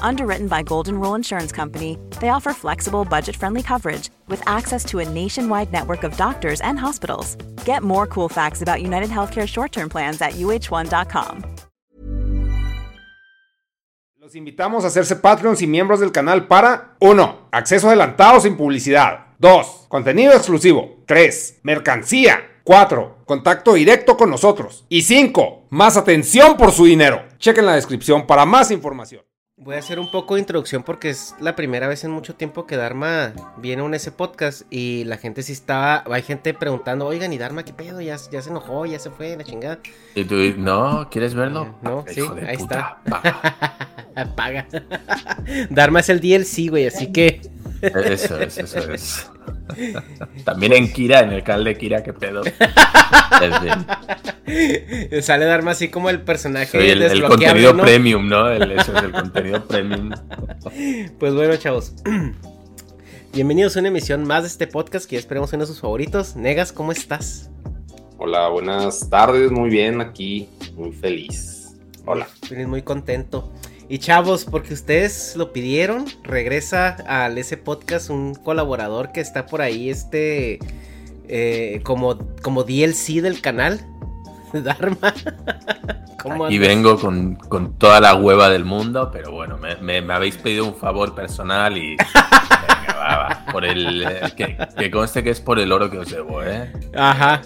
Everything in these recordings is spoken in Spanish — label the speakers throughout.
Speaker 1: Underwritten by Golden Rule Insurance Company, they offer flexible, budget friendly coverage with access to a nationwide network of doctors and hospitals. Get more cool facts about United Healthcare short term plans at uh1.com.
Speaker 2: Los invitamos a hacerse Patreons y miembros del canal para 1. Acceso adelantado sin publicidad. 2. Contenido exclusivo. 3. Mercancía. 4. Contacto directo con nosotros. Y 5. Más atención por su dinero. Chequen la descripción para más información.
Speaker 3: Voy a hacer un poco de introducción porque es la primera vez en mucho tiempo que Dharma viene a un ese podcast y la gente sí estaba, hay gente preguntando, oigan, ¿y Dharma qué pedo? Ya, ya se enojó, ya se fue, la chingada.
Speaker 4: Y tú, no, ¿quieres verlo?
Speaker 3: No, sí, ahí
Speaker 4: puta,
Speaker 3: está.
Speaker 4: paga.
Speaker 3: Paga. Dharma es el DLC, güey, así que...
Speaker 4: Eso es, eso es. También en Kira, en el canal de Kira, qué pedo.
Speaker 3: Sale Dharma así como el personaje
Speaker 4: soy el, el contenido
Speaker 3: ¿no?
Speaker 4: premium, ¿no? El, eso es el contenido premium.
Speaker 3: Pues bueno, chavos. Bienvenidos a una emisión más de este podcast que ya esperemos uno de sus favoritos. Negas, ¿cómo estás?
Speaker 5: Hola, buenas tardes, muy bien aquí, muy feliz. Hola.
Speaker 3: Estoy muy contento. Y chavos, porque ustedes lo pidieron, regresa al ese podcast un colaborador que está por ahí, este, eh, como, como DLC del canal, Dharma. ¿Cómo
Speaker 4: Y vengo con, con toda la hueva del mundo, pero bueno, me, me- me habéis pedido un favor personal y. Venga, va, va. Por el. eh, que, que conste que es por el oro que os debo, ¿eh?
Speaker 3: Ajá.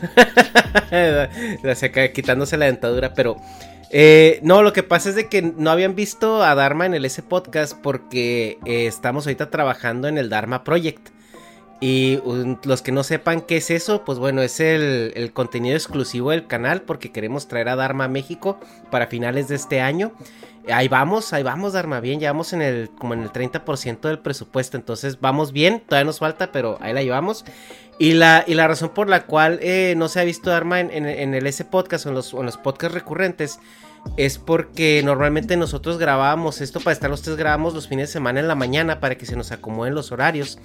Speaker 3: Quitándose la dentadura, pero. Eh, no, lo que pasa es de que no habían visto a Dharma en el S Podcast porque eh, estamos ahorita trabajando en el Dharma Project. Y los que no sepan qué es eso, pues bueno, es el, contenido exclusivo del canal porque queremos traer a Dharma a México para finales de este año. Ahí vamos, ahí vamos, Dharma, bien, ya vamos en el, como en el 30% del presupuesto, entonces vamos bien, todavía nos falta, pero ahí la llevamos. Y la, y la razón por la cual eh, no se ha visto Dharma en, en- el S podcast o en los, en los podcasts recurrentes es porque normalmente nosotros grabábamos esto para estar los tres grabamos los fines de semana en la mañana para que se nos acomoden los horarios.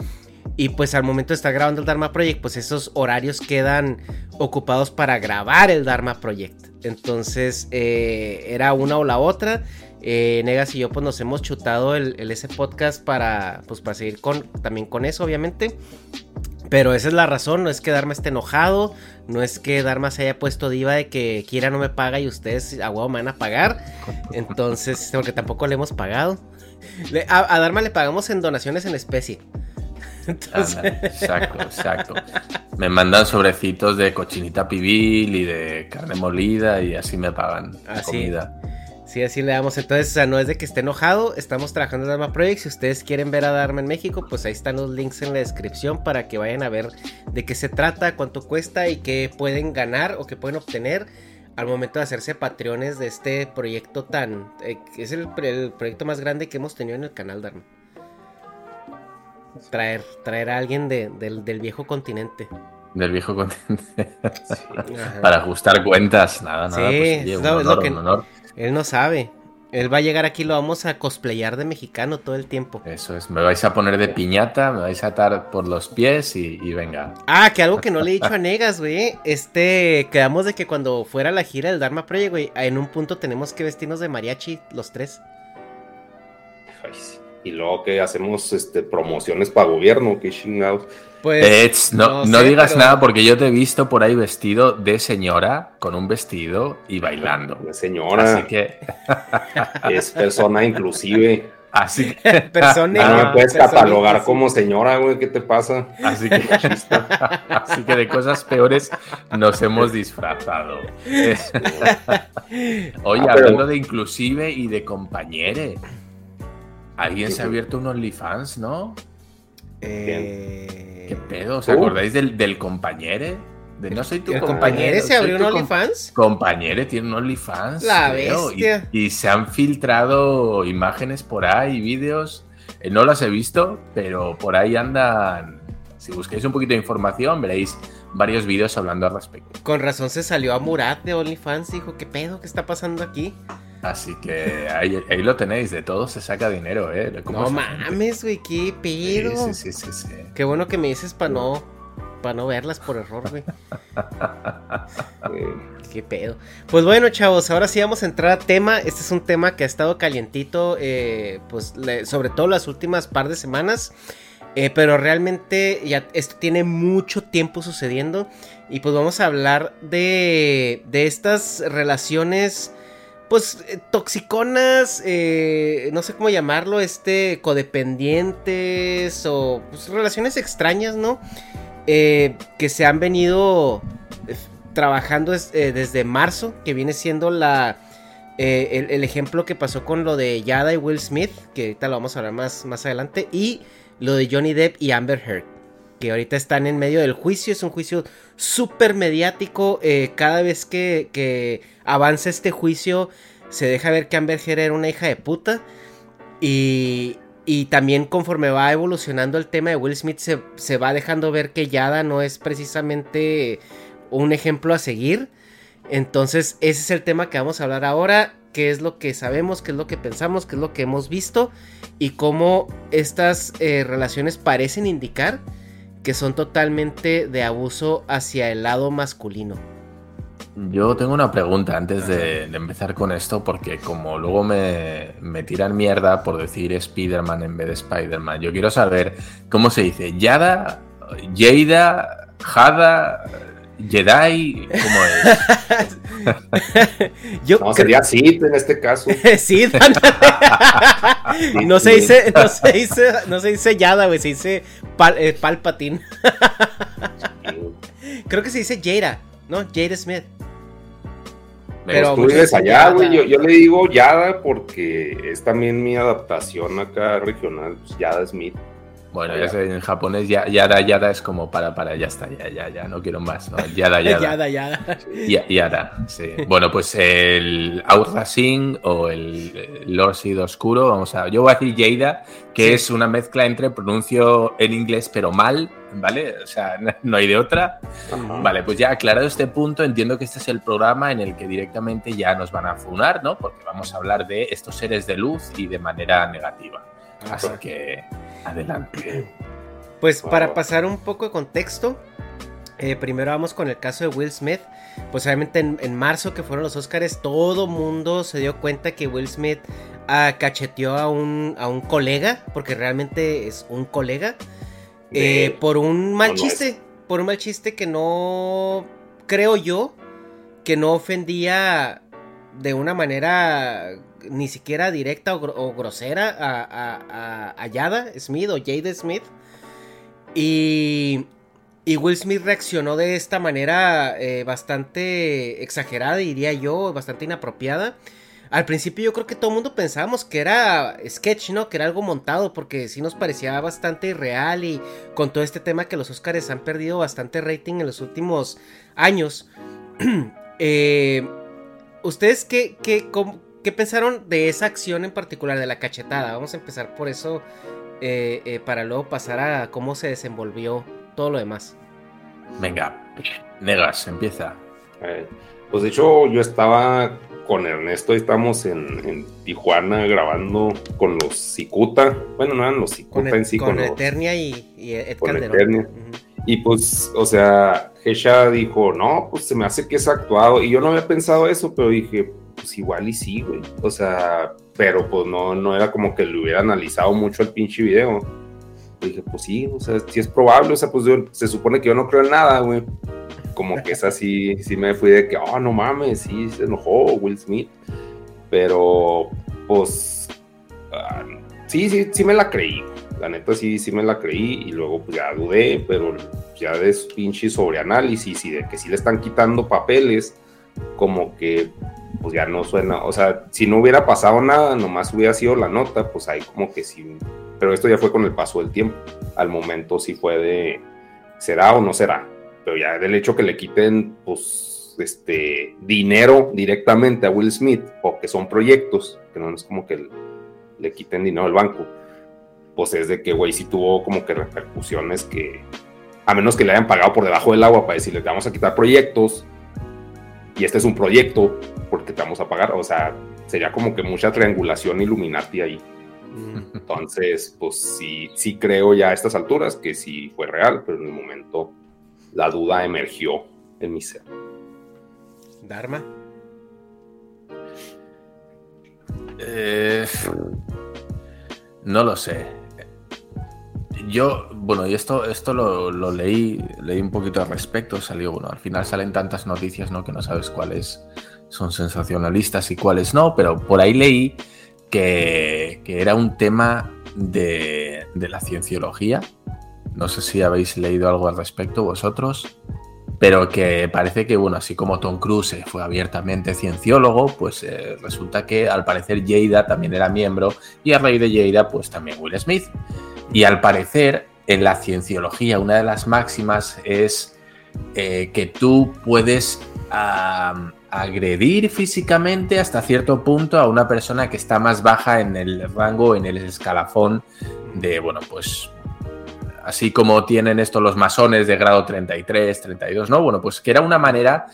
Speaker 3: Y pues al momento de estar grabando el Dharma Project, pues esos horarios quedan ocupados para grabar el Dharma Project. Entonces eh, era una o la otra. Eh, Negas y yo pues nos hemos chutado el, ese podcast para pues para seguir con también con eso obviamente. Pero esa es la razón, no es que Dharma esté enojado, no es que Dharma se haya puesto diva de que Kira no me paga y ustedes a huevo me van a pagar. Entonces, porque tampoco le hemos pagado. Le- a, a Dharma le pagamos en donaciones en especie. Entonces,
Speaker 4: exacto, exacto. Me mandan sobrecitos de cochinita pibil y de carne molida y así me pagan la
Speaker 3: Así.
Speaker 4: comida.
Speaker 3: Sí, así le damos. Entonces, o sea, no es de que esté enojado, estamos trabajando en Dharma Project. Si ustedes quieren ver a Dharma en México, pues ahí están los links en la descripción para que vayan a ver de qué se trata, cuánto cuesta y qué pueden ganar o qué pueden obtener al momento de hacerse patreones de este proyecto tan... eh, es el, el proyecto más grande que hemos tenido en el canal Dharma. Traer, traer a alguien de- del, del viejo continente.
Speaker 4: Del viejo continente. Para ajustar cuentas, nada, nada.
Speaker 3: Sí,
Speaker 4: pues, oye, un honor,
Speaker 3: que-
Speaker 4: un honor.
Speaker 3: Él no sabe. Él va a llegar aquí, lo vamos a cosplayar de mexicano todo el tiempo.
Speaker 4: Eso es, me vais a poner de piñata, me vais a atar por los pies y, y venga.
Speaker 3: Ah, que algo que no le he dicho a Negas, güey. Este, quedamos de que cuando fuera la gira del Dharma Project, güey, en un punto tenemos que vestirnos de mariachi los tres.
Speaker 5: Y luego que hacemos este, promociones para gobierno, qué chingados.
Speaker 3: Pues.
Speaker 4: Ech, no, no
Speaker 3: sé,
Speaker 4: digas
Speaker 3: pero-
Speaker 4: nada porque yo te he visto por ahí vestido de señora, con un vestido y bailando.
Speaker 5: La señora
Speaker 4: Así que,
Speaker 5: es persona inclusive.
Speaker 4: así que,
Speaker 3: Persona.
Speaker 5: No me puedes catalogar
Speaker 3: inclusive.
Speaker 5: como señora, güey, ¿qué te pasa?
Speaker 4: así que, así que de cosas peores nos hemos disfrazado. Oye,
Speaker 5: Ah, pero-
Speaker 4: hablando de inclusive y de compañere, alguien se ha abierto un OnlyFans, ¿no?
Speaker 3: Eh,
Speaker 4: ¿Qué pedo? ¿Os acordáis del, del compañere? De no soy tu
Speaker 3: ¿El
Speaker 4: compañero.
Speaker 3: compañero se abrió un OnlyFans?
Speaker 4: Compañere tiene un OnlyFans.
Speaker 3: La
Speaker 4: creo, y-
Speaker 3: bestia.
Speaker 4: Y, se han filtrado imágenes por ahí, vídeos. Eh, no las he visto, pero por ahí andan. Si busquáis un poquito de información, veréis varios vídeos hablando al respecto.
Speaker 3: Con razón se salió a Murat de OnlyFans. Dijo, ¿qué pedo? ¿Qué está pasando aquí?
Speaker 4: Así que ahí, ahí lo tenéis, de todo se saca dinero, ¿eh? ¿Cómo
Speaker 3: No mames, güey, qué pedo.
Speaker 4: sí, sí, sí, sí.
Speaker 3: Qué bueno que me dices para no, para no verlas por error, güey. Qué pedo. Pues bueno, chavos, ahora sí vamos a entrar a tema. Este es un tema que ha estado calientito, eh, pues le- sobre todo las últimas par de semanas. Eh, pero realmente ya esto tiene mucho tiempo sucediendo. Y pues vamos a hablar de, de estas relaciones, pues eh, toxiconas, eh, no sé cómo llamarlo, este, codependientes o pues, relaciones extrañas, ¿no? Eh, que se han venido eh, trabajando es- desde marzo, que viene siendo la el, el ejemplo que pasó con lo de Yada y Will Smith, que ahorita lo vamos a hablar más, más adelante, y lo de Johnny Depp y Amber Heard, que ahorita están en medio del juicio, es un juicio súper mediático, eh, cada vez que, avanza este juicio se deja ver que Amber Heard era una hija de puta, y, y también conforme va evolucionando el tema de Will Smith se, se va dejando ver que Yada no es precisamente un ejemplo a seguir. Entonces ese es el tema que vamos a hablar ahora, qué es lo que sabemos, qué es lo que pensamos, qué es lo que hemos visto y cómo estas eh, relaciones parecen indicar que son totalmente de abuso hacia el lado masculino.
Speaker 4: Yo tengo una pregunta antes de, de empezar con esto, porque como luego me, me tiran mierda por decir Spider-Man en vez de Spider-Man, yo quiero saber cómo se dice. Yada, Jada, Hada, Jedi, ¿cómo es?
Speaker 3: Yo
Speaker 5: no,
Speaker 3: creo-
Speaker 5: sería Sid en este caso.
Speaker 3: sí, no se dice, no se dice, no se dice Yada, güey, se dice Pal, eh, Palpatine. Creo que se dice Jada, ¿no? Jada Smith. Pero
Speaker 5: Tú
Speaker 3: dicen
Speaker 5: allá, güey. Yo, yo le digo Yada porque es también mi adaptación acá regional. Pues Yada Smith.
Speaker 4: Bueno, ya sé, en japonés ya, Yada, Yada es como para, para, ya está, ya, ya, ya, no quiero más. ¿no? Yada, Yada.
Speaker 3: Yada, Yada.
Speaker 4: Ya- Yada, sí. Bueno, pues el Aura Singh o el Lord Sid Oscuro, vamos a. Yo voy a decir Jada, que
Speaker 3: Sí.
Speaker 4: es una mezcla entre pronuncio en inglés pero mal, ¿vale? O sea, no- no hay de otra. Vale, pues ya aclarado este punto, entiendo que este es el programa en el que directamente ya nos van a funar, ¿no? Porque vamos a hablar de estos seres de luz y de manera negativa. Así que, adelante.
Speaker 3: Pues para pasar un poco de contexto, eh, primero vamos con el caso de Will Smith. Pues obviamente en, en marzo que fueron los Oscars, todo mundo se dio cuenta que Will Smith ah, cacheteó a un, a un colega, porque realmente es un colega, eh, por un mal chiste. Por un mal chiste que no, creo yo, que no ofendía de una manera ni siquiera directa o, gro- o grosera a, a, a- Yada Smith o Jada Smith. Y, y Will Smith reaccionó de esta manera eh, bastante exagerada, diría yo, bastante inapropiada. Al principio yo creo que todo el mundo pensábamos que era sketch, ¿no? Que era algo montado, porque sí nos parecía bastante irreal y con todo este tema que los Oscars han perdido bastante rating en los últimos años. Eh, ¿Ustedes qué, qué, cómo- qué pensaron de esa acción en particular, de la cachetada? Vamos a empezar por eso eh, eh, para luego pasar a cómo se desenvolvió todo lo demás.
Speaker 4: Venga, negas, empieza.
Speaker 5: Eh, Pues de hecho, yo estaba con Ernesto, estamos en, en Tijuana grabando con los Cicuta. Bueno, no eran los Cicuta en sí,
Speaker 3: con
Speaker 5: con los-
Speaker 3: Eternia y, y Ed
Speaker 5: con
Speaker 3: Calderón.
Speaker 5: Eternia.
Speaker 3: Ujú.
Speaker 5: Y pues, o sea, Hesha dijo, no, pues se me hace que es actuado. Y yo no había pensado eso, pero dije, pues igual y sí, güey. O sea, pero pues no, no era como que lo hubiera analizado mucho el pinche video. Dije, pues sí, o sea, sí es probable. O sea, pues se supone que yo no creo en nada, güey. Como que esa sí, sí me fui de que, oh, no mames, sí se enojó Will Smith. Pero, pues, ah, sí, sí, sí me la creí. La neta sí, sí me la creí y luego pues ya dudé, pero ya de pinche sobreanálisis y de que sí le están quitando papeles, como que pues ya no suena, o sea, si no hubiera pasado nada, nomás hubiera sido la nota, pues ahí como que sí, pero esto ya fue con el paso del tiempo, al momento sí fue de, será o no será, pero ya del hecho que le quiten pues este dinero directamente a Will Smith, o que son proyectos, que no es como que le quiten dinero al banco, pues es de que, güey, sí tuvo como que repercusiones que, a menos que le hayan pagado por debajo del agua para decirle, vamos a quitar proyectos, y este es un proyecto, porque te vamos a pagar, o sea, sería como que mucha triangulación Illuminati ahí.
Speaker 3: Mm.
Speaker 5: Entonces, pues sí, sí creo ya a estas alturas que sí fue real, pero en el momento la duda emergió en mi ser.
Speaker 3: Dharma.
Speaker 4: Eh, no lo sé. Yo, bueno, y esto, esto lo, leí, leí un poquito al respecto, salió, bueno, al final salen tantas noticias, ¿no? Que no sabes cuáles son sensacionalistas y cuáles no, pero por ahí leí que, era un tema de, de la cienciología. No sé si habéis leído algo al respecto vosotros, pero que parece que, bueno, así como Tom Cruise fue abiertamente cienciólogo, pues eh, resulta que al parecer Jada también era miembro y a raíz de Jada, pues también Will Smith. Y al parecer, en la cienciología, una de las máximas es eh, que tú puedes agredir físicamente hasta cierto punto a una persona que está más baja en el rango, en el escalafón de, bueno, pues así como tienen esto los masones de grado 33, 32, ¿no? Bueno, pues que era una manera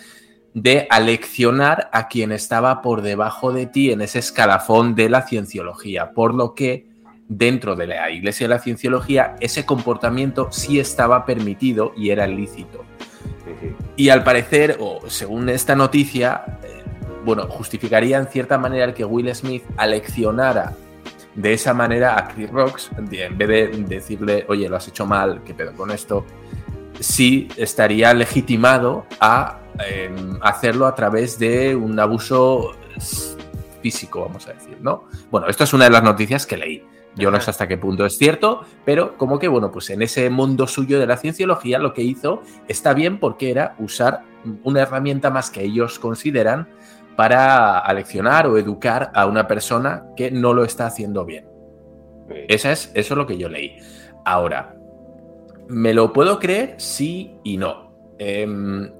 Speaker 4: de aleccionar a quien estaba por debajo de ti en ese escalafón de la cienciología, por lo que dentro de la iglesia de la cienciología ese comportamiento sí estaba permitido y era lícito. Y al parecer, o según esta noticia, eh, bueno, justificaría en cierta manera el que Will Smith aleccionara de esa manera a Chris Rocks, en vez de decirle, oye, lo has hecho mal, ¿qué pedo con esto? Sí estaría legitimado a eh, hacerlo a través de un abuso físico, vamos a decir, ¿no? Bueno, esto es una de las noticias que leí. Yo no sé hasta qué punto es cierto, pero como que, bueno, pues en ese mundo suyo de la cienciología lo que hizo está bien porque era usar una herramienta más que ellos consideran para aleccionar o educar a una persona que no lo está haciendo bien. Esa es, eso es lo que yo leí. Ahora, ¿me lo puedo creer? Sí y no. Em,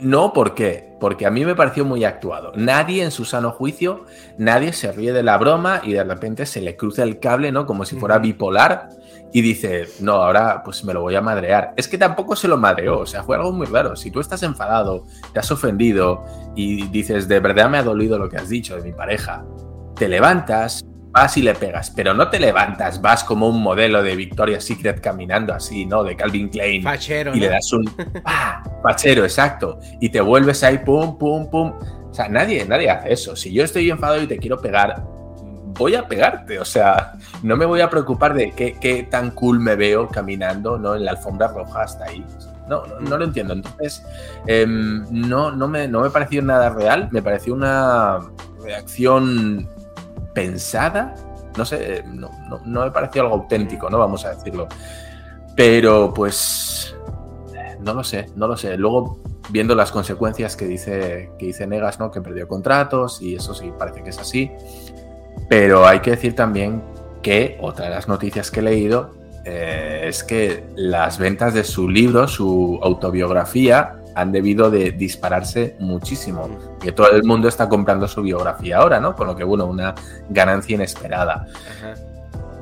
Speaker 4: no, ¿por qué? Porque a mí me pareció muy actuado. Nadie en su sano juicio, nadie se ríe de la broma y de repente se le cruza el cable, ¿no? Como si fuera bipolar y dice, no, ahora pues me lo voy a madrear. Es que tampoco se lo madreó, o sea, fue algo muy raro. Si tú estás enfadado, te has ofendido y dices, de verdad me ha dolido lo que has dicho de mi pareja, te levantas, vas y le pegas, pero no te levantas, vas como un modelo de Victoria's Secret caminando así, ¿no? De Calvin Klein.
Speaker 3: Fachero,
Speaker 4: y le das un ¡ah! fachero, exacto. Y te vuelves ahí, pum, pum, pum. O sea, nadie, nadie hace eso. Si yo estoy enfadado y te quiero pegar, voy a pegarte. O sea, no me voy a preocupar de qué, qué tan cool me veo caminando, ¿no? En la alfombra roja hasta ahí. No, no, no lo entiendo. Entonces, em, no, no, me, no me pareció nada real. Me pareció una reacción pensada. No sé, no, no, no me pareció algo auténtico, ¿no? Vamos a decirlo. Pero pues no lo sé, no lo sé. Luego, viendo las consecuencias que dice, que dice Negas, ¿no? Que perdió contratos y eso sí, parece que es así. Pero hay que decir también que otra de las noticias que he leído eh, es que las ventas de su libro, su autobiografía, han debido de dispararse muchísimo. Que todo el mundo está comprando su biografía ahora, ¿no? Con lo que, bueno, una ganancia inesperada.
Speaker 3: Ajá.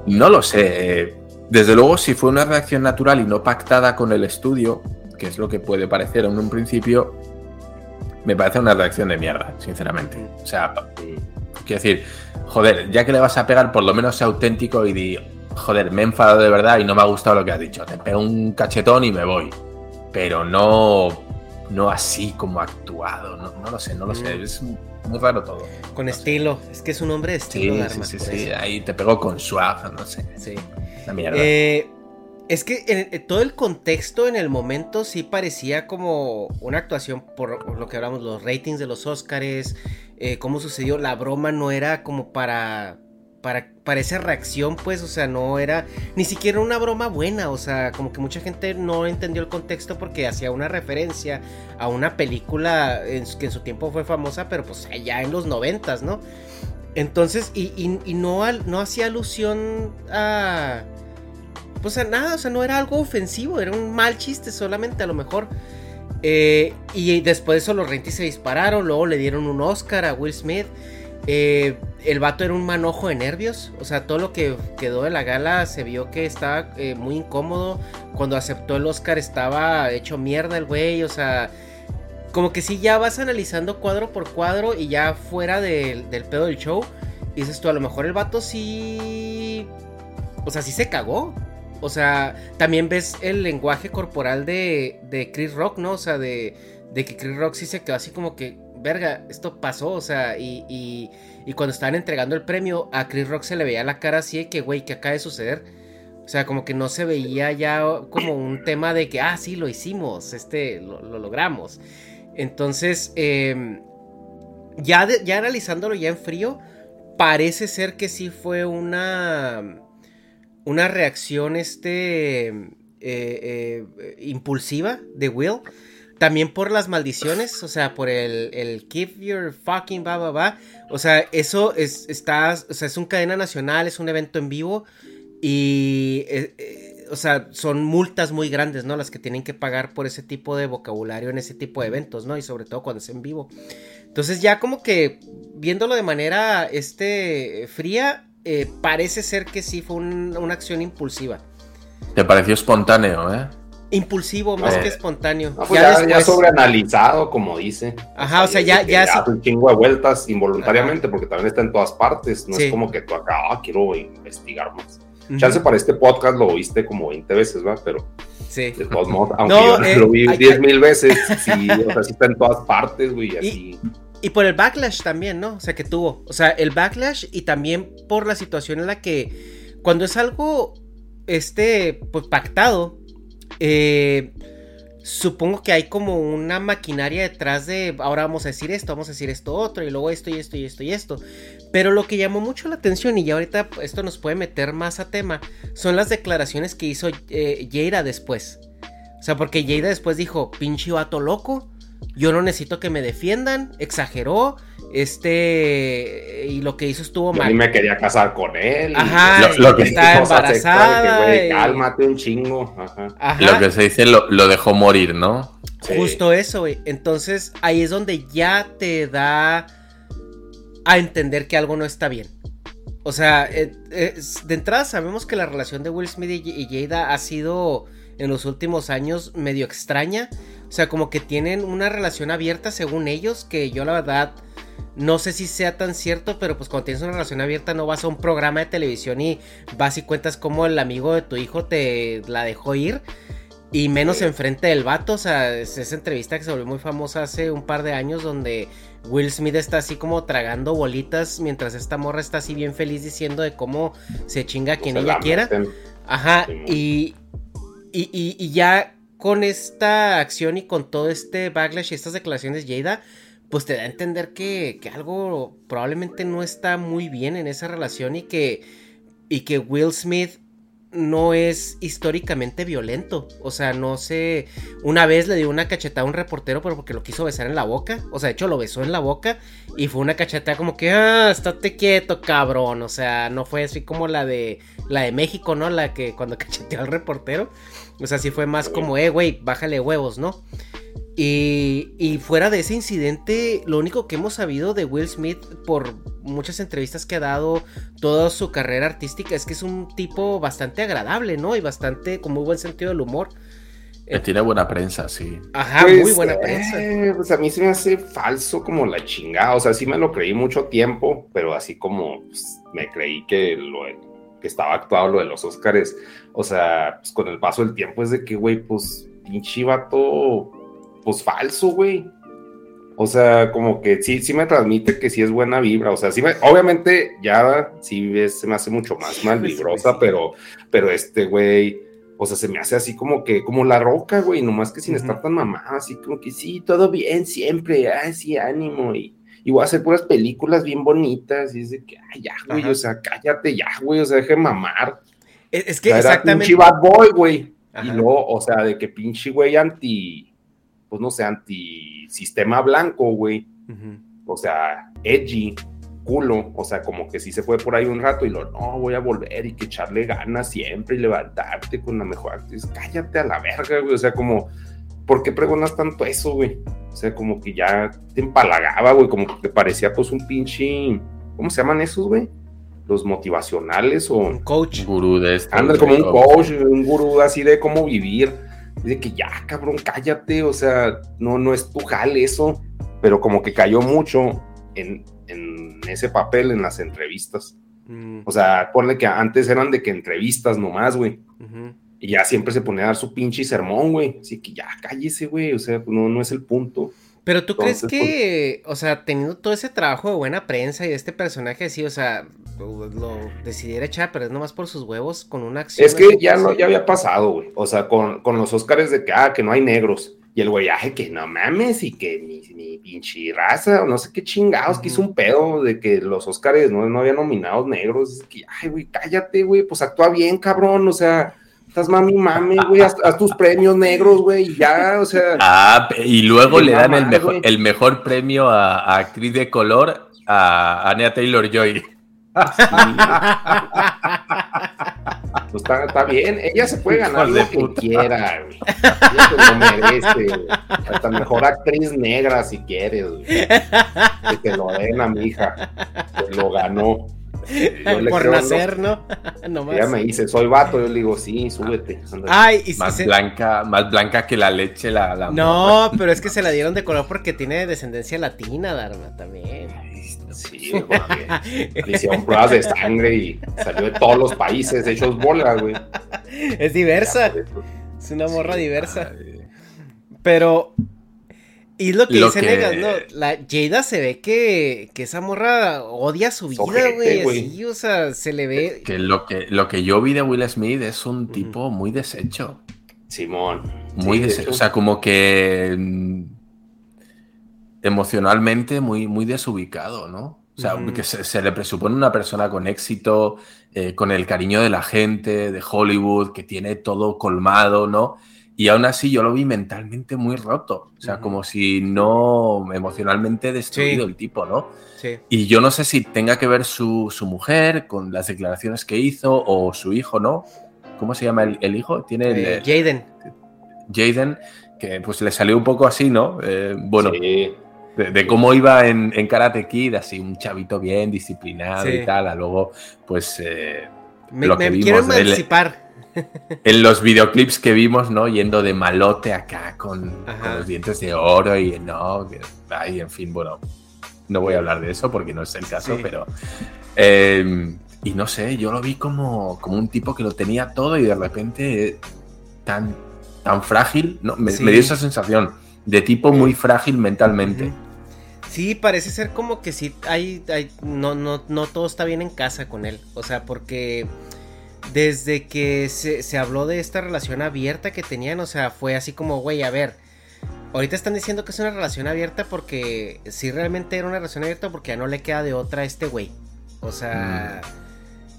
Speaker 4: No lo sé. eh, Desde luego, si fue una reacción natural y no pactada con el estudio, que es lo que puede parecer en un principio, me parece una reacción de mierda, sinceramente. O sea, quiero decir, joder, ya que le vas a pegar, por lo menos sea auténtico y di, joder, me he enfadado de verdad y no me ha gustado lo que has dicho. Te pego un cachetón y me voy. Pero no, no así como actuado. No, no lo sé, no lo sé. Es muy raro todo.
Speaker 3: Con estilo. Es que es un hombre de estilo,
Speaker 4: Sí, sí, sí. Ahí te pegó con swag, no sé.
Speaker 3: Sí.
Speaker 4: La mierda.
Speaker 3: Eh, es que en- en todo el contexto en el momento sí parecía como una actuación por lo que hablamos, los ratings de los Óscares, eh, cómo sucedió, la broma no era como para, para, para esa reacción, pues, o sea, no era ni siquiera una broma buena, o sea, como que mucha gente no entendió el contexto porque hacía una referencia a una película en que en su tiempo fue famosa, pero pues ya en los noventas, ¿no? Entonces, y, y- y no, al- no hacía alusión a. Pues a nada, o sea, no era algo ofensivo, era un mal chiste solamente a lo mejor. Eh, y después de eso los rentis se dispararon, luego le dieron un Oscar a Will Smith. Eh, el vato era un manojo de nervios, o sea, todo lo que quedó de la gala se vio que estaba eh, muy incómodo. Cuando aceptó el Oscar estaba hecho mierda el güey, o sea, como que si ya vas analizando cuadro por cuadro y ya fuera del pedo del show, dices tú, a lo mejor el vato sí. O sea, sí se cagó. O sea, también ves el lenguaje corporal de, de Chris Rock, ¿no? O sea, de, de que Chris Rock sí se quedó así como que, verga, esto pasó, o sea, y, y, cuando estaban entregando el premio, a Chris Rock se le veía la cara así de que, güey, ¿qué acaba de suceder? O sea, como que no se veía ya como un tema de que, ah, sí, lo hicimos, este, lo, lo logramos. Entonces, eh, ya, de- ya analizándolo ya en frío, parece ser que sí fue una, una reacción este, eh, eh, impulsiva de Will. También por las maldiciones, o sea, por el, el keep your fucking ba ba ba. O sea, eso es, está, o sea, es un cadena nacional, es un evento en vivo. Y, eh, eh, o sea, son multas muy grandes, ¿no? Las que tienen que pagar por ese tipo de vocabulario en ese tipo de eventos, ¿no? Y sobre todo cuando es en vivo. Entonces ya como que viéndolo de manera este, fría, eh, parece ser que sí fue un- una acción impulsiva.
Speaker 4: Te pareció espontáneo, ¿eh?
Speaker 3: Impulsivo más
Speaker 4: Eh,
Speaker 3: que espontáneo.
Speaker 5: No, pues ya, ya
Speaker 3: después-
Speaker 5: sobreanalizado, como dice.
Speaker 3: Ajá, o sea, ya- ya
Speaker 5: hace un chingo de vueltas involuntariamente, porque también está en todas partes. No
Speaker 3: Sí.
Speaker 5: es como que tú acá, ah, quiero investigar más.
Speaker 3: Ujú.
Speaker 5: Chance para este podcast lo oíste como 20 veces, ¿va? Pero
Speaker 3: Sí.
Speaker 5: de todos modos, aunque
Speaker 3: No,
Speaker 5: yo
Speaker 3: eh,
Speaker 5: lo vi
Speaker 3: hay-
Speaker 5: 10 mil veces, sí, o sea, sí está en todas partes, güey, y así.
Speaker 3: Y por el backlash también, ¿no? O sea, que tuvo. O sea, el backlash y también por la situación en la que cuando es algo, este, pues pactado, eh, supongo que hay como una maquinaria detrás de, ahora vamos a decir esto, vamos a decir esto otro, y luego esto y esto y esto y esto. Pero lo que llamó mucho la atención, y ya ahorita esto nos puede meter más a tema, son las declaraciones que hizo eh, después. O sea, porque Jada después dijo, pinche vato loco, yo no necesito que me defiendan, exageró, este, y lo que hizo estuvo
Speaker 5: Yo
Speaker 3: mal.
Speaker 5: ni me quería casar con él.
Speaker 3: Ajá,
Speaker 4: Lo- lo que-
Speaker 3: está
Speaker 5: que,
Speaker 3: embarazada. y-
Speaker 5: cálmate un chingo. Ajá.
Speaker 3: Ajá.
Speaker 4: Lo que se dice lo, lo dejó morir, ¿no?
Speaker 5: Sí.
Speaker 3: Justo eso, güey. Entonces ahí es donde ya te da a entender que algo no está bien. O sea, eh, eh, de entrada sabemos que la relación de Will Smith y, y Jada ha sido en los últimos años medio extraña. O sea, como que tienen una relación abierta según ellos, que yo la verdad no sé si sea tan cierto, pero pues cuando tienes una relación abierta no vas a un programa de televisión y vas y cuentas cómo el amigo de tu hijo te la dejó ir. Y menos enfrente del vato, o sea, es esa entrevista que se volvió muy famosa hace un par de años donde Will Smith está así como tragando bolitas mientras esta morra está así bien feliz diciendo de cómo se chinga a quien ella
Speaker 5: la
Speaker 3: quiera.
Speaker 5: meten.
Speaker 3: Ajá, y, y, y- y ya con esta acción y con todo este backlash y estas declaraciones Jada, pues te da a entender que, que algo probablemente no está muy bien en esa relación y que, y que Will Smith no es históricamente violento. O sea, no sé. Una vez le dio una cachetada a un reportero, pero porque lo quiso besar en la boca. O sea, de hecho lo besó en la boca. Y fue una cachetada como que, ah, estate quieto, cabrón. O sea, no fue así como la de la de México, ¿no? La que cuando cacheteó al reportero. O sea, sí fue más como, eh, güey, bájale huevos, ¿no? Y, y fuera de ese incidente, lo único que hemos sabido de Will Smith por muchas entrevistas que ha dado, toda su carrera artística, es que es un tipo bastante agradable, ¿no? Y bastante con muy buen sentido del humor.
Speaker 4: Que tiene buena prensa, sí.
Speaker 3: Ajá,
Speaker 5: Pues,
Speaker 3: muy buena prensa.
Speaker 5: eh, pues a mí se me hace falso como la chingada. O sea, sí me lo creí mucho tiempo, pero así como pues, me creí que lo que estaba actuado lo de los Óscares. O sea, pues con el paso del tiempo es de que, güey, pues pinche vato, pues falso, güey. O sea, como que sí, sí me transmite que sí es buena vibra. O sea, sí me, obviamente ya sí es- se me hace mucho más mal vibrosa, pero, pero este güey, o sea, se me hace así como que, como la roca, güey, nomás que sin estar tan mamada, así como que sí, todo bien siempre, ay, sí, ánimo, y, y voy a hacer puras películas bien bonitas, y es de que, ay, ya, güey,
Speaker 3: Ajá.
Speaker 5: o sea, cállate ya, güey, o sea, deje de mamar.
Speaker 3: Es, es que
Speaker 5: sea, era
Speaker 3: exactamente.
Speaker 5: pinche bad boy, güey. Y luego, o sea, de que pinche güey anti, pues no sé, anti sistema blanco, güey. O sea, edgy, culo. O sea, como que sí se fue por ahí un rato y lo, no, voy a volver y que echarle ganas siempre y levantarte con la mejor actriz. Cállate a la verga, güey. O sea, como, ¿por qué pregonas tanto eso, güey? O sea, como que ya te empalagaba, güey. Como que te parecía, pues, un pinche. ¿Cómo se llaman esos, güey? Los motivacionales o.
Speaker 3: Un coach.
Speaker 4: Gurú de esto.
Speaker 5: Anda como un coach, un gurú así de cómo vivir. Dice que ya, cabrón, cállate, o sea, no, no es tu jale eso, pero como que cayó mucho en, en ese papel en las entrevistas.
Speaker 3: Mm,
Speaker 5: O sea, ponle que antes eran de que entrevistas nomás, güey, y ya siempre se ponía a dar su pinche sermón, güey. Así que ya, cállese, güey, o sea, no, no es el punto.
Speaker 3: Pero tú crees
Speaker 5: pues
Speaker 3: que, o sea, teniendo todo ese trabajo de buena prensa y de este personaje así, o sea, lo, lo decidiera echar, pero es nomás por sus huevos con una acción.
Speaker 5: Es que ya
Speaker 3: pues,
Speaker 5: no, ya había pasado, güey. O sea, con, con los Óscares de que, ah, que no hay negros. Y el güey, ay, que no mames, y que mi, mi pinche raza, o no sé qué chingados, que hizo un pedo de que los Óscares no, no había nominados negros. Es que, ay, güey, cállate, güey, pues actúa bien, cabrón, o sea, estás mami, mami, güey, haz, haz tus premios negros, güey, y ya, o sea.
Speaker 4: Ah, y luego le dan el mejor, el mejor premio a, a actriz de color a Anya Taylor Joy.
Speaker 5: Pues está, está bien, ella se puede ganar lo que
Speaker 4: puta.
Speaker 5: quiera, güey. Ella se lo merece, güey. Hasta mejor actriz negra si quieres, güey. Que te lo den a mi hija. Se lo ganó. Yo
Speaker 3: por
Speaker 5: creo,
Speaker 3: nacer, ¿no? Nomás.
Speaker 5: Ella me dice, soy vato. Yo le digo, sí, súbete. ándale".
Speaker 3: Ay, y
Speaker 4: Más
Speaker 3: se-
Speaker 4: blanca, más blanca que la leche, la, la
Speaker 3: No, pero es que se la dieron de color porque tiene descendencia latina, Dharma, también.
Speaker 5: Sí, le hicieron pruebas de sangre y salió de todos los países hechos bola, güey.
Speaker 3: Es diversa.
Speaker 5: Ya, por eso.
Speaker 3: Es una morra
Speaker 4: Sí,
Speaker 3: diversa.
Speaker 4: madre.
Speaker 3: Pero. Y lo que
Speaker 4: Lo
Speaker 3: dice
Speaker 4: que-
Speaker 3: Negas, ¿no? La Jada se ve que, que esa morra odia su vida, güey. o sea, se le ve.
Speaker 4: Que lo que lo que yo vi de Will Smith es un tipo muy deshecho.
Speaker 5: Simón.
Speaker 4: Muy
Speaker 5: Sí,
Speaker 4: deshecho.
Speaker 5: hecho.
Speaker 4: O sea, como que mm, emocionalmente muy, muy desubicado, ¿no? O sea, que se, se le presupone una persona con éxito, eh, con el cariño de la gente, de Hollywood, que tiene todo colmado, ¿no? Y aún así yo lo vi mentalmente muy roto. O sea, como si no emocionalmente destruido
Speaker 3: Sí.
Speaker 4: el tipo, ¿no?
Speaker 3: Sí.
Speaker 4: Y yo no sé si tenga que ver su, su mujer con las declaraciones que hizo o su hijo, ¿no? ¿Cómo se llama el, el hijo? Tiene el,
Speaker 3: Eh,
Speaker 4: eh,
Speaker 3: Jaden.
Speaker 4: Jaden, que pues le salió un poco así, ¿no? Eh, bueno,
Speaker 5: Sí.
Speaker 4: de, de cómo iba en, en Karate Kid, así un chavito bien disciplinado
Speaker 3: Sí.
Speaker 4: y tal, a luego, pues, eh,
Speaker 3: Me,
Speaker 4: lo
Speaker 3: me
Speaker 4: que
Speaker 3: quiero
Speaker 4: vimos de él
Speaker 3: emancipar.
Speaker 4: En los videoclips que vimos, ¿no? Yendo de malote acá con, con los dientes de oro y no, ay, en fin, bueno, no voy a hablar de eso porque no es el caso,
Speaker 3: Sí.
Speaker 4: pero... eh, y no sé, yo lo vi como, como un tipo que lo tenía todo y de repente eh, tan, tan frágil, ¿no? me,
Speaker 3: Sí.
Speaker 4: me dio esa sensación de tipo muy frágil mentalmente.
Speaker 3: Sí, parece ser como que sí hay, hay no, no, no todo está bien en casa con él. O sea, porque desde que se, se habló de esta relación abierta que tenían, o sea, fue así como, güey, a ver, ahorita están diciendo que es una relación abierta porque sí realmente era una relación abierta porque ya no le queda de otra a este güey. O sea,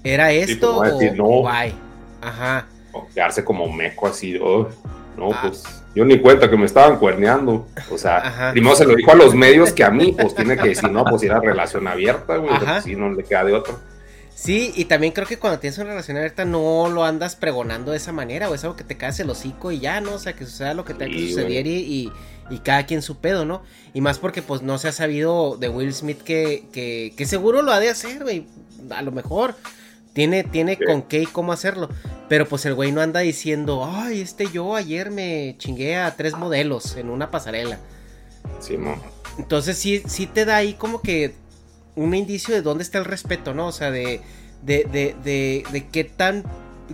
Speaker 3: ¿era esto
Speaker 5: pues, a decir
Speaker 3: o
Speaker 5: no.
Speaker 3: guay? Ajá.
Speaker 5: O quedarse como meco así, oh, no,
Speaker 3: Ah.
Speaker 5: pues yo ni cuenta que me estaban cuerneando. O sea,
Speaker 3: Ajá.
Speaker 5: primero se lo dijo a los medios que a mí, pues tiene que decir, no, pues era relación abierta, güey, pues, sí, no le queda de otra.
Speaker 3: Sí, y también creo que cuando tienes una relación abierta no lo andas pregonando de esa manera, o es algo que te caes el hocico y ya, ¿no? O sea, que suceda lo que tenga que suceder y, y, y cada quien su pedo, ¿no? Y más porque pues no se ha sabido de Will Smith que, que, que seguro lo ha de hacer, güey. A lo mejor tiene, tiene
Speaker 5: Sí.
Speaker 3: con qué y cómo hacerlo. Pero pues el güey no anda diciendo, ay, este yo ayer me chingué a tres modelos en una pasarela.
Speaker 5: Sí, mo.
Speaker 3: Entonces sí, sí te da ahí como que un indicio de dónde está el respeto, ¿no? O sea, de, de, de, de, de qué tan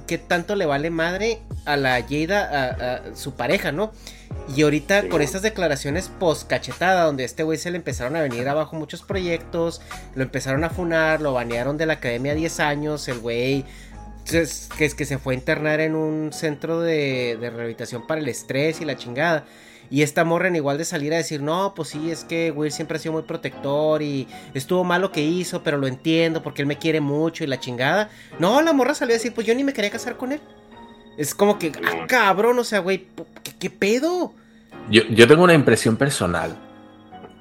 Speaker 3: qué tanto le vale madre a la Jada, a, a su pareja, ¿no? Y ahorita
Speaker 5: Sí,
Speaker 3: con estas declaraciones post cachetada, donde a este güey se le empezaron a venir abajo muchos proyectos, lo empezaron a funar, lo banearon de la academia 10 años, el güey que es que se fue a internar en un centro de, de rehabilitación para el estrés y la chingada. Y esta morra en igual de salir a decir, no, pues sí, es que Will siempre ha sido muy protector y estuvo mal lo que hizo, pero lo entiendo porque él me quiere mucho y la chingada. No, la morra salió a decir, pues yo ni me quería casar con él. Es como que, ah, cabrón, o sea, güey, ¿qué, qué pedo?
Speaker 4: Yo, yo tengo una impresión personal.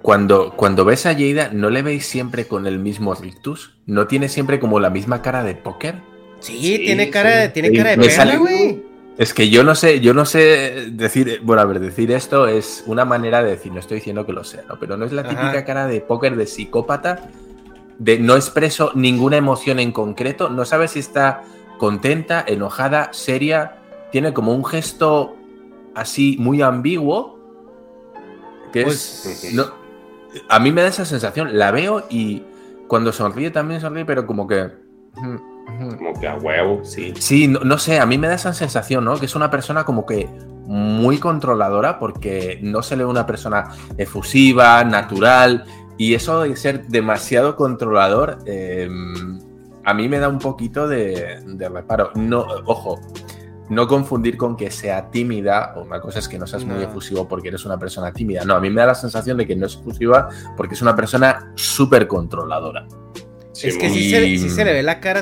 Speaker 4: Cuando, cuando ves a Jada, ¿no le veis siempre con el mismo rictus? ¿No tiene siempre como la misma cara de póker?
Speaker 3: Sí,
Speaker 5: Sí,
Speaker 3: tiene cara,
Speaker 5: sí.
Speaker 3: tiene
Speaker 4: Sí,
Speaker 3: cara de
Speaker 4: me
Speaker 3: perra, güey.
Speaker 4: Es que yo no sé, yo no sé decir, bueno, a ver, decir esto es una manera de decir, no estoy diciendo que lo sea, ¿no? Pero no es la típica cara de póker de psicópata, de no expreso ninguna emoción en concreto, no sabes si está contenta, enojada, seria, tiene como un gesto así muy ambiguo, que
Speaker 3: Pues-
Speaker 4: es... no- a mí me da esa sensación, la veo y cuando sonríe también sonríe, pero como que...
Speaker 5: Como que a huevo, sí.
Speaker 4: Sí, no, no sé, a mí me da esa sensación, ¿no? Que es una persona como que muy controladora porque no se le ve una persona efusiva, natural, y eso de ser demasiado controlador eh, a mí me da un poquito de, de reparo. No, ojo, no confundir con que sea tímida, o una cosa es que no seas muy
Speaker 3: No.
Speaker 4: efusivo porque eres una persona tímida. No, a mí me da la sensación de que no es efusiva porque es una persona súper controladora.
Speaker 3: Es que sí se, sí se le ve la cara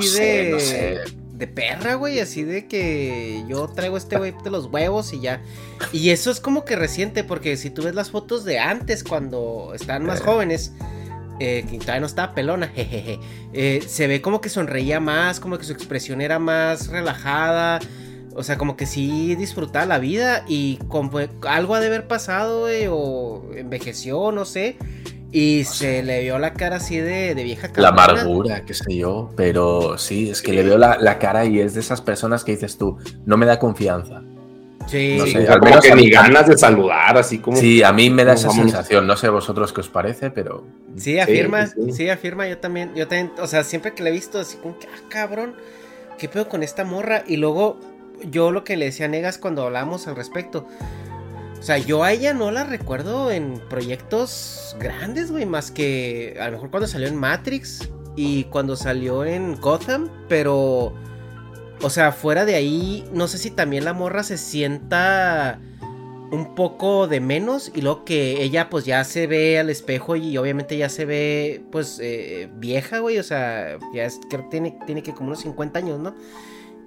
Speaker 4: No
Speaker 3: así
Speaker 4: sé,
Speaker 3: de,
Speaker 4: no sé.
Speaker 3: de perra, güey, así de que yo traigo este güey de los huevos y ya. Y eso es como que reciente, porque si tú ves las fotos de antes, cuando estaban más jóvenes, eh, que todavía no estaba pelona, jejeje, eh, se ve como que sonreía más, como que su expresión era más relajada. O sea, como que sí disfrutaba la vida y como algo ha de haber pasado, güey, o envejeció, no sé. Y se le vio la cara así de, de vieja
Speaker 4: La
Speaker 3: cabrona.
Speaker 4: amargura, qué sé yo, pero sí, es que le veo la, la cara y es de esas personas que dices tú, no me da confianza.
Speaker 3: Sí,
Speaker 4: No
Speaker 5: Sí,
Speaker 4: sé,
Speaker 5: o sea,
Speaker 4: al
Speaker 5: como
Speaker 4: menos
Speaker 5: que ni ganas de saludar, así como.
Speaker 4: Sí, a mí me da esa sensación, no sé a vosotros qué os parece, pero
Speaker 3: Sí, afirma, sí,
Speaker 5: sí, sí.
Speaker 3: afirma, yo también, yo también, o sea, siempre que la he visto así como que, ah, cabrón, ¿qué pedo con esta morra? Y luego, yo lo que le decía a Negas cuando hablábamos al respecto, o sea, yo a ella no la recuerdo en proyectos grandes, güey, más que a lo mejor cuando salió en Matrix y cuando salió en Gotham, pero, o sea, fuera de ahí, no sé si también la morra se sienta un poco de menos y luego que ella pues ya se ve al espejo y obviamente ya se ve pues eh, vieja, güey, o sea, ya es, creo que tiene, tiene que como unos 50 años, ¿no?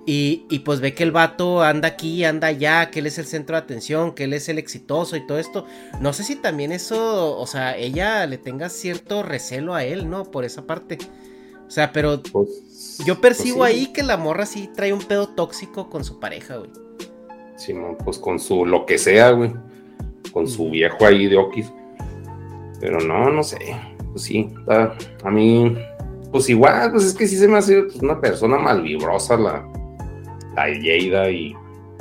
Speaker 3: Y, y pues ve que el vato anda aquí, anda allá, que él es el centro de atención, que él es el exitoso y todo esto. No sé si también eso, o sea, ella le tenga cierto recelo a él, ¿no? Por esa parte. O sea, pero
Speaker 5: Pues,
Speaker 3: yo percibo
Speaker 5: pues sí.
Speaker 3: ahí que la morra sí trae un pedo tóxico con su pareja, güey.
Speaker 5: Simón, pues con su lo que sea, güey. Con su viejo ahí de Okis. Pero no, no sé. Pues sí, a mí, pues igual, pues es que sí se me hace una persona malvibrosa la, la Yeida y,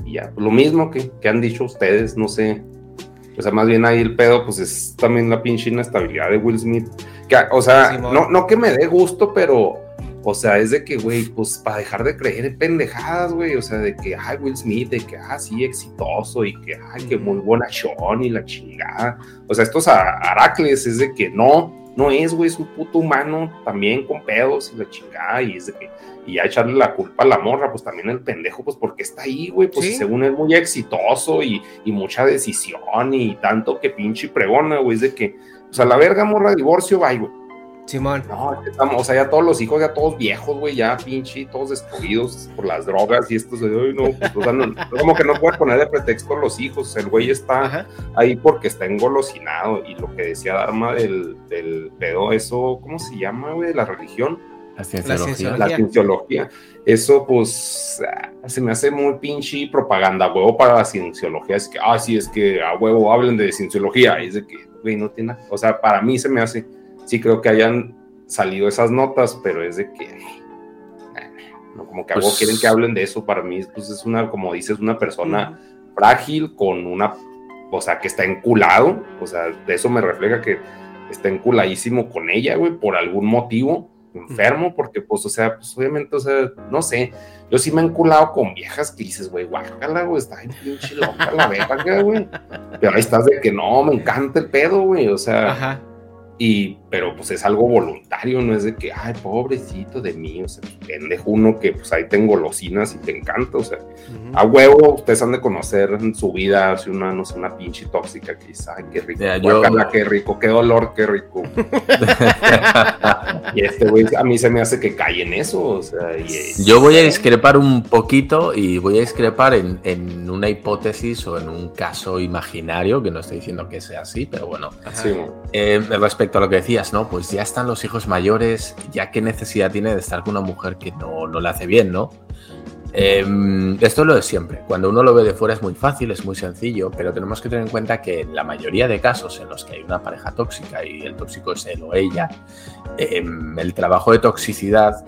Speaker 5: y ya. Lo mismo que, que han dicho ustedes, no sé. O sea, más bien ahí el pedo, pues es también la pinche inestabilidad de Will Smith. Que, o sea, no, no que me dé gusto, pero, o sea, es de que, güey, pues para dejar de creer en pendejadas, güey. O sea, de que, ay, Will Smith, de que, ah, sí, exitoso y que, ay, que muy buena y la chingada. O sea, estos Aracles es de que no, no es, güey, es un puto humano también con pedos y la chingada. Y es de que, y ya echarle la culpa a la morra, pues también el pendejo, pues porque está ahí, güey, pues según es muy exitoso y, y, mucha decisión y tanto que pinche pregona, güey, es de que, o sea, la verga morra, divorcio, bye, güey.
Speaker 3: Simón.
Speaker 5: No, estamos, o sea, ya todos los hijos, ya todos viejos, güey, ya pinche, todos destruidos por las drogas y estos, ay, no, pues, o sea, no, como que no puede poner de pretexto los hijos, el güey está ahí porque está engolosinado y lo que decía Dharma del, del pedo, eso, ¿cómo se llama, güey? La religión
Speaker 4: la cienciología.
Speaker 5: La cienciología. Eso, pues, ah, se me hace muy pinche propaganda, huevo, para la cienciología. Es que, ah, sí, es que a huevo hablen de cienciología. Y es de que, güey, no tiene. O sea, para mí se me hace. Sí, creo que hayan salido esas notas, pero es de que. No, como que pues quieren que hablen de eso. Para mí, pues es una, como dices, una persona frágil con una. O sea, que está enculado. O sea, de eso me refleja que está enculadísimo con ella, güey, por algún motivo enfermo, porque pues, o sea, pues obviamente, o sea, no sé, yo sí me he enculado con viejas que dices, güey, guácala, güey, está en pinche loca la verga, güey. Pero ahí estás de que no, me encanta el pedo, güey, o sea, Ajá. Y, pero pues es algo voluntario, no es de que, ay, pobrecito de mí, o sea, pendejo uno que pues ahí tengo golosinas y te encanta, o sea, a huevo, ustedes han de conocer en su vida, si una, no sé, una pinche tóxica que dice, ay, qué rico, qué rico, qué dolor, qué rico. y este güey, a mí se me hace que cae en eso, o sea,
Speaker 4: Yo voy a discrepar un poquito y voy a discrepar en, en, una hipótesis o en un caso imaginario, que no estoy diciendo que sea así, pero bueno, sí. eh, respecto a lo que decías, ¿no? Pues ya están los hijos mayores, ya qué necesidad tiene de estar con una mujer que no, no le hace bien, ¿no? Em, esto es lo de siempre. Cuando uno lo ve de fuera es muy fácil, es muy sencillo, pero tenemos que tener en cuenta que en la mayoría de casos en los que hay una pareja tóxica y el tóxico es él o ella, em, el trabajo de toxicidad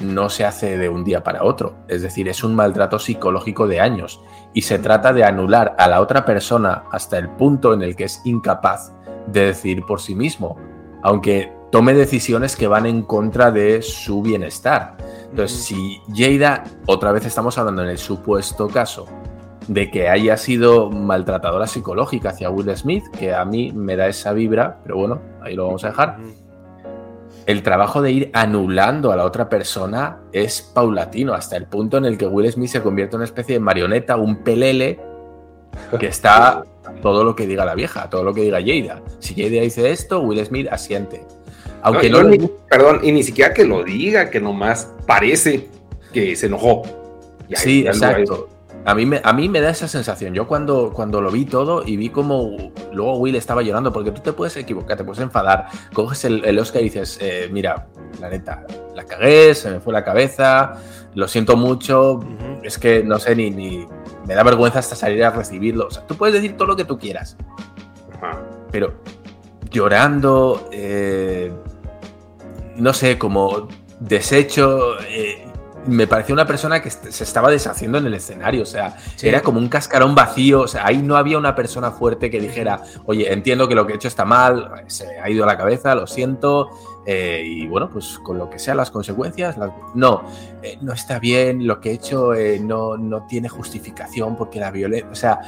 Speaker 4: no se hace de un día para otro. Es decir, es un maltrato psicológico de años y se trata de anular a la otra persona hasta el punto en el que es incapaz de decidir por sí mismo, aunque tome decisiones que van en contra de su bienestar. Entonces, si Jada, otra vez estamos hablando en el supuesto caso de que haya sido maltratadora psicológica hacia Will Smith, que a mí me da esa vibra, pero bueno, ahí lo vamos a dejar. El trabajo de ir anulando a la otra persona es paulatino, hasta el punto en el que Will Smith se convierte en una especie de marioneta, un pelele, que está todo lo que diga la vieja, todo lo que diga Jada. Si Jada dice esto, Will Smith asiente.
Speaker 5: Aunque no, perdón, y ni siquiera que lo diga, que nomás parece que se enojó.
Speaker 4: sí, exacto. A mí, me, a mí me da esa sensación. Yo cuando, cuando lo vi todo y vi como luego Will estaba llorando, porque tú te puedes equivocar, te puedes enfadar, coges el, Oscar y dices, eh, mira, la neta, la cagué, se me fue la cabeza, lo siento mucho, es que no sé ni, ni, me da vergüenza hasta salir a recibirlo. O sea, tú puedes decir todo lo que tú quieras, pero llorando, eh, no sé, como deshecho, eh, me pareció una persona que se estaba deshaciendo en el escenario, o sea, era como un cascarón vacío, o sea, ahí no había una persona fuerte que dijera, oye, entiendo que lo que he hecho está mal, se ha ido a la cabeza, lo siento, eh, y bueno, pues con lo que sean las consecuencias, no, eh, no está bien, lo que he hecho eh, no, no tiene justificación porque la violencia, o sea,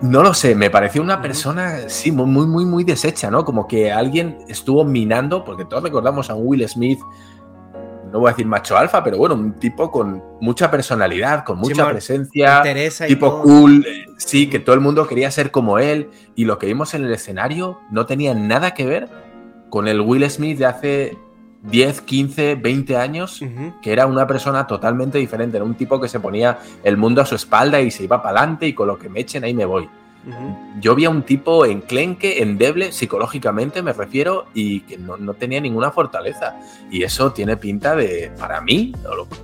Speaker 4: no lo sé, me pareció una persona, sí, muy, muy, muy, deshecha, ¿no? Como que alguien estuvo minando, porque todos recordamos a Will Smith, no voy a decir macho alfa, pero bueno, un tipo con mucha personalidad, con mucha presencia, tipo cool, sí, que todo el mundo quería ser como él, y lo que vimos en el escenario no tenía nada que ver con el Will Smith de hace 10, 15, 20 años, que era una persona totalmente diferente, era un tipo que se ponía el mundo a su espalda y se iba para adelante y con lo que me echen ahí me voy. Yo vi a un tipo enclenque, endeble, psicológicamente me refiero, y que no, tenía ninguna fortaleza. Y eso tiene pinta de, para mí,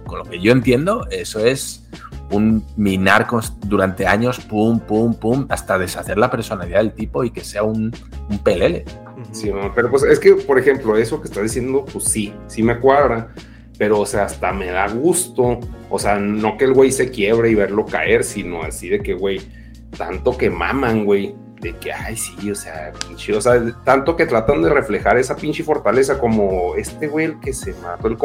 Speaker 4: con lo que yo entiendo, eso es un minar durante años, pum, pum, pum, hasta deshacer la personalidad del tipo y que sea un, un pelele.
Speaker 5: Sí, pero pues es que, por ejemplo, eso que estás diciendo, pues sí, sí me cuadra, pero o sea, hasta me da gusto, o sea, no que el güey se quiebre y verlo caer, sino así de que, güey, tanto que maman, güey, de que, ay, sí, o sea, pinche, o sea, tanto que tratan de reflejar esa pinche fortaleza como este güey, el que se mató, el,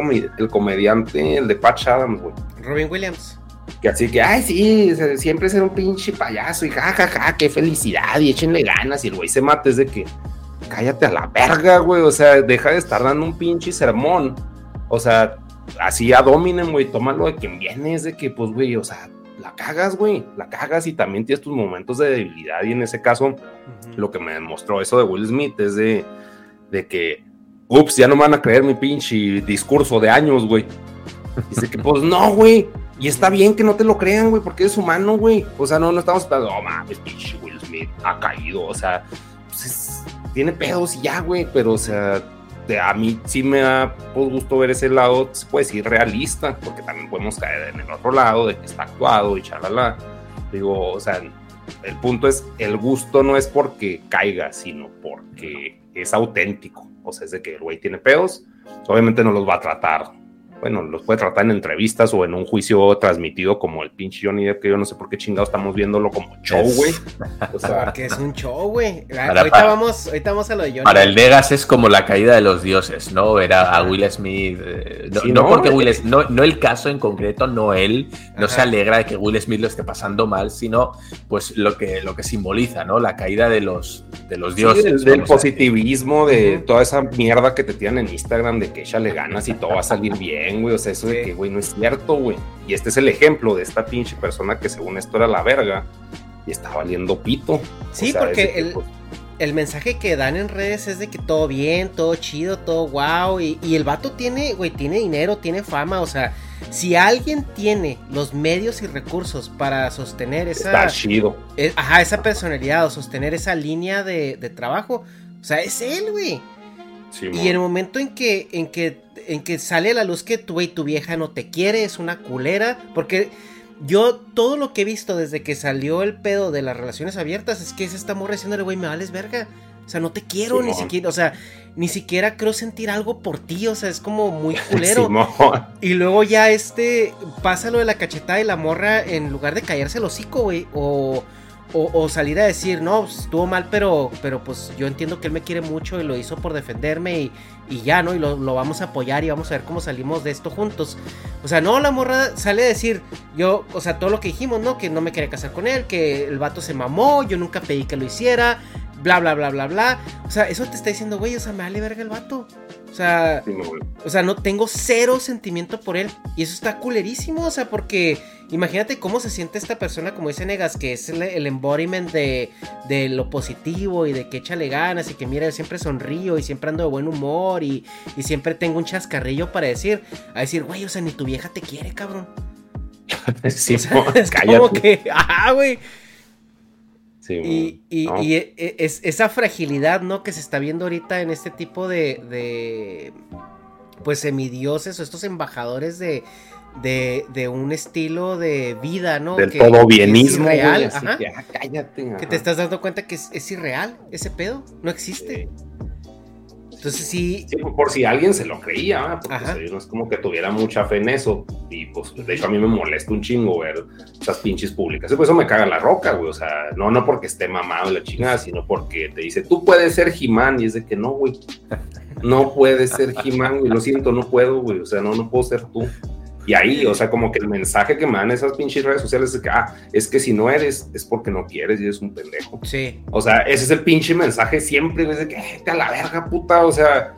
Speaker 5: comediante, el de Patch Adams, güey.
Speaker 3: Robin Williams.
Speaker 5: Que así que, ay, sí, o sea, siempre ser un pinche payaso y jajaja, qué felicidad y échenle ganas. Y el güey se mata, es de que, cállate a la verga, güey, o sea, deja de estar dando un pinche sermón. O sea, así a dominen, güey, tómalo de quien viene, es de que, pues, güey, o sea, la cagas, güey, la cagas y también tienes tus momentos de debilidad. Y en ese caso, lo que me demostró eso de Will Smith es de, de que, ups, ya no me van a creer mi pinche discurso de años, güey. Dice que, pues no, güey. Y está bien que no te lo crean, güey, porque eres humano, güey. O sea, no, no estamos esperando, oh mames, pinche Will Smith ha caído. O sea, pues es- tiene pedos y ya, güey. Pero, o sea, a mí sí me da pues, gusto ver ese lado, se puede decir realista, porque también podemos caer en el otro lado de que está actuado y chalala. Digo, o sea, el punto es, el gusto no es porque caiga, sino porque es auténtico. O sea, es de que el güey tiene pedos, obviamente no los va a tratar. Bueno, los puede tratar en entrevistas o en un juicio transmitido como el pinche Johnny Depp, que yo no sé por qué chingado estamos viéndolo como show, güey. O sea,
Speaker 3: Que es un show, güey. Ah, ahorita,
Speaker 4: para-
Speaker 3: vamos, ahorita vamos a lo de Johnny.
Speaker 4: Para el Vegas es como la caída de los dioses, ¿no? Ver a, Will Smith. eh, no,
Speaker 5: Sí,
Speaker 4: no
Speaker 5: ¿no?
Speaker 4: porque Will Smith, no, no el caso en concreto, no él, no
Speaker 3: Ajá.
Speaker 4: se alegra de que Will Smith lo esté pasando mal, sino pues lo que, lo que simboliza, ¿no? La caída de los, de los
Speaker 5: Sí,
Speaker 4: dioses.
Speaker 5: del, del positivismo, de toda esa mierda que te tiran en Instagram de que échale ganas y todo va a salir bien, güey. O sea, eso de que, güey, no es cierto, güey. Y este es el ejemplo de esta pinche persona que según esto era la verga y está valiendo pito.
Speaker 3: Sí,
Speaker 5: O sea,
Speaker 3: porque el-
Speaker 5: pues,
Speaker 3: el mensaje que dan en redes es de que todo bien, todo chido, todo wow. Y, y el vato tiene, güey, tiene dinero, tiene fama. O sea, si alguien tiene los medios y recursos para sostener esa,
Speaker 5: está chido.
Speaker 3: eh, ajá, esa personalidad o sostener esa línea de, de trabajo, o sea, es él, güey.
Speaker 5: Sí,
Speaker 3: Y en el momento en que, en que, en que sale a la luz que tu, güey, tu vieja no te quiere, es una culera, porque yo todo lo que he visto desde que salió el pedo de las relaciones abiertas es que es esta morra diciéndole, güey, me vales verga. O sea, no te quiero, ni siquiera, o sea, ni siquiera creo sentir algo por ti, o sea, es como muy culero.
Speaker 5: Simón.
Speaker 3: Y luego ya este pasa lo de la cachetada y la morra en lugar de callarse el hocico, güey, o, o, salir a decir, no, estuvo mal, pero, pero pues yo entiendo que él me quiere mucho y lo hizo por defenderme y, y ya, ¿no? Y lo, lo vamos a apoyar y vamos a ver cómo salimos de esto juntos. O sea, no, la morra sale a decir, yo, o sea, todo lo que dijimos, ¿no? Que no me quería casar con él, que el vato se mamó, yo nunca pedí que lo hiciera, bla, bla, bla, bla, bla. O sea, eso te está diciendo, güey, o sea, me vale verga el vato. O sea, o sea, no tengo cero sentimiento por él. Y eso está culerísimo. O sea, porque imagínate cómo se siente esta persona, como dice Negas, que es el, el embodiment de, de lo positivo y de que échale ganas y que mira, yo siempre sonrío y siempre ando de buen humor y, y siempre tengo un chascarrillo para decir, a decir, güey, o sea, ni tu vieja te quiere, cabrón.
Speaker 5: Simón,
Speaker 3: es
Speaker 5: cállate.
Speaker 3: como que, ajá, güey. Y, y-
Speaker 5: No.
Speaker 3: y e- e- es, esa fragilidad, ¿no? Que se está viendo ahorita en este tipo de, de pues, semidioses o estos embajadores de, de, de un estilo de vida, ¿no?
Speaker 5: Del
Speaker 3: Que-
Speaker 5: todo
Speaker 3: que es
Speaker 5: bienismo, güey.
Speaker 3: ajá.
Speaker 5: que, ah, cállate.
Speaker 3: Que te estás dando cuenta que es, es irreal ese pedo, no existe. Entonces sí,
Speaker 5: Sí, por si alguien se lo creía, porque o sea, no es como que tuviera mucha fe en eso. Y pues, de hecho, a mí me molesta un chingo ver esas pinches públicas. Por eso me caga la roca, güey. O sea, no, no porque esté mamado la chingada, sino porque te dice, tú puedes ser He-Man. Y es de que no, güey. No puedes ser He-Man, güey. Lo siento, no puedo, güey. O sea, no, no puedo ser tú. Y ahí, o sea, como que el mensaje que me dan esas pinches redes sociales es que, ah, es que si no eres, es porque no quieres y eres un pendejo.
Speaker 3: sí.
Speaker 5: O sea, ese es el pinche mensaje siempre, es de que, "Eh, te a la verga, puta, o sea,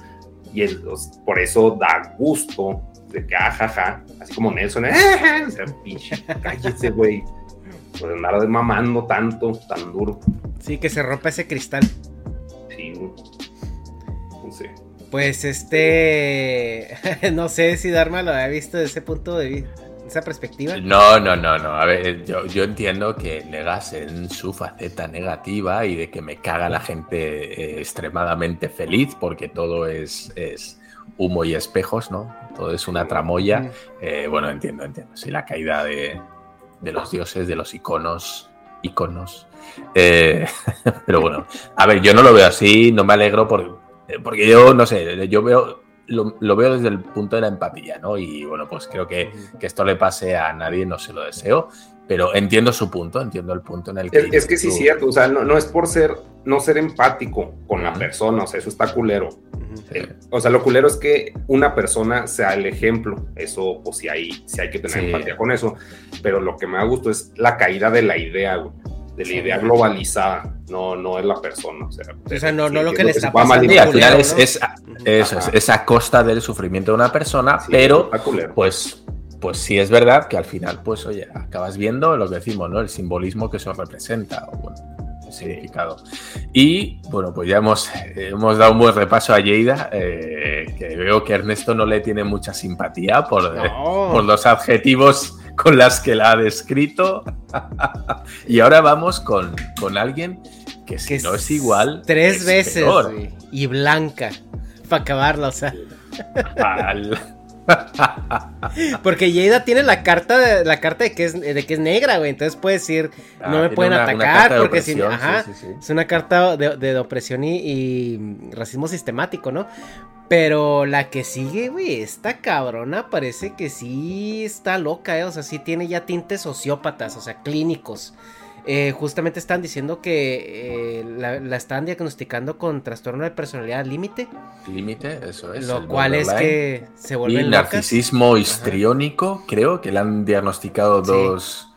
Speaker 5: y el- los- por eso da gusto de que, ah, jaja, así como Nelson, eh, o sea, pinche, cállese, güey, por andar de mamando tanto, tan duro,
Speaker 3: Sí, que se rompa ese cristal. Pues este, no sé si Dharma lo había visto desde ese punto de vista, esa perspectiva.
Speaker 4: No, no, no, no. A ver, yo, yo entiendo que Negas en su faceta negativa y de que me caga la gente eh, extremadamente feliz porque todo es, es humo y espejos, ¿no? Todo es una tramoya. Eh, bueno, entiendo, entiendo. Sí, la caída de, de los dioses, de los iconos, iconos. Eh, pero bueno, a ver, yo no lo veo así, no me alegro por, porque yo, no sé, yo veo, lo, lo veo desde el punto de la empatía, ¿no? Y bueno, pues creo que, que esto le pase a nadie, no se lo deseo. pero entiendo su punto, entiendo el punto en el que...
Speaker 5: Es, es que sí, es cierto, o sea, no, no, es por ser, no ser empático con la persona, o sea, eso está culero. Eh, o sea, lo culero es que una persona sea el ejemplo, eso pues sí hay, sí hay que tener
Speaker 4: Sí.
Speaker 5: empatía con eso, pero lo que me da gusto es la caída de la idea, güey, de la idea globalizada, no, no es la persona, o sea,
Speaker 3: O sea, no, no lo que le está pasando.
Speaker 4: Al final es, es, es, es a costa del sufrimiento de una persona,
Speaker 5: Sí,
Speaker 4: pero pues, pues sí es verdad que al final, pues oye, acabas viendo lo que decimos, ¿no? El simbolismo que eso representa, o bueno, el significado. Y bueno, pues ya hemos, hemos dado un buen repaso a Lleida, eh, que veo que Ernesto no le tiene mucha simpatía por,
Speaker 3: No.
Speaker 4: por los adjetivos con las que la ha descrito. y ahora vamos con, con alguien que si
Speaker 3: Que
Speaker 4: no es igual.
Speaker 3: Tres
Speaker 4: es
Speaker 3: veces,
Speaker 4: peor.
Speaker 3: Y blanca. Para acabarla, o sea.
Speaker 4: Al-
Speaker 3: Porque Yeida tiene la carta de, la carta de que es de que es negra, güey. Entonces puede decir,
Speaker 4: Ah,
Speaker 3: no me pueden
Speaker 4: una-
Speaker 3: atacar porque si ajá,
Speaker 4: sí, sí, sí.
Speaker 3: es una carta de, de opresión y, y racismo sistemático, ¿no? Pero la que sigue, güey, esta cabrona parece que sí está loca, ¿eh? O sea, sí tiene ya tintes sociópatas, o sea, clínicos. Eh, justamente están diciendo que eh, la, la están diagnosticando con trastorno de personalidad límite,
Speaker 4: Límite, eso es.
Speaker 3: lo cual es que se
Speaker 4: Y
Speaker 3: vuelven locas.
Speaker 4: narcisismo histriónico, creo que le han diagnosticado
Speaker 3: Sí.
Speaker 4: dos,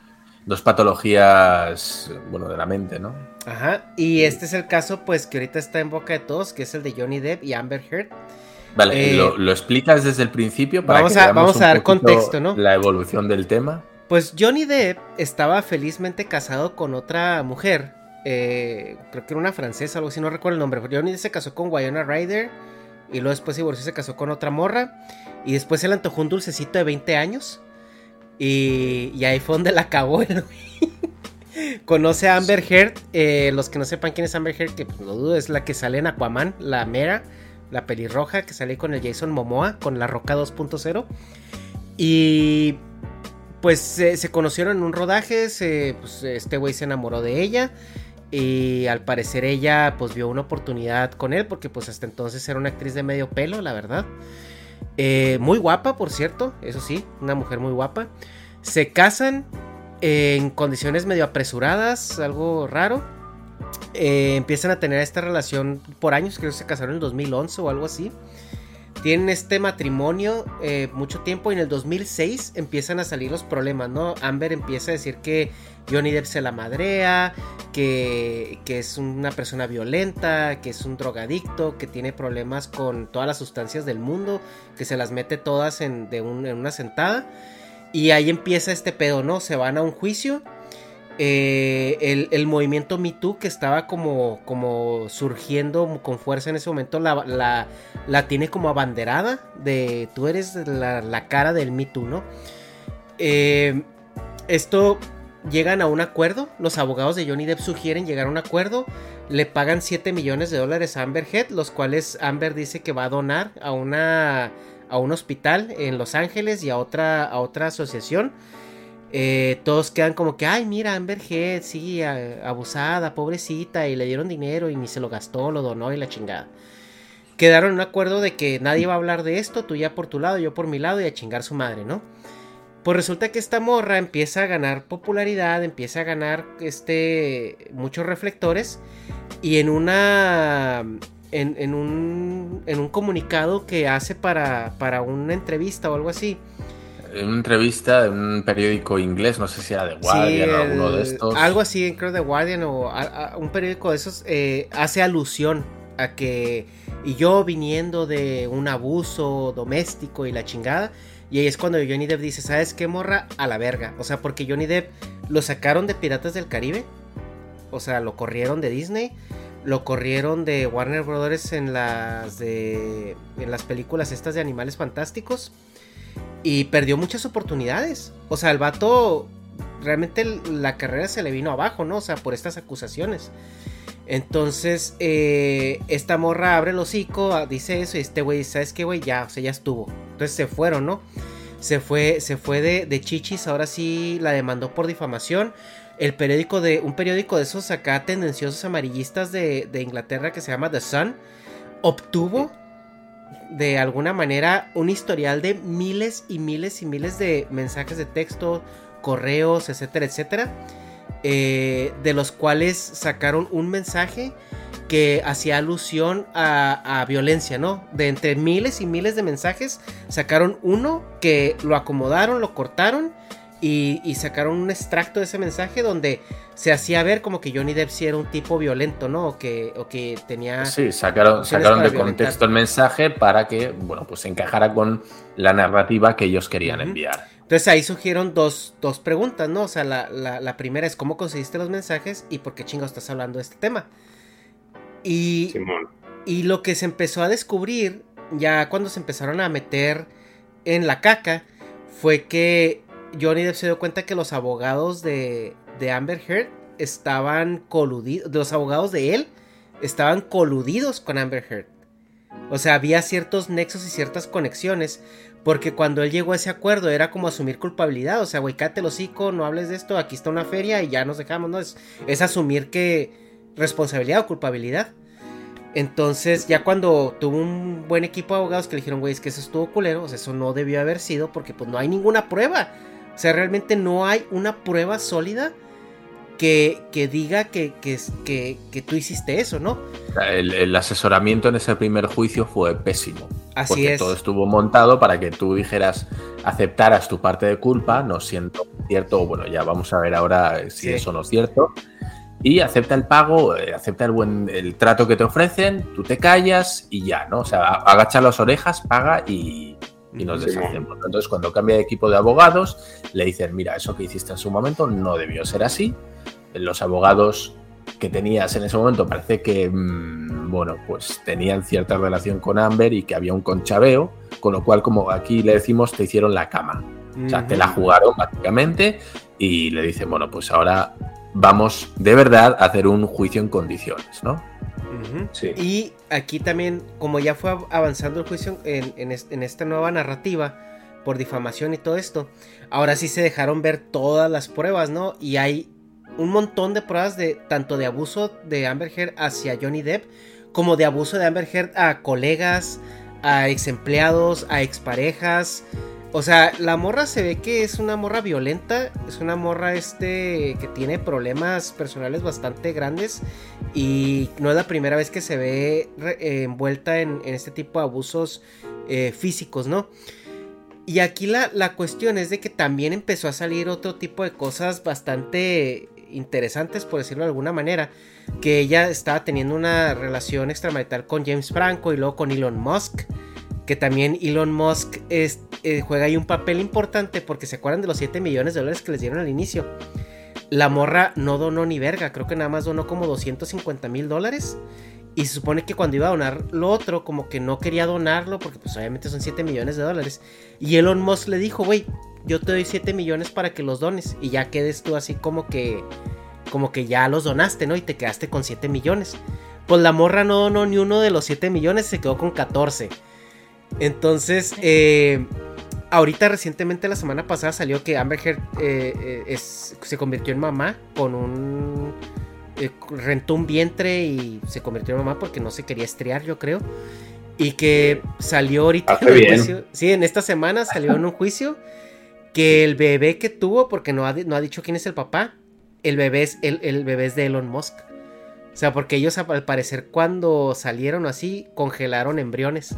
Speaker 4: dos patologías, bueno, de la mente, ¿no?
Speaker 3: Ajá, y este es el caso, pues, que ahorita está en boca de todos, que es el de Johnny Depp y Amber Heard.
Speaker 4: Vale,
Speaker 3: Eh,
Speaker 4: lo, lo explicas desde el principio para
Speaker 3: vamos
Speaker 4: que
Speaker 3: a- vamos a dar contexto, ¿no?
Speaker 4: La evolución del tema.
Speaker 3: Pues Johnny Depp estaba felizmente casado con otra mujer, eh, creo que era una francesa, algo así, no recuerdo el nombre. Johnny Depp se casó con Wynonna Ryder y luego después se divorció se casó con otra morra. Y después se le antojó un dulcecito de 20 años. Y, y ahí fue donde la acabó el. Conoce a Amber Heard. eh, los que no sepan quién es Amber Heard, que pues, no dudo, es la que sale en Aquaman, la mera, la pelirroja que sale con el Jason Momoa, con la Roca 2.0. Y pues se- conocieron en un rodaje, se- pues, este güey se enamoró de ella. Y al parecer ella pues vio una oportunidad con él porque pues hasta entonces era una actriz de medio pelo, la verdad. Eh, muy guapa, por cierto, eso sí, una mujer muy guapa. Se casan en condiciones medio apresuradas, algo raro. Eh, empiezan a tener esta relación por años, creo que se casaron en el 2011 o algo así. Tienen este matrimonio eh, mucho tiempo y en el 2006 empiezan a salir los problemas, ¿no? Amber empieza a decir que Johnny Depp se la madrea, que, que es una persona violenta, que es un drogadicto, que tiene problemas con todas las sustancias del mundo, que se las mete todas en, de un- en una sentada. Y ahí empieza este pedo, ¿no? Se van a un juicio. Eh, el, movimiento Me Too que estaba como, como surgiendo con fuerza en ese momento la, la, tiene como abanderada de tú eres la, la cara del Me Too, ¿no? Eh, esto llegan a un acuerdo, los abogados de Johnny Depp sugieren llegar a un acuerdo, le pagan 7 millones de dólares a Amber Heard, los cuales Amber dice que va a donar a una a un hospital en Los Ángeles y a otra a otra asociación. Eh, todos quedan como que, ay, mira, Amber Heard, sí, a- abusada, pobrecita, y le dieron dinero y ni se lo gastó, lo donó y la chingada. Quedaron en un acuerdo de que nadie va a hablar de esto, tú ya por tu lado, yo por mi lado y a chingar su madre, ¿no? Pues resulta que esta morra empieza a ganar popularidad, empieza a ganar este muchos reflectores y en una en, en un en un comunicado que hace para para una entrevista o algo así.
Speaker 4: En una entrevista de un periódico inglés, no sé si era The Guardian
Speaker 3: Sí,
Speaker 4: o alguno de estos.
Speaker 3: Algo así, creo The Guardian o a- a- un periódico de esos eh, hace alusión a que y yo viniendo de un abuso doméstico y la chingada. Y ahí es cuando Johnny Depp dice, ¿sabes qué, morra? A la verga. O sea, porque Johnny Depp lo sacaron de Piratas del Caribe. O sea, lo corrieron de Disney. Lo corrieron de Warner Brothers en las de. en las películas estas de animales fantásticos. Y perdió muchas oportunidades. O sea, el vato. Realmente la carrera se le vino abajo, ¿no? O sea, por estas acusaciones. Entonces, eh, esta morra abre el hocico, ah, dice eso, y este güey, ¿sabes qué, güey? Ya, o sea, ya estuvo. Entonces se fueron, ¿no? Se fue, se fue de, de chichis, ahora sí la demandó por difamación. El periódico de, un periódico de esos acá tendenciosos amarillistas de, de Inglaterra que se llama The Sun, obtuvo de alguna manera un historial de miles y miles y miles de mensajes de texto, correos, etcétera, etcétera, eh, de los cuales sacaron un mensaje que hacía alusión a, violencia, ¿no? De entre miles y miles de mensajes, sacaron uno que lo acomodaron, lo cortaron y, sacaron un extracto de ese mensaje donde se hacía ver como que Johnny Depp sí era un tipo violento, ¿no? O que, o que tenía...
Speaker 4: Sí, sacaron, sacaron de contexto el mensaje para que, bueno, pues encajara con la narrativa que ellos querían enviar.
Speaker 3: Entonces ahí surgieron dos, preguntas, ¿no? O sea, la, primera es cómo conseguiste los mensajes y por qué chingo estás hablando de este tema. Y, y lo que se empezó a descubrir, ya cuando se empezaron a meter en la caca, fue que Johnny Depp se dio cuenta que los abogados de, Amber Heard estaban coludidos, los abogados de él estaban coludidos con Amber Heard. O sea, había ciertos nexos y ciertas conexiones. Porque cuando él llegó a ese acuerdo era como asumir culpabilidad. O sea, güey, cállate el hocico, no hables de esto, aquí está una feria y ya nos dejamos, ¿no? Es, es asumir que responsabilidad o culpabilidad. Entonces, ya cuando tuvo un buen equipo de abogados que le dijeron, güey, es que eso estuvo culero, o sea, eso no debió haber sido porque pues no hay ninguna prueba. O sea, realmente no hay una prueba sólida que, que diga que, que, que, tú hiciste eso, ¿no?
Speaker 4: El, asesoramiento en ese primer juicio fue pésimo.
Speaker 3: Así
Speaker 4: porque
Speaker 3: es.
Speaker 4: todo estuvo montado para que tú dijeras, aceptaras tu parte de culpa, no siento cierto, bueno, ya vamos a ver ahora si eso no es cierto. Y acepta el pago, eh, acepta el buen el trato que te ofrecen, tú te callas y ya, ¿no? O sea, agacha las orejas, paga y, y nos deshacemos. Entonces, cuando cambia de equipo de abogados, le dicen, mira, eso que hiciste en su momento no debió ser así. Los abogados que tenías en ese momento parece que, mm, bueno, pues tenían cierta relación con Amber y que había un conchabeo, con lo cual, como aquí le decimos, te hicieron la cama. O sea, te la jugaron básicamente y le dicen, bueno, pues ahora vamos de verdad a hacer un juicio en condiciones, ¿no?
Speaker 3: Y aquí también, como ya fue avanzando el juicio en, esta nueva narrativa por difamación y todo esto, ahora sí se dejaron ver todas las pruebas, ¿no? Y hay un montón de pruebas de tanto de abuso de Amber Heard hacia Johnny Depp, como de abuso de Amber Heard a colegas, a ex empleados, a exparejas. O sea, la morra se ve que es una morra violenta, es una morra este que tiene problemas personales bastante grandes y no es la primera vez que se ve envuelta en, este tipo de abusos eh, físicos, ¿no? Y aquí la, la cuestión es de que también empezó a salir otro tipo de cosas bastante interesantes, por decirlo de alguna manera, que ella estaba teniendo una relación extramarital con James Franco y luego con Elon Musk que también Elon Musk es, eh, juega ahí un papel importante porque se acuerdan de los 7 millones de dólares que les dieron al inicio. La morra no donó ni verga, creo que nada más donó como 250 mil dólares. Y se supone que cuando iba a donar lo otro, como que no quería donarlo porque pues obviamente son 7 millones de dólares. Y Elon Musk le dijo, güey, yo te doy 7 millones para que los dones. Y ya quedes tú así como que, como que ya los donaste, ¿no? Y te quedaste con 7 millones. Pues la morra no donó ni uno de los 7 millones, se quedó con 14. Entonces, eh, ahorita recientemente la semana pasada salió que Amber Heard eh, eh, se convirtió en mamá con un... rentó un vientre y se convirtió en mamá porque no se quería estriar, yo creo. Y que salió ahorita en un juicio. Sí, en esta semana salió en un juicio que el bebé que tuvo, porque no ha, no ha dicho quién es el papá, el bebé es, el, el bebé es de Elon Musk. O sea, porque ellos al parecer cuando salieron así, congelaron embriones.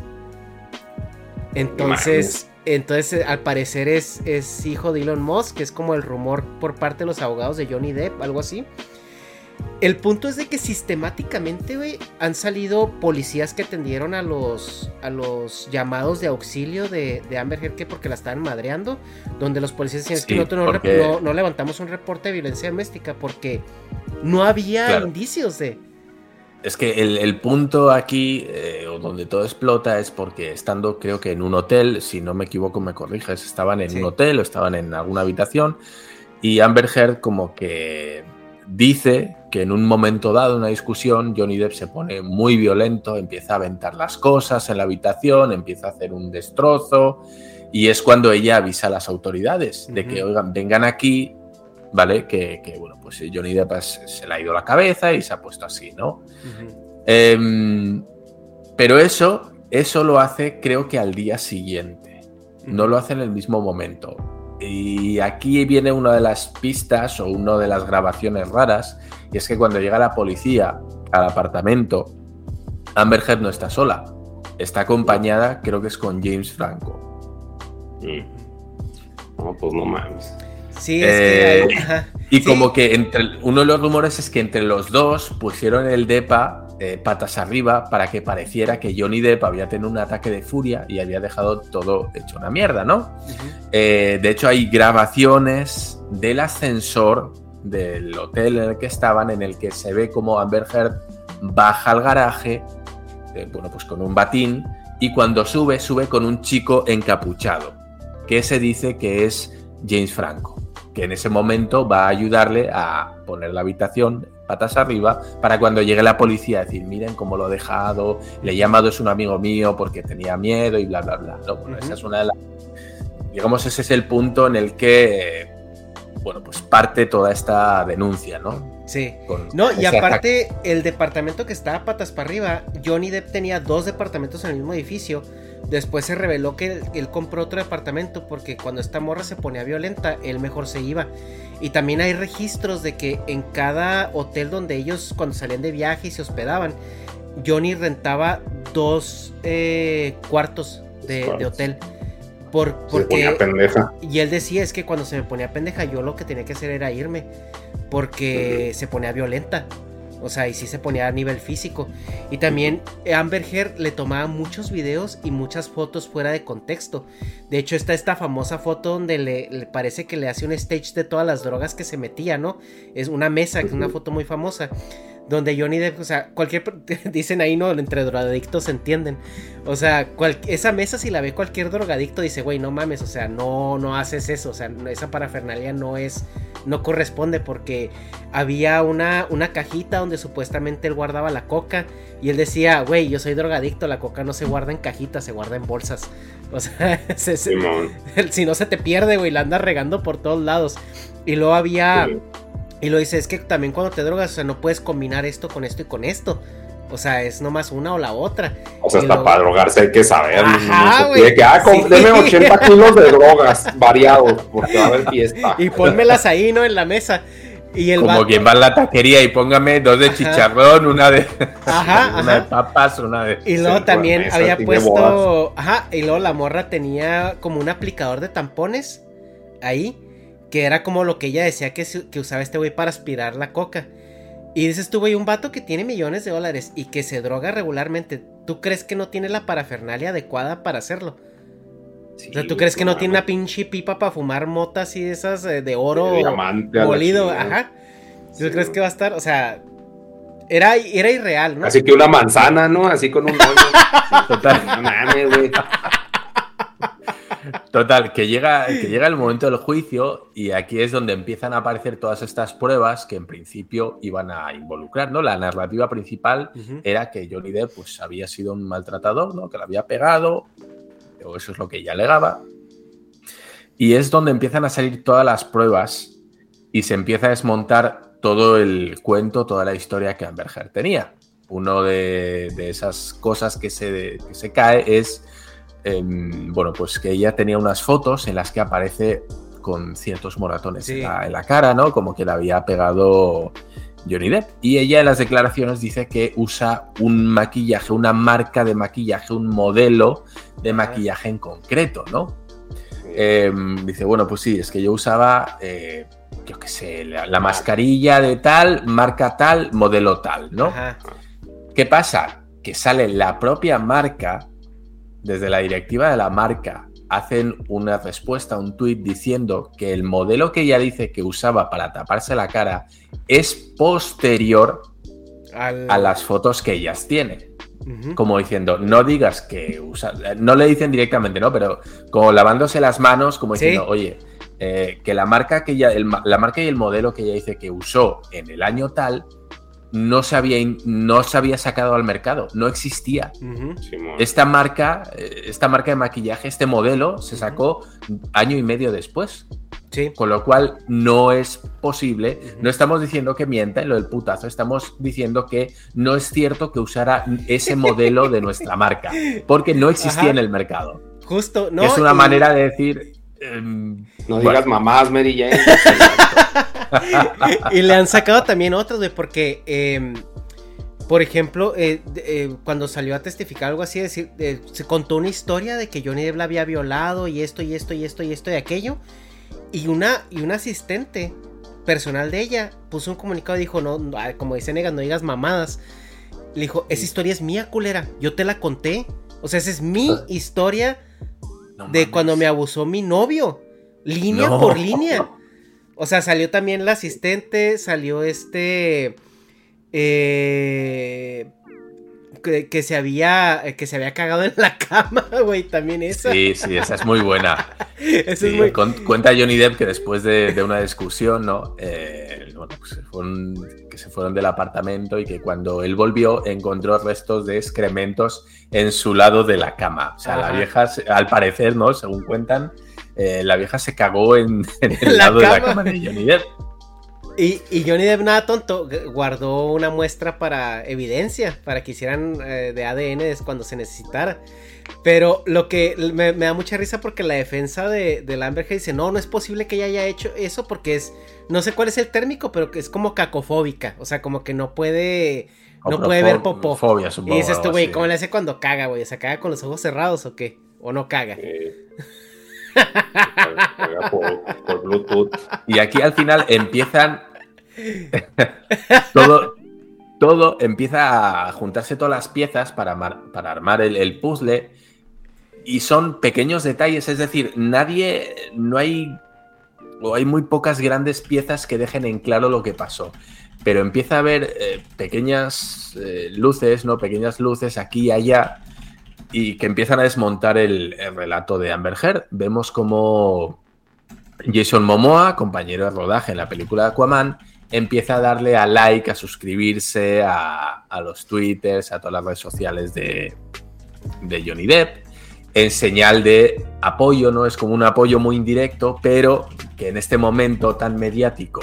Speaker 3: Entonces, entonces eh, al parecer es, es hijo de Elon Musk, que es como el rumor por parte de los abogados de Johnny Depp, algo así. El punto es de que sistemáticamente, güey, han salido policías que atendieron a los, a los llamados de auxilio de, de Amber Heard que porque la estaban madreando, donde los policías decían que nosotros no, levantamos un reporte de violencia doméstica porque no había indicios de...
Speaker 4: Es que el, punto aquí, eh, donde todo explota, es porque estando, creo que en un hotel, si no me equivoco, me corriges, estaban en un hotel o estaban en alguna habitación, y Amber Heard como que dice que en un momento dado, una discusión, Johnny Depp se pone muy violento, empieza a aventar las cosas en la habitación, empieza a hacer un destrozo, y es cuando ella avisa a las autoridades de que, oigan, vengan aquí, ¿vale? Que, bueno, pues Johnny Depp se le ha ido la cabeza y se ha puesto así, ¿no? Em, pero eso, eso lo hace creo que al día siguiente, no lo hace en el mismo momento. Y aquí viene una de las pistas o una de las grabaciones raras, y es que cuando llega la policía al apartamento, Amber Heard no está sola, está acompañada, creo que es con James Franco.
Speaker 5: Mm. No, pues no mames.
Speaker 3: Sí, es
Speaker 4: Eh,
Speaker 3: que. ajá.
Speaker 4: Y
Speaker 3: Sí.
Speaker 4: como que entre uno de los rumores es que entre los dos pusieron el DEPA eh, patas arriba para que pareciera que Johnny Depp había tenido un ataque de furia y había dejado todo hecho una mierda, ¿no? Eh, de hecho, hay grabaciones del ascensor del hotel en el que estaban, en el que se ve como Amber Heard baja al garaje, eh, bueno, pues con un batín, y cuando sube, sube con un chico encapuchado, que se dice que es James Franco, que en ese momento va a ayudarle a poner la habitación patas arriba para cuando llegue la policía decir, miren cómo lo he dejado, le he llamado es un amigo mío porque tenía miedo y bla, bla, bla. ¿no? Bueno, esa es una de las digamos, ese es el punto en el que, bueno, pues parte toda esta denuncia, ¿no?
Speaker 3: Sí.
Speaker 4: Con
Speaker 3: No, y aparte, el departamento que estaba patas para arriba, Johnny Depp tenía dos departamentos en el mismo edificio. Después se reveló que él, él compró otro departamento porque cuando esta morra se ponía violenta, él mejor se iba. Y también hay registros de que en cada hotel donde ellos, cuando salían de viaje y se hospedaban, Johnny rentaba dos eh, cuartos de, hotel. Por,
Speaker 5: Se
Speaker 3: porque
Speaker 5: ponía pendeja.
Speaker 3: y él decía es que cuando se me ponía pendeja, yo lo que tenía que hacer era irme. Porque se ponía violenta. O sea, y sí se ponía a nivel físico. Y también Amber Heard le tomaba muchos videos y muchas fotos fuera de contexto. De hecho, está esta famosa foto donde le, le parece que le hace un stage de todas las drogas que se metía, ¿no? Es una mesa, que es una foto muy famosa. Donde Johnny Depp, o sea, cualquier. Dicen ahí, ¿no? Entre drogadictos se entienden. O sea, cual- esa mesa, si la ve cualquier drogadicto, dice, güey, no mames, o sea, no, no haces eso. O sea, esa parafernalia no es. No corresponde porque había una, una cajita donde supuestamente él guardaba la coca. Y él decía, güey, yo soy drogadicto, la coca no se guarda en cajitas, se guarda en bolsas. O sea, se- se-
Speaker 5: Simón.
Speaker 3: si no se te pierde, güey, la andas regando por todos lados. Y luego había.
Speaker 5: Sí.
Speaker 3: Y lo dice, es que también cuando te drogas, o sea, no puedes combinar esto con esto y con esto. O sea, es nomás una o la otra.
Speaker 5: O sea,
Speaker 3: Y
Speaker 5: hasta
Speaker 3: luego-
Speaker 5: para drogarse hay que saber.
Speaker 3: Ajá,
Speaker 5: No que, ah,
Speaker 3: Sí.
Speaker 5: deme 80 kilos de drogas variados, porque va a haber fiesta.
Speaker 3: Y pónmelas ahí, ¿no? En la mesa. Y el
Speaker 4: Como
Speaker 3: vato-
Speaker 4: quien va a la taquería y póngame dos de chicharrón, una de,
Speaker 3: Ajá,
Speaker 4: una de papas, una de...
Speaker 3: Y luego
Speaker 5: Sí,
Speaker 3: también había puesto. Ajá, y luego la morra tenía como un aplicador de tampones ahí. Que era como lo que ella decía que, usaba este güey para aspirar la coca. Y dices tú, güey, un vato que tiene millones de dólares y que se droga regularmente. ¿Tú crees que no tiene la parafernalia adecuada para hacerlo?
Speaker 5: Sí,
Speaker 3: O sea, ¿tú crees que no tiene una pinche pipa para fumar motas y esas eh, de oro molido? Ajá. ¿Tú
Speaker 5: Sí,
Speaker 3: crees que va a estar? O sea, era, era irreal, ¿no?
Speaker 5: Así que una manzana, ¿no? Así con un moño.
Speaker 4: Total.
Speaker 5: No mames, güey.
Speaker 4: Total, que llega, que llega el momento del juicio y aquí es donde empiezan a aparecer todas estas pruebas que en principio iban a involucrar, ¿no? La narrativa principal era que Johnny Depp pues, había sido un maltratador, ¿no? Que lo había pegado, o eso es lo que ella alegaba. Y es donde empiezan a salir todas las pruebas y se empieza a desmontar todo el cuento, toda la historia que Amber Heard tenía. Uno de, de esas cosas que se, que se cae es, em, bueno, pues que ella tenía unas fotos en las que aparece con ciertos moratones
Speaker 3: Sí.
Speaker 4: en, la, en la cara, ¿no? Como que le había pegado Johnny Depp. Y ella en las declaraciones dice que usa un maquillaje, una marca de maquillaje, un modelo de maquillaje en concreto, ¿no? Eh, dice, bueno, pues sí, es que yo usaba, eh, yo qué sé, la, la mascarilla de tal, marca tal, modelo tal, ¿no?
Speaker 3: Ajá.
Speaker 4: ¿Qué pasa? Que sale la propia marca, desde la directiva de la marca, hacen una respuesta, un tuit diciendo que el modelo que ella dice que usaba para taparse la cara es posterior
Speaker 3: Al-
Speaker 4: a las fotos que ellas tienen como diciendo, no digas que usa, no le dicen directamente, ¿no? Pero como lavándose las manos, como
Speaker 3: Sí.
Speaker 4: diciendo, oye, eh, que la marca que ella, el la marca y el modelo que ella dice que usó en el año tal, no se había, no se había sacado al mercado, no existía. Esta marca, eh, esta marca de maquillaje, este modelo, se sacó año y medio después.
Speaker 3: Sí.
Speaker 4: Con lo cual no es posible, no estamos diciendo que mienta en lo del putazo, estamos diciendo que no es cierto que usara ese modelo de nuestra marca, porque no existía
Speaker 3: Ajá.
Speaker 4: en el mercado.
Speaker 3: Justo, ¿no?
Speaker 4: es una
Speaker 3: Y-
Speaker 4: manera de decir, em,
Speaker 5: No
Speaker 4: bueno,
Speaker 5: digas mamás, Mary Jane.
Speaker 3: y le han sacado también otros, güey, porque, eh, por ejemplo, eh, eh, cuando salió a testificar algo así, decir, eh, se contó una historia de que Johnny Depp la había violado y esto y esto y esto y esto y aquello. Y una, y una asistente personal de ella puso un comunicado y dijo, no, no, ah, como dice Negas, no digas mamadas. Le dijo, esa historia es mía, culera. Yo te la conté. O sea, esa es mi historia
Speaker 4: no
Speaker 3: de
Speaker 4: mames.
Speaker 3: cuando me abusó mi novio. Línea
Speaker 4: No.
Speaker 3: por línea. O sea, salió también la asistente, salió este. eh, que, que se había. que se había cagado en la cama, güey. También esa.
Speaker 4: Sí, sí, esa es muy buena.
Speaker 3: Eso
Speaker 4: Sí,
Speaker 3: es muy.
Speaker 4: con- cuenta Johnny Depp que después de, de una discusión, ¿no? Eh, bueno, pues se fueron- que se fueron del apartamento y que cuando él volvió encontró restos de excrementos en su lado de la cama. O sea, la vieja, al parecer, ¿no? Según cuentan, eh, la vieja se cagó en, en el
Speaker 3: La
Speaker 4: lado de la
Speaker 3: cama
Speaker 4: de Johnny Depp.
Speaker 3: Y, y Johnny Depp, nada tonto, gu- guardó una muestra para evidencia, para que hicieran eh, de ADN cuando se necesitara. Pero lo que me, me da mucha risa porque la defensa de, de Amber Heard dice, no, no es posible que ella haya hecho eso porque es, no sé cuál es el térmico, pero que es como cacofóbica, o sea, como que no puede, no puede ver popó.
Speaker 4: Fobia,
Speaker 3: Y dices tú,
Speaker 4: algo
Speaker 3: güey. ¿cómo le hace cuando caga, güey? ¿Se caga con los ojos cerrados o qué? ¿O no caga?
Speaker 5: Eh, por, Bluetooth.
Speaker 4: Y aquí al final empiezan. todo, todo empieza a juntarse todas las piezas para, para armar el, el puzzle. Y son pequeños detalles, es decir, nadie. No hay. O hay muy pocas grandes piezas que dejen en claro lo que pasó. Pero empieza a haber eh, pequeñas eh, luces, ¿no? Pequeñas luces aquí y allá. Y que empiezan a desmontar el, el relato de Amber Heard. Vemos como Jason Momoa, compañero de rodaje en la película de Aquaman, empieza a darle a like, a suscribirse a, a los twitters, a todas las redes sociales de, de Johnny Depp, en señal de apoyo, ¿no? Es como un apoyo muy indirecto, pero que en este momento tan mediático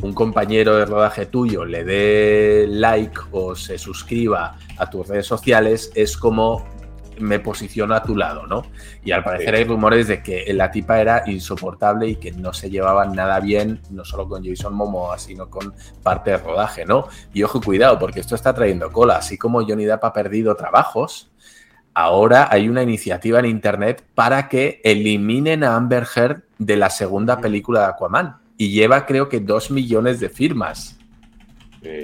Speaker 4: un compañero de rodaje tuyo le dé like o se suscriba a tus redes sociales, es como me posiciono a tu lado, ¿no? Y al parecer hay rumores de que la tipa era insoportable y que no se llevaban nada bien, no solo con Jason Momoa, sino con parte de rodaje, ¿no? Y ojo, cuidado, porque esto está trayendo cola. Así como Johnny Depp ha perdido trabajos, ahora hay una iniciativa en internet para que eliminen a Amber Heard de la segunda película de Aquaman. Y lleva, creo que, dos millones de firmas.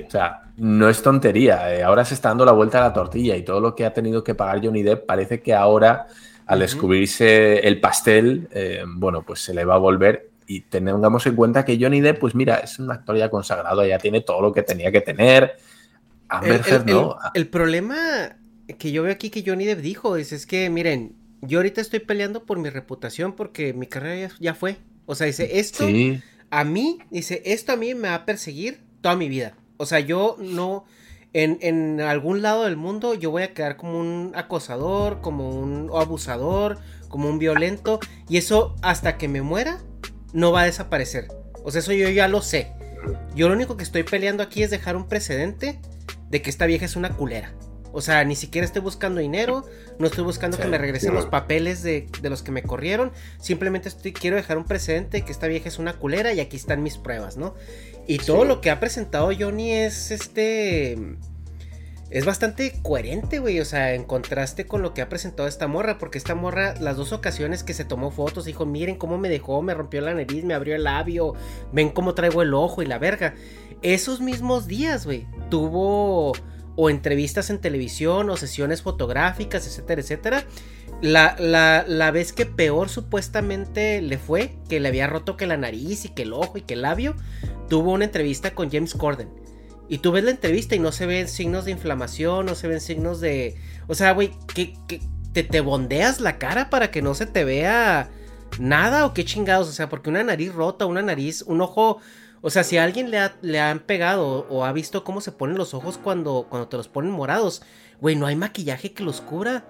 Speaker 4: O sea, no es tontería. eh, Ahora se está dando la vuelta a la tortilla y todo lo que ha tenido que pagar Johnny Depp parece que ahora, al descubrirse el pastel, eh, bueno, pues se le va a volver. Y tengamos en cuenta que Johnny Depp, pues mira, es un actor ya consagrado, ya tiene todo lo que tenía que tener. Amber
Speaker 3: El,
Speaker 4: no.
Speaker 3: el- el problema que yo veo aquí que Johnny Depp dijo es, es que, miren, yo ahorita estoy peleando por mi reputación porque mi carrera ya, ya fue. O sea, dice, esto
Speaker 4: Sí,
Speaker 3: a mí, dice, esto a mí me va a perseguir toda mi vida. O sea, yo no, en, en algún lado del mundo, yo voy a quedar como un acosador, como un abusador, como un violento. Y eso, hasta que me muera, no va a desaparecer. O sea, eso yo ya lo sé. Yo lo único que estoy peleando aquí es dejar un precedente de que esta vieja es una culera. O sea, ni siquiera estoy buscando dinero, no estoy buscando que me regresen los papeles de, de los que me corrieron. Simplemente estoy, quiero dejar un precedente de que esta vieja es una culera y aquí están mis pruebas, ¿no? Y todo
Speaker 5: Sí.
Speaker 3: lo que ha presentado Johnny es este. Es bastante coherente, güey. O sea, en contraste con lo que ha presentado esta morra. Porque esta morra, las dos ocasiones que se tomó fotos, dijo: Miren cómo me dejó, me rompió la nariz, me abrió el labio. Ven cómo traigo el ojo y la verga. Esos mismos días, güey, tuvo o entrevistas en televisión o sesiones fotográficas, etcétera, etcétera. La, la, la vez que peor supuestamente le fue, que le había roto que la nariz y que el ojo y que el labio, tuvo una entrevista con James Corden. Y tú ves la entrevista y no se ven signos de inflamación, no se ven signos de... O sea, güey, ¿qué, qué- te, te bondeas la cara para que no se te vea nada o qué chingados? O sea, porque una nariz rota, una nariz, un ojo... O sea, si a alguien le, ha- le han pegado o ha visto cómo se ponen los ojos cuando, cuando te los ponen morados, güey, no hay maquillaje que los cubra.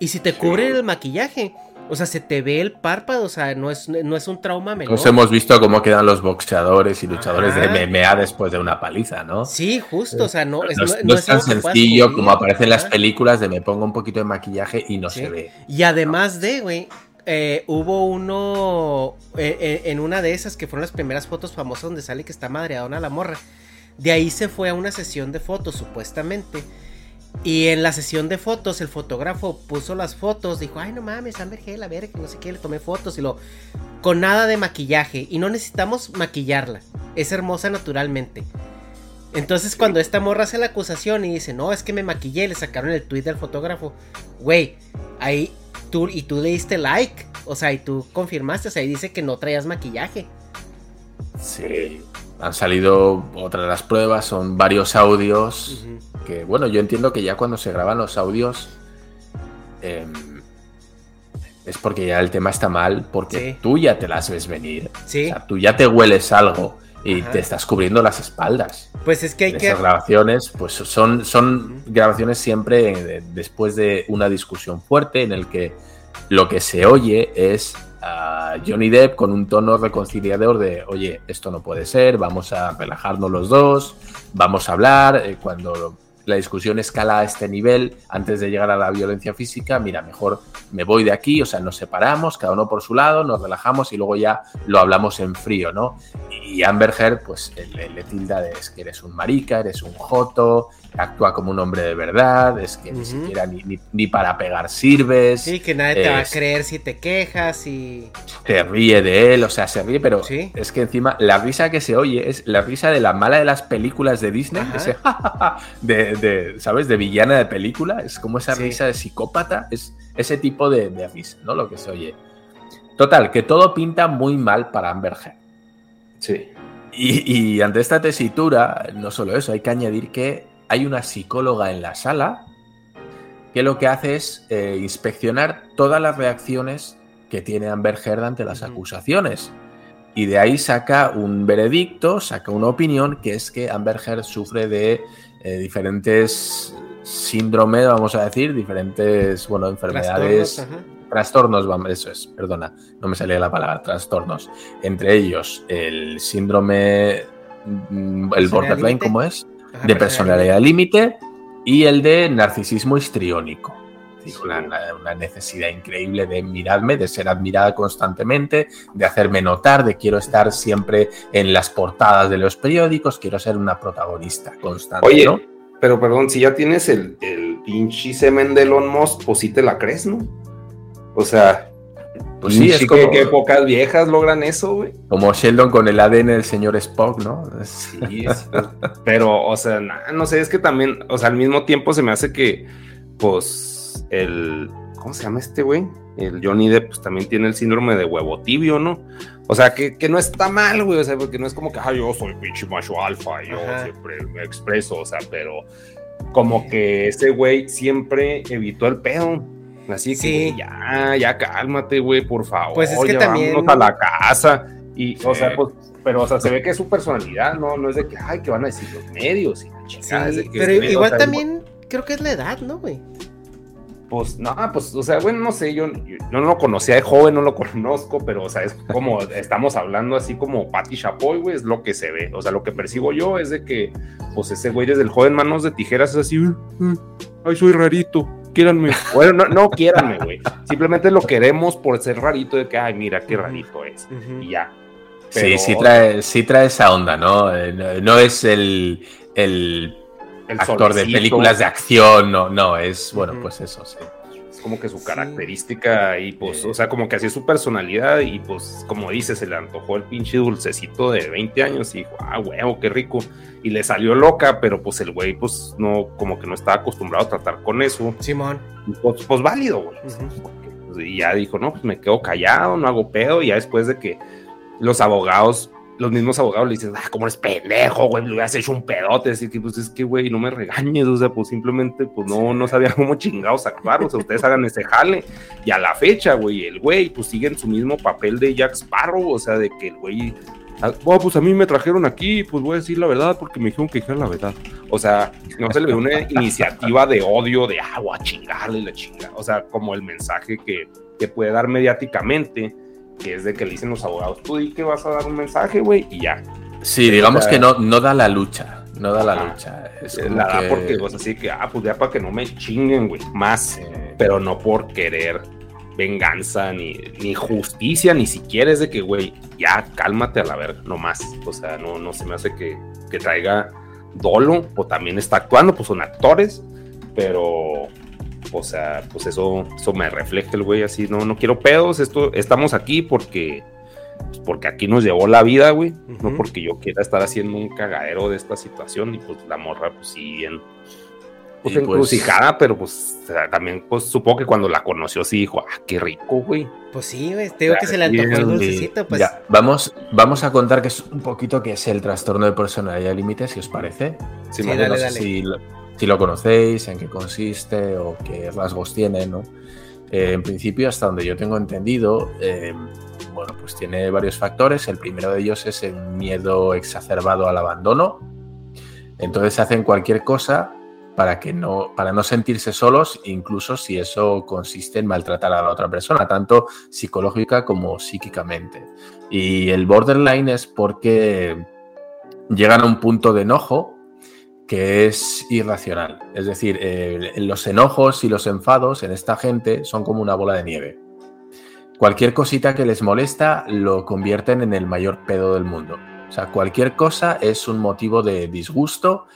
Speaker 3: Y si te cubre el maquillaje, o sea, se te ve el párpado, o sea, no es, no es un trauma menor.
Speaker 4: Nos hemos visto cómo quedan los boxeadores y luchadores
Speaker 3: Ajá.
Speaker 4: de MMA después de una paliza, ¿no?
Speaker 3: Sí, justo, o sea, no, es,
Speaker 4: no, es,
Speaker 3: no-
Speaker 4: no
Speaker 3: no
Speaker 4: es tan sencillo
Speaker 3: cubrir,
Speaker 4: como aparece en las películas de me pongo un poquito de maquillaje y no
Speaker 3: Sí.
Speaker 4: se ve.
Speaker 3: Y además de, güey, eh, hubo uno eh, eh, en una de esas que fueron las primeras fotos famosas donde sale que está madreadona la morra. De ahí se fue a una sesión de fotos, supuestamente. Y en la sesión de fotos, el fotógrafo puso las fotos, dijo, ay, no mames, Amber Heard, a ver, no sé qué, le tomé fotos y lo... Con nada de maquillaje. Y no necesitamos maquillarla. Es hermosa naturalmente. Entonces cuando esta morra hace la acusación y dice, no, es que me maquillé, le sacaron el tweet del fotógrafo. Güey, ahí tú, y tú le diste like. O sea, y tú confirmaste, o sea, ahí dice que no traías maquillaje.
Speaker 4: Sí. Han salido otras las pruebas, son varios audios. Que bueno, yo entiendo que ya cuando se graban los audios. em, es porque ya el tema está mal, porque
Speaker 3: Sí.
Speaker 4: tú ya te las ves venir.
Speaker 3: Sí.
Speaker 4: O sea, tú ya te hueles algo y
Speaker 3: Ajá.
Speaker 4: te estás cubriendo las espaldas.
Speaker 3: Pues es que hay que...
Speaker 4: Esas grabaciones, pues son, son grabaciones siempre después de una discusión fuerte en el que lo que se oye es a Johnny Depp con un tono reconciliador de, oye, esto no puede ser, vamos a relajarnos los dos, vamos a hablar, eh, cuando la discusión escala a este nivel, antes de llegar a la violencia física, mira, mejor me voy de aquí, o sea, nos separamos, cada uno por su lado, nos relajamos y luego ya lo hablamos en frío, ¿no? Y Amber pues le, le tilda de es que eres un marica, eres un joto, actúa como un hombre de verdad, es que ni siquiera ni, ni- ni para pegar sirves.
Speaker 3: Sí, que nadie te va a creer si te quejas y...
Speaker 4: se ríe de él, o sea, se ríe, pero
Speaker 3: Sí.
Speaker 4: es que encima la risa que se oye es la risa de la mala de las películas de Disney,
Speaker 3: Ajá.
Speaker 4: ese de, de, ¿sabes? De villana de película, es como esa
Speaker 3: Sí.
Speaker 4: risa de psicópata, es ese tipo de, de risa, ¿no? Lo que se oye. Total, que todo pinta muy mal para Amber Heard.
Speaker 5: Sí.
Speaker 4: Y, y ante esta tesitura, no solo eso, hay que añadir que hay una psicóloga en la sala que lo que hace es eh, inspeccionar todas las reacciones que tiene Amber Heard ante las acusaciones. Y de ahí saca un veredicto, saca una opinión, que es que Amber Heard sufre de eh, diferentes síndromes, vamos a decir, diferentes, bueno, enfermedades
Speaker 3: Trastornos,
Speaker 4: trastornos, vamos, eso es, perdona, no me salía la palabra, trastornos. Entre ellos, el síndrome, mm, el borderline. ¿cómo es? De personalidad límite y el de narcisismo histriónico. Digo, Una, una- una necesidad increíble de mirarme, de ser admirada constantemente, de hacerme notar, de quiero estar siempre en las portadas de los periódicos, quiero ser una protagonista constante.
Speaker 5: Oye,
Speaker 4: ¿no?
Speaker 5: pero perdón, si ya tienes el, el pinche semen de Elon Musk, pues sí te la crees, ¿no? O sea,
Speaker 4: Pues sí, es
Speaker 5: pinche
Speaker 4: como,
Speaker 5: que, pocas viejas logran eso, güey.
Speaker 4: como Sheldon con el ADN del señor Spock, ¿no? Es-
Speaker 5: Sí, es- pero, o sea, na- no sé, es que también, o sea, al mismo tiempo se me hace que, pues, el, ¿cómo se llama este güey? El Johnny Depp, pues también tiene el síndrome de huevo tibio, ¿no? O sea, que, que no está mal, güey, o sea, porque no es como que, ah, yo soy pinche macho alfa, yo
Speaker 3: Ajá.
Speaker 5: siempre me expreso, o sea, pero como que ese güey siempre evitó el pedo. Así que
Speaker 3: Sí.
Speaker 5: ya, ya cálmate, güey, por favor.
Speaker 3: Pues es que
Speaker 5: ya
Speaker 3: también-
Speaker 5: vámonos a la casa. Y, o sea, pues, pero, o sea, se ve que es su personalidad, ¿no? No es de que, ay, que van a decir los medios y la
Speaker 3: Sí,
Speaker 5: chingada.
Speaker 3: pero
Speaker 5: o
Speaker 3: igual
Speaker 5: sea,
Speaker 3: también creo que es la edad, ¿no, güey?
Speaker 5: Pues, no, pues, o sea, bueno, no sé, yo, yo no lo conocía de joven, no lo conozco, pero, o sea, es como, estamos hablando así como Patty Chapoy, güey, es lo que se ve. O sea, lo que percibo yo es de que, pues, ese güey desde el joven manos de tijeras es así, "Mm, mm, ay, soy rarito, quiéranme. Bueno, no, no, quiéranme, güey. Simplemente lo queremos por ser rarito, de que, ay, mira qué rarito es. Y ya.
Speaker 4: Sí,
Speaker 5: Pero-
Speaker 4: sí trae, sí trae esa onda, ¿no? Eh, no, no es el, el
Speaker 5: el
Speaker 4: actor de películas de acción, no, no, es, bueno, pues eso, sí.
Speaker 5: Como que su
Speaker 3: Sí.
Speaker 5: característica y pues, o sea, como que así es su personalidad y pues, como dice, se le antojó el pinche dulcecito de 20 años y dijo, ah, huevo, qué rico. Y le salió loca, pero pues el güey, pues, no, como que no estaba acostumbrado a tratar con eso.
Speaker 3: Simón.
Speaker 5: Y, Pues, pues válido, güey. Pues, Y ya dijo, no, pues me quedo callado, no hago pedo. Y ya después de que los abogados, los mismos abogados le dicen, ah, como eres pendejo, güey, le hubieras hecho un pedote. Así que, pues es que, güey, no me regañes, o sea, pues simplemente, pues no, no sabía cómo chingados actuar. O sea, ustedes hagan ese jale. Y a la fecha, güey, el güey, pues sigue en su mismo papel de Jack Sparrow, o sea, de que el güey. ah, bueno, pues a mí me trajeron aquí, pues voy a decir la verdad porque me dijeron que dijera la verdad. O sea, no se le ve una iniciativa de odio, de ah, voy a chingarle la chinga. O sea, como el mensaje que, que puede dar mediáticamente, que es de que le dicen los abogados, tú di que vas a dar un mensaje, güey, y ya.
Speaker 4: Sí, digamos que no, no da la lucha, no da la
Speaker 5: Ajá.
Speaker 4: lucha. Es
Speaker 5: Eh,
Speaker 4: como
Speaker 5: La da
Speaker 4: que-
Speaker 5: porque, pues así que, ah, pues ya para que no me chinguen, güey, más,
Speaker 4: eh,
Speaker 5: pero no por querer venganza, ni, ni justicia, ni siquiera es de que, güey, ya cálmate a la verga, no más. O sea, no, no se me hace que, que traiga dolo, o también está actuando, pues son actores, pero, o sea, pues eso, eso me refleja el güey así, no, no quiero pedos, esto, estamos aquí porque, pues porque aquí nos llevó la vida, güey, no porque yo quiera estar haciendo un cagadero de esta situación, y pues la morra, pues sí, bien, pues
Speaker 4: Y, pues-
Speaker 5: encrucijada, pero pues o sea, también, pues supongo que cuando la conoció sí dijo, ah, qué rico, güey.
Speaker 3: Pues sí, güey, te digo que se le antojó el dulcecito, pues.
Speaker 4: ya, vamos, vamos a contar que es un poquito que es el trastorno de personalidad límite, si os parece.
Speaker 5: Sí,
Speaker 3: Sí, dale,
Speaker 4: no
Speaker 5: menos.
Speaker 4: sé
Speaker 3: dale.
Speaker 4: Si, lo, si lo conocéis, en qué consiste o qué rasgos tiene, ¿no? Eh, en principio, hasta donde yo tengo entendido, eh, bueno, pues tiene varios factores. El primero de ellos es el miedo exacerbado al abandono. Entonces hacen cualquier cosa para que no, para no sentirse solos, incluso si eso consiste en maltratar a la otra persona, tanto psicológica como psíquicamente. Y el borderline es porque llegan a un punto de enojo que es irracional. Es decir, eh, los enojos y los enfados en esta gente son como una bola de nieve. Cualquier cosita que les molesta lo convierten en el mayor pedo del mundo. O sea, cualquier cosa es un motivo de disgusto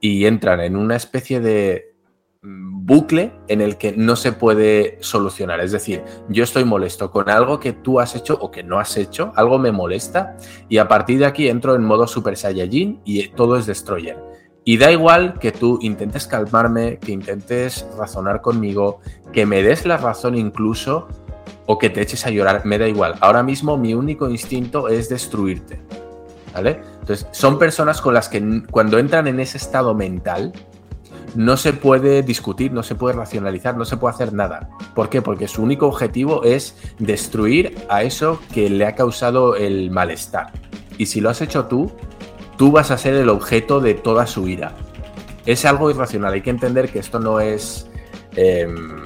Speaker 4: y entran en una especie de bucle en el que no se puede solucionar. Es decir, yo estoy molesto con algo que tú has hecho o que no has hecho, algo me molesta y a partir de aquí entro en modo Super Saiyajin y todo es Destroyer. Y da igual que tú intentes calmarme, que intentes razonar conmigo, que me des la razón incluso o que te eches a llorar, me da igual. Ahora mismo mi único instinto es destruirte. ¿Vale? Entonces, son personas con las que cuando entran en ese estado mental, no se puede discutir, no se puede racionalizar, no se puede hacer nada. ¿Por qué? Porque su único objetivo es destruir a eso que le ha causado el malestar. Y si lo has hecho tú, tú vas a ser el objeto de toda su ira. Es algo irracional, hay que entender que esto no es em,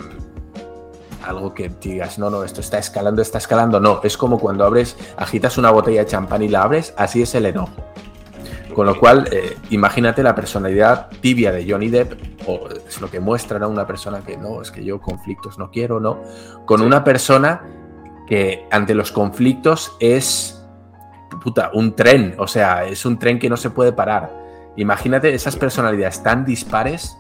Speaker 4: algo que digas, no, no, esto está escalando, está escalando. No, es como cuando abres, agitas una botella de champán y la abres, así es el enojo. Con lo cual, eh, imagínate la personalidad tibia de Johnny Depp, o es lo que muestra a una persona que no, es que yo conflictos no quiero, no, con una persona que ante los conflictos es, puta, un tren, o sea, es un tren que no se puede parar. Imagínate esas personalidades tan dispares,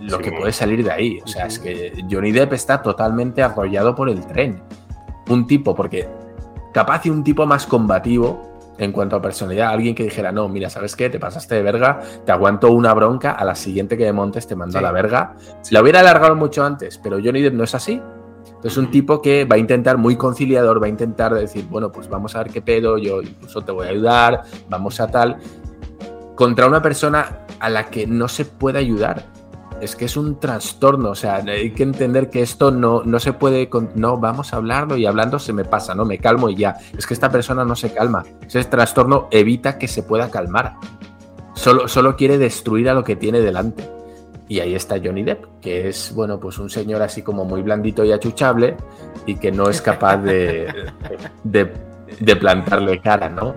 Speaker 4: lo
Speaker 5: Sí.
Speaker 4: que puede salir de ahí. O sea, es que Johnny Depp está totalmente arrollado por el tren. Un tipo, porque capaz de un tipo más combativo en cuanto a personalidad, alguien que dijera, no, mira, ¿sabes qué? Te pasaste de verga, te aguanto una bronca, a la siguiente que me montes te mando a
Speaker 3: Sí.
Speaker 4: la verga. La hubiera alargado mucho antes, pero Johnny Depp no es así. Es un tipo que va a intentar muy conciliador, va a intentar decir, bueno, pues vamos a ver qué pedo, yo incluso te voy a ayudar, vamos a tal. Contra una persona a la que no se puede ayudar. Es que es un trastorno, o sea, hay que entender que esto no, no se puede, con- no, vamos a hablarlo y hablando se me pasa, ¿no? Me calmo y ya. Es que esta persona no se calma. Ese trastorno evita que se pueda calmar. Solo, solo quiere destruir a lo que tiene delante. Y ahí está Johnny Depp, que es, bueno, pues un señor así como muy blandito y achuchable y que no es capaz de, de, de plantarle cara, ¿no?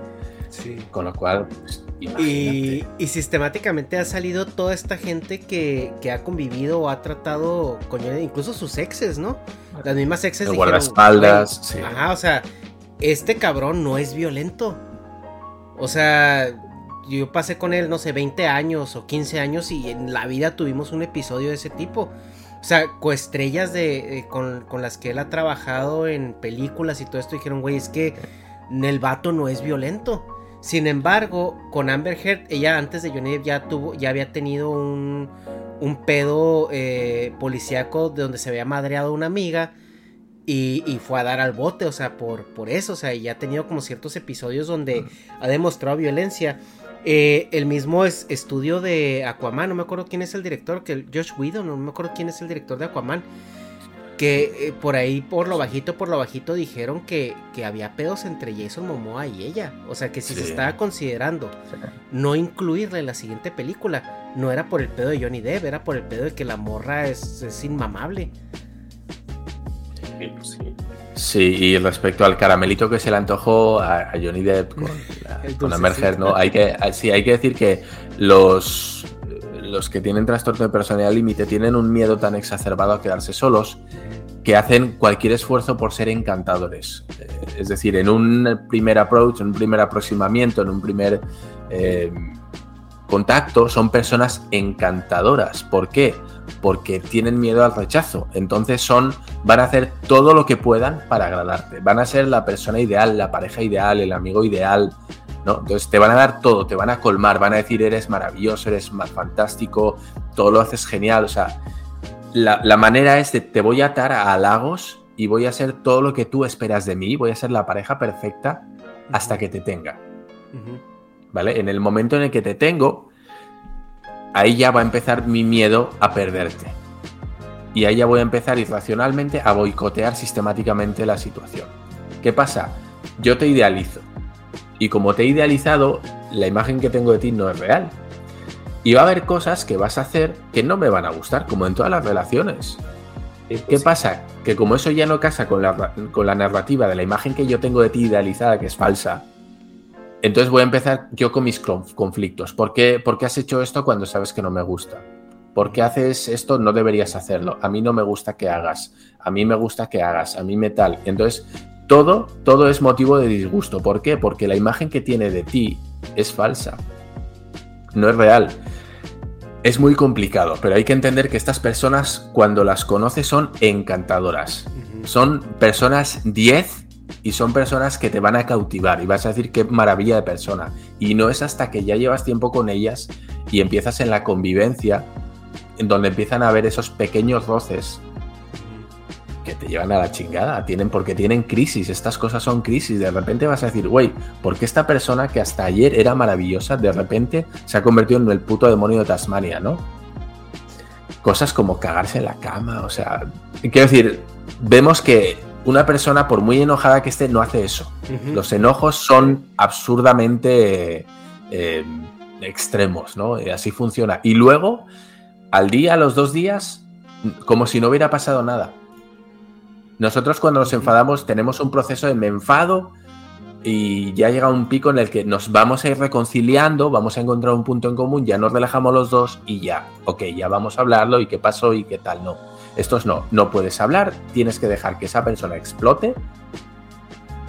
Speaker 3: Sí.
Speaker 4: Con lo cual, pues,
Speaker 3: Y, y sistemáticamente ha salido toda esta gente que, que ha convivido o ha tratado con Johnny, incluso sus exes, ¿no? Las mismas exes dijeron,
Speaker 4: guardaespaldas,
Speaker 3: "Güey,
Speaker 4: sí.
Speaker 3: Ajá, o sea, este cabrón no es violento. O sea, yo pasé con él, no sé, 20 años o 15 años y en la vida tuvimos un episodio de ese tipo. O sea, coestrellas de, eh, con, con las que él ha trabajado en películas y todo esto dijeron, güey, es que el vato no es violento. Sin embargo, con Amber Heard, ella antes de Johnny Depp ya tuvo, ya había tenido un, un pedo eh, policíaco de donde se había madreado una amiga y, y fue a dar al bote, o sea, por, por eso, o sea, y ya ha tenido como ciertos episodios donde ha demostrado violencia. Eh, el mismo es, estudio de Aquaman, no me acuerdo quién es el director, que Josh Whedon, no me acuerdo quién es el director de Aquaman, que eh, por ahí, por lo bajito, por lo bajito, dijeron que, que había pedos entre Jason Momoa y ella. O sea, que si se estaba considerando no incluirla en la siguiente película, no era por el pedo de Johnny Depp, era por el pedo de que la morra es, es inmamable.
Speaker 5: Sí, pues sí.
Speaker 4: Sí, y respecto al caramelito que se le antojó a, Johnny Depp con, la- con. Heard, ¿no? Hay que, sí, hay que decir que los, los que tienen trastorno de personalidad límite tienen un miedo tan exacerbado a quedarse solos que hacen cualquier esfuerzo por ser encantadores. Eh, es decir, en un primer approach, en un primer aproximamiento, en un primer eh, contacto, son personas encantadoras. ¿Por qué? Porque tienen miedo al rechazo. Entonces son, van a hacer todo lo que puedan para agradarte. Van a ser la persona ideal, la pareja ideal, el amigo ideal. ¿no? Entonces te van a dar todo, te van a colmar, van a decir eres maravilloso, eres más fantástico, todo lo haces genial. O sea, la, manera es de te voy a atar a halagos y voy a hacer todo lo que tú esperas de mí, voy a ser la pareja perfecta hasta que te tenga. ¿Vale? En el momento en el que te tengo, ahí ya va a empezar mi miedo a perderte. Y ahí ya voy a empezar irracionalmente a boicotear sistemáticamente la situación. ¿Qué pasa? Yo te idealizo. Y como te he idealizado, la imagen que tengo de ti no es real. Y va a haber cosas que vas a hacer que no me van a gustar, como en todas las relaciones. ¿Qué pasa? Que como eso ya no casa con la, con la narrativa de la imagen que yo tengo de ti idealizada, que es falsa, entonces voy a empezar yo con mis conflictos. ¿Por qué, ¿Por qué has hecho esto cuando sabes que no me gusta? ¿Por qué haces esto? No deberías hacerlo. A mí no me gusta que hagas. A mí me gusta que hagas. A mí me tal. Entonces, todo, todo es motivo de disgusto. ¿Por qué? Porque la imagen que tiene de ti es falsa. No es real. Es muy complicado, pero hay que entender que estas personas, cuando las conoces, son encantadoras. Son personas 10 y son personas que te van a cautivar y vas a decir qué maravilla de persona. Y no es hasta que ya llevas tiempo con ellas y empiezas en la convivencia, en donde empiezan a haber esos pequeños roces que te llevan a la chingada, tienen porque tienen crisis, estas cosas son crisis, de repente vas a decir, güey, ¿por qué esta persona que hasta ayer era maravillosa, de repente se ha convertido en el puto demonio de Tasmania, ¿no? Cosas como cagarse en la cama, o sea, quiero decir, vemos que una persona, por muy enojada que esté, no hace eso. Los enojos son absurdamente eh, extremos, ¿no? Y así funciona. Y luego, al día, a los dos días, como si no hubiera pasado nada. Nosotros cuando nos enfadamos tenemos un proceso de me enfado y ya llega un pico en el que nos vamos a ir reconciliando, vamos a encontrar un punto en común, ya nos relajamos los dos y ya, ok, ya vamos a hablarlo y qué pasó y qué tal, no. Estos no, no puedes hablar, tienes que dejar que esa persona explote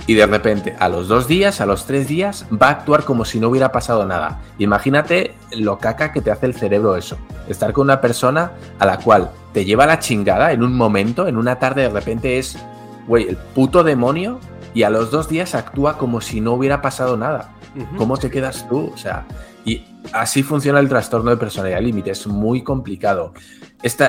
Speaker 4: y de repente a los dos días, a los tres días, va a actuar como si no hubiera pasado nada. Imagínate lo caca que te hace el cerebro eso. Estar con una persona a la cual te lleva la chingada en un momento, en una tarde de repente es, güey, el puto demonio y a los dos días actúa como si no hubiera pasado nada. ¿Cómo te quedas tú? O sea, y así funciona el trastorno de personalidad límite. Es muy complicado. Esta,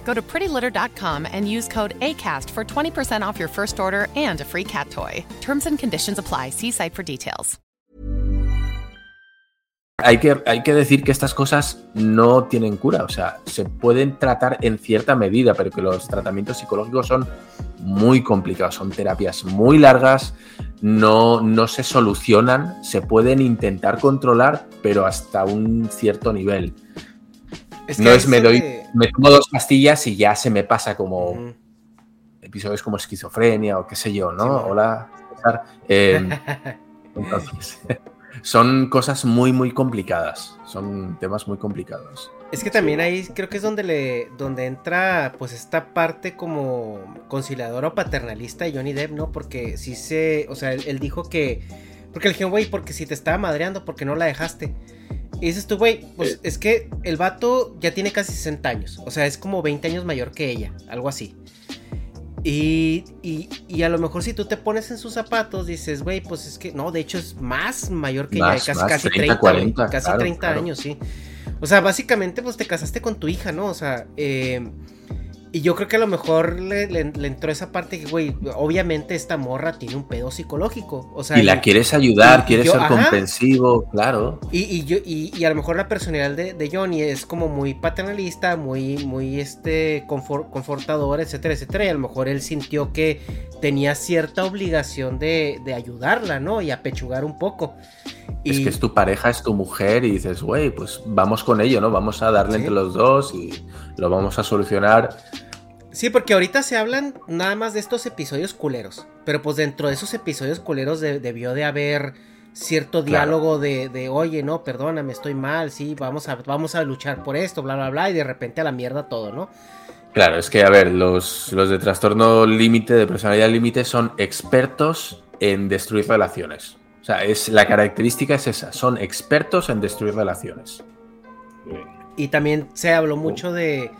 Speaker 6: Go to prettylitter.com and use code ACAST for 20% off your first order and a free cat toy. Terms and conditions apply. See site for details.
Speaker 4: Hay que, hay que decir que estas cosas no tienen cura, o sea, se pueden tratar en cierta medida, pero que los tratamientos psicológicos son muy complicados, son terapias muy largas, no, no se solucionan, se pueden intentar controlar, pero hasta un cierto nivel.
Speaker 3: Es que
Speaker 4: no es me doy, me tomo dos pastillas y ya se me pasa como. episodios como esquizofrenia o qué sé yo, ¿no? Hola, César. Eh, entonces, son cosas muy, muy complicadas. Son temas muy complicados.
Speaker 3: Es que también ahí creo que es donde le donde entra pues esta parte como conciliadora o paternalista de Johnny Depp, ¿no? Porque si se, o sea, él, dijo que porque el dijeron, güey, porque si te estaba madreando, porque no la dejaste. Y dices tú, güey, pues es que el vato ya tiene casi 60 años. O sea, es como 20 años mayor que ella, algo así. Y, y, a lo mejor si tú te pones en sus zapatos, dices, güey, pues es que no, de hecho es más mayor que ella, casi, casi 30, 40, casi 30 años, sí. O sea, básicamente, pues te casaste con tu hija, ¿no? O sea, eh, y yo creo que a lo mejor le, entró esa parte que, güey, obviamente esta morra tiene un pedo psicológico. O sea,
Speaker 4: y la quieres ayudar, quieres ser comprensivo, claro.
Speaker 3: Y, yo, y, a lo mejor la personalidad de, Johnny es como muy paternalista, muy, muy este, confortador, etcétera, etcétera. Y a lo mejor él sintió que tenía cierta obligación de, de ayudarla, ¿no? Y apechugar un poco.
Speaker 4: Es que es tu pareja, es tu mujer y dices, güey, pues vamos con ello, ¿no? Vamos a darle entre los dos y lo vamos a solucionar.
Speaker 3: Sí, porque ahorita se hablan nada más de estos episodios culeros. Pero pues dentro de esos episodios culeros debió de haber cierto diálogo de, oye, no, perdóname, estoy mal, sí, vamos a, vamos a luchar por esto, bla, bla, bla, y de repente a la mierda todo, ¿no?
Speaker 4: Claro, es que, a ver, los, los de trastorno límite, de personalidad límite, son expertos en destruir relaciones. O sea, es, la característica es esa, son expertos en destruir relaciones.
Speaker 3: Y también se habló mucho de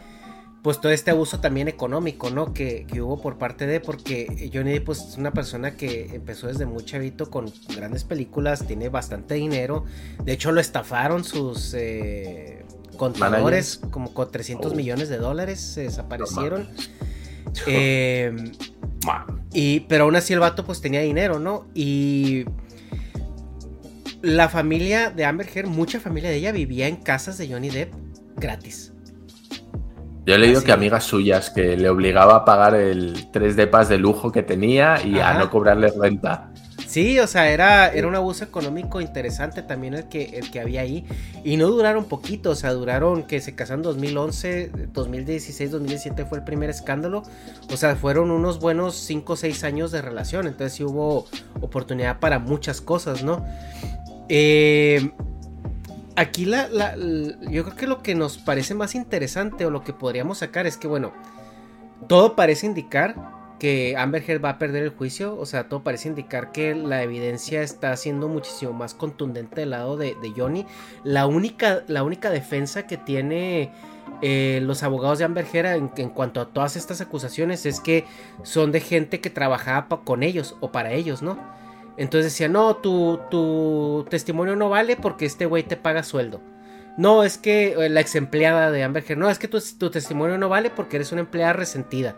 Speaker 3: pues todo este abuso también económico, ¿no? Que, hubo por parte de, porque Johnny Depp pues, es una persona que empezó desde muy chavito con grandes películas, tiene bastante dinero, de hecho lo estafaron sus eh, contadores como con 300 millones de dólares, se desaparecieron. Em, y, pero aún así el vato pues tenía dinero, ¿no? Y la familia de Amber Heard, mucha familia de ella vivía en casas de Johnny Depp gratis.
Speaker 4: Yo he leído que amigas suyas que le obligaba a pagar el 3 de paz de lujo que tenía y a no cobrarle renta.
Speaker 3: Sí, o sea, era, era un abuso económico interesante también el que, el que había ahí. Y no duraron poquito, o sea, duraron que se casaron 2011, 2016, 2017 fue el primer escándalo. O sea, fueron unos buenos 5 o 6 años de relación. Entonces sí hubo oportunidad para muchas cosas, ¿no? Eh, aquí la, yo creo que lo que nos parece más interesante o lo que podríamos sacar es que, bueno, todo parece indicar que Amber Heard va a perder el juicio, o sea, todo parece indicar que la evidencia está siendo muchísimo más contundente del lado de, Johnny. La única, la única defensa que tiene eh, los abogados de Amber Heard en, en, cuanto a todas estas acusaciones es que son de gente que trabajaba con ellos o para ellos, ¿no? Entonces decía, no, tu, tu testimonio no vale porque este güey te paga sueldo. No, es que eh, la ex empleada de Amber Heard, no, es que tu, testimonio no vale porque eres una empleada resentida.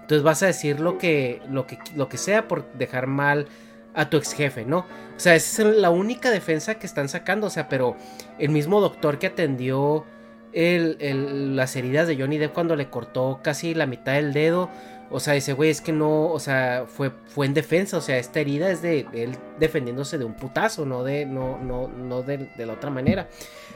Speaker 3: Entonces vas a decir lo que, lo que, lo que sea por dejar mal a tu ex jefe, ¿no? O sea, esa es la única defensa que están sacando. O sea, pero el mismo doctor que atendió las heridas de Johnny Depp cuando le cortó casi la mitad del dedo o sea, ese güey es que no, o sea, fue, fue en defensa, o sea, esta herida es de él defendiéndose de un putazo, no de, no, no, no de, la otra manera.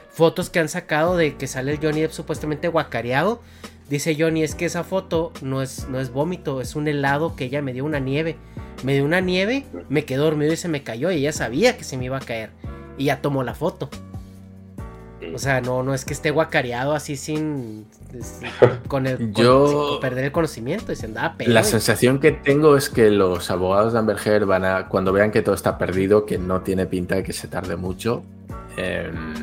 Speaker 3: Fotos que han sacado de que sale el Johnny Depp supuestamente guacareado. Dice Johnny, es que esa foto no es, no es vómito, es un helado que ella me dio una nieve. Me dio una nieve, me quedó dormido y se me cayó y ella sabía que se me iba a caer. Y ya tomó la foto. O sea, no, no es que esté guacareado así sin. con el.
Speaker 4: Yo.
Speaker 3: perder el conocimiento y se andaba
Speaker 4: La sensación que tengo es que los abogados de Amber Heard van a. Cuando vean que todo está perdido, que no tiene pinta de que se tarde mucho, em,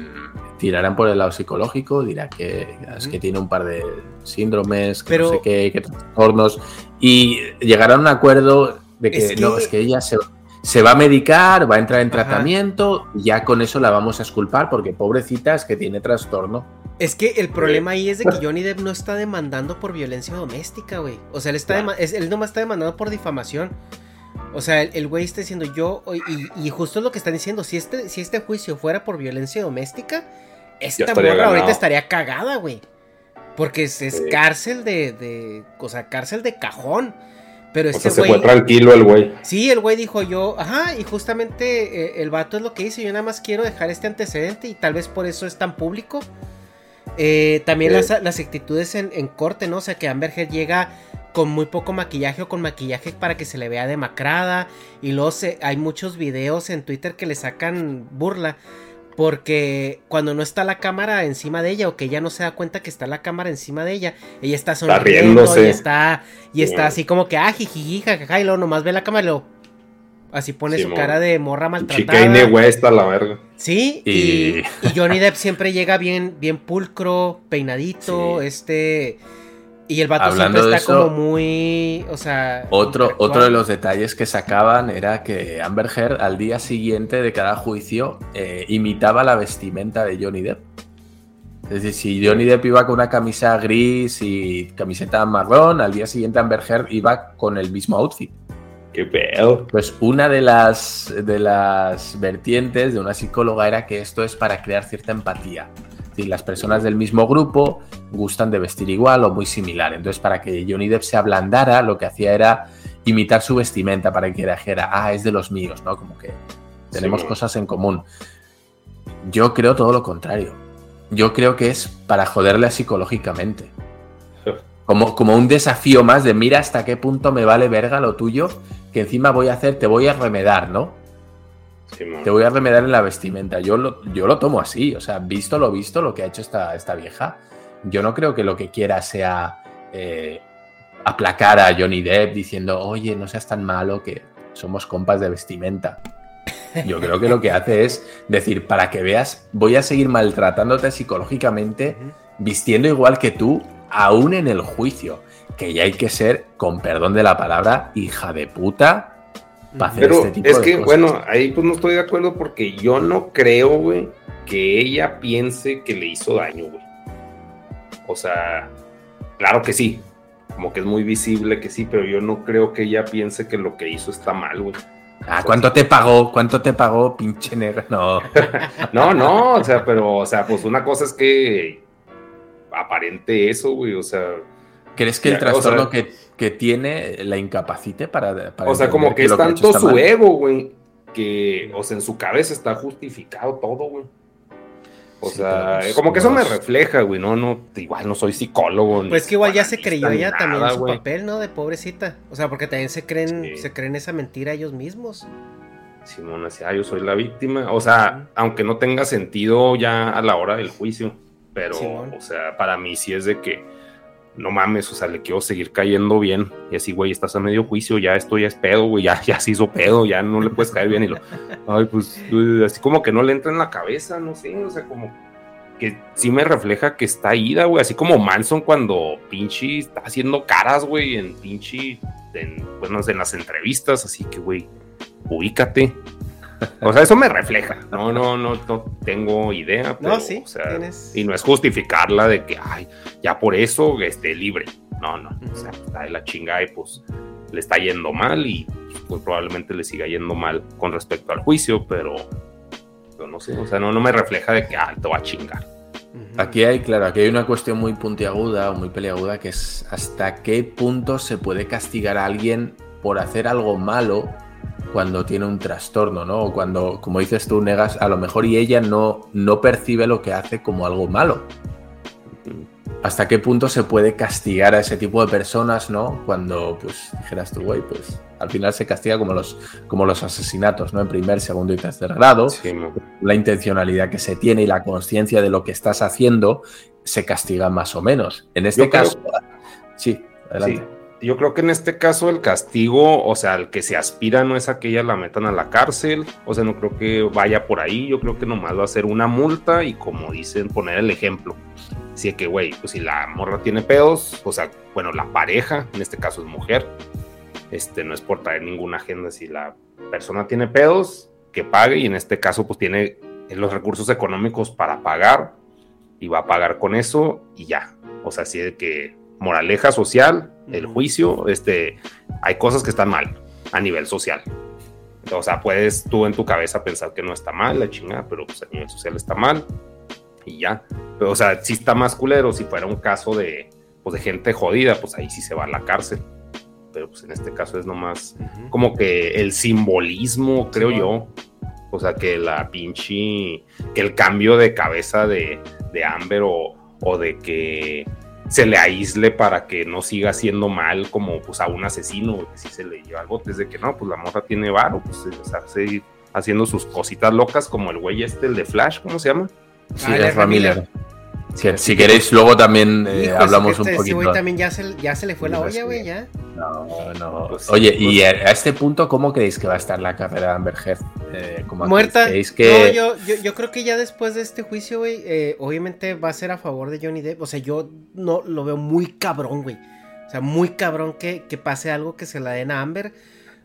Speaker 4: tirarán por el lado psicológico, dirá que es que tiene un par de síndromes, que no sé qué, que trastornos. Y llegarán a un acuerdo de que, no, es que ella se se va a medicar, va a entrar en tratamiento, y ya con eso la vamos a esculpar porque pobrecita es que tiene trastorno.
Speaker 3: Es que el problema ahí es de que Johnny Depp no está demandando por violencia doméstica, güey. O sea, él, está él nomás está demandando por difamación. O sea, el güey está diciendo yo, y, justo es lo que están diciendo, si este, si este juicio fuera por violencia doméstica, esta morra ahorita estaría cagada, güey. Porque es, cárcel de, de, o sea, cárcel de cajón. Pero este
Speaker 5: se fue tranquilo el güey.
Speaker 3: Sí, el güey dijo yo, ajá, y justamente eh, el vato es lo que dice, yo nada más quiero dejar este antecedente y tal vez por eso es tan público. Eh, también las, actitudes en, corte, ¿no? O sea, que Amber Heard llega con muy poco maquillaje o con maquillaje para que se le vea demacrada. Y luego se, hay muchos videos en Twitter que le sacan burla. Porque cuando no está la cámara encima de ella o que ella no se da cuenta que está la cámara encima de ella, ella está sonriendo y está, y está así como que, ah, jijiji, jajaja, y luego nomás ve la cámara y luego así pone su cara de morra maltratada.
Speaker 5: Kanye West a la verga.
Speaker 3: Sí, y... Johnny Depp siempre llega bien, bien pulcro, peinadito, este... Y el vato siempre está como muy, o sea...
Speaker 4: Otro, otro de los detalles que sacaban era que Amber Heard al día siguiente de cada juicio eh, imitaba la vestimenta de Johnny Depp. Es decir, si Johnny Depp iba con una camisa gris y camiseta marrón, al día siguiente Amber Heard iba con el mismo outfit.
Speaker 5: Qué pedo.
Speaker 4: Pues una de las, de las vertientes de una psicóloga era que esto es para crear cierta empatía las personas del mismo grupo gustan de vestir igual o muy similar. Entonces, para que Johnny Depp se ablandara, lo que hacía era imitar su vestimenta para que dijera, ah, es de los míos, ¿no? Como que tenemos cosas en común. Yo creo todo lo contrario. Yo creo que es para joderle psicológicamente. Como, como un desafío más de mira hasta qué punto me vale verga lo tuyo, que encima voy a hacer, te voy a remedar, ¿no? Te voy a remediar en la vestimenta. Yo lo, yo lo tomo así, o sea, visto lo visto, lo que ha hecho esta, esta vieja, yo no creo que lo que quiera sea eh, aplacar a Johnny Depp diciendo, oye, no seas tan malo que somos compas de vestimenta. Yo creo que lo que hace es decir, para que veas, voy a seguir maltratándote psicológicamente, vistiendo igual que tú, aún en el juicio, que ya hay que ser, con perdón de la palabra, hija de puta
Speaker 5: pero este es que, bueno, ahí pues no estoy de acuerdo porque yo no creo, güey, que ella piense que le hizo daño, güey. O sea, claro que sí, como que es muy visible que sí, pero yo no creo que ella piense que lo que hizo está mal, güey.
Speaker 4: Ah, ¿cuánto te pagó? ¿Cuánto te pagó, pinche negra? No.
Speaker 5: no, no, o sea, pero, o sea, pues una cosa es que aparente eso, güey, o sea.
Speaker 4: ¿Crees que el trastorno que que tiene la incapacite para...
Speaker 5: o sea, como que, es tanto su ego, güey, que, o sea, en su cabeza está justificado todo, güey. O sea, pues, como que eso me refleja, güey, no, no, igual no soy psicólogo.
Speaker 3: Pues que igual ya se creyó ella también en su papel, ¿no? De pobrecita. O sea, porque también se creen, se creen esa mentira ellos mismos.
Speaker 5: Simón decía, ah, yo soy la víctima. O sea, aunque no tenga sentido ya a la hora del juicio, pero, o sea, para mí sí es de que no mames, o sea, le quiero seguir cayendo bien. Y así, güey, estás a medio juicio, ya esto ya es pedo, güey, ya, ya se hizo pedo, ya no le puedes caer bien. Y lo, ay, pues, así como que no le entra en la cabeza, no sé, o sea, como que sí me refleja que está ida, güey, así como Manson cuando pinche está haciendo caras, güey, en pinche, en, bueno, en las entrevistas, así que, güey, ubícate. O sea, eso me refleja. No, no, no, no tengo idea. no, sí. Y no es justificarla de que, ay, ya por eso esté libre. No, no. O sea, está de la chingada y pues le está yendo mal y pues, probablemente le siga yendo mal con respecto al juicio, pero, no sé. O sea, no, no me refleja de que, ah, te va a chingar.
Speaker 4: Aquí hay, claro, aquí hay una cuestión muy puntiaguda o muy peleaguda que es hasta qué punto se puede castigar a alguien por hacer algo malo cuando tiene un trastorno, ¿no? O cuando, como dices tú, negas, a lo mejor y ella no, no percibe lo que hace como algo malo. ¿Hasta qué punto se puede castigar a ese tipo de personas, ¿no? Cuando, pues, dijeras tú, güey, pues al final se castiga como los, como los asesinatos, ¿no? En primer, segundo y tercer grado. La intencionalidad que se tiene y la conciencia de lo que estás haciendo se castiga más o menos. En este caso, sí, adelante
Speaker 5: yo creo que en este caso el castigo, o sea, el que se aspira no es a que la metan a la cárcel, o sea, no creo que vaya por ahí, yo creo que nomás va a ser una multa y como dicen, poner el ejemplo. Es que, güey, pues si la morra tiene pedos, o sea, bueno, la pareja, en este caso es mujer, este, no es por traer ninguna agenda, si la persona tiene pedos, que pague y en este caso pues tiene los recursos económicos para pagar y va a pagar con eso y ya. O sea, si es que moraleja social, el juicio, este, hay cosas que están mal a nivel social. O sea, puedes tú en tu cabeza pensar que no está mal, la chingada, pero pues, a nivel social está mal y ya. Pero, o sea, si está más culero, si fuera un caso de, pues, de gente jodida, pues ahí sí se va a la cárcel. Pero pues en este caso es nomás como que el simbolismo, creo yo. O sea, que la pinche, que el cambio de cabeza de, de Amber o, o de que se le aísle para que no siga haciendo mal como pues a un asesino, que si se le lleva algo desde que no, pues la morra tiene varo, pues sea, seguir haciendo sus cositas locas como el güey este, el de Flash, ¿cómo se llama?
Speaker 4: Sí, es Ramiller. Si, si queréis, luego también eh,
Speaker 3: Hijo,
Speaker 4: hablamos
Speaker 3: este,
Speaker 4: un poquito.
Speaker 3: güey también ya se, ya se le fue la
Speaker 4: Pues
Speaker 3: olla, güey, ya.
Speaker 4: No, no.
Speaker 5: Pues
Speaker 4: Oye, y
Speaker 5: pues-
Speaker 4: a, a este punto, ¿cómo creéis que va a estar la carrera de Amber Heard? Eh, ¿cómo
Speaker 3: Muerta.
Speaker 4: ¿Creéis que
Speaker 3: No, yo, yo, yo creo que ya después de este juicio, güey, eh, obviamente va a ser a favor de Johnny Depp. O sea, yo no lo veo muy cabrón, güey. O sea, muy cabrón que, que pase algo que se la den a Amber.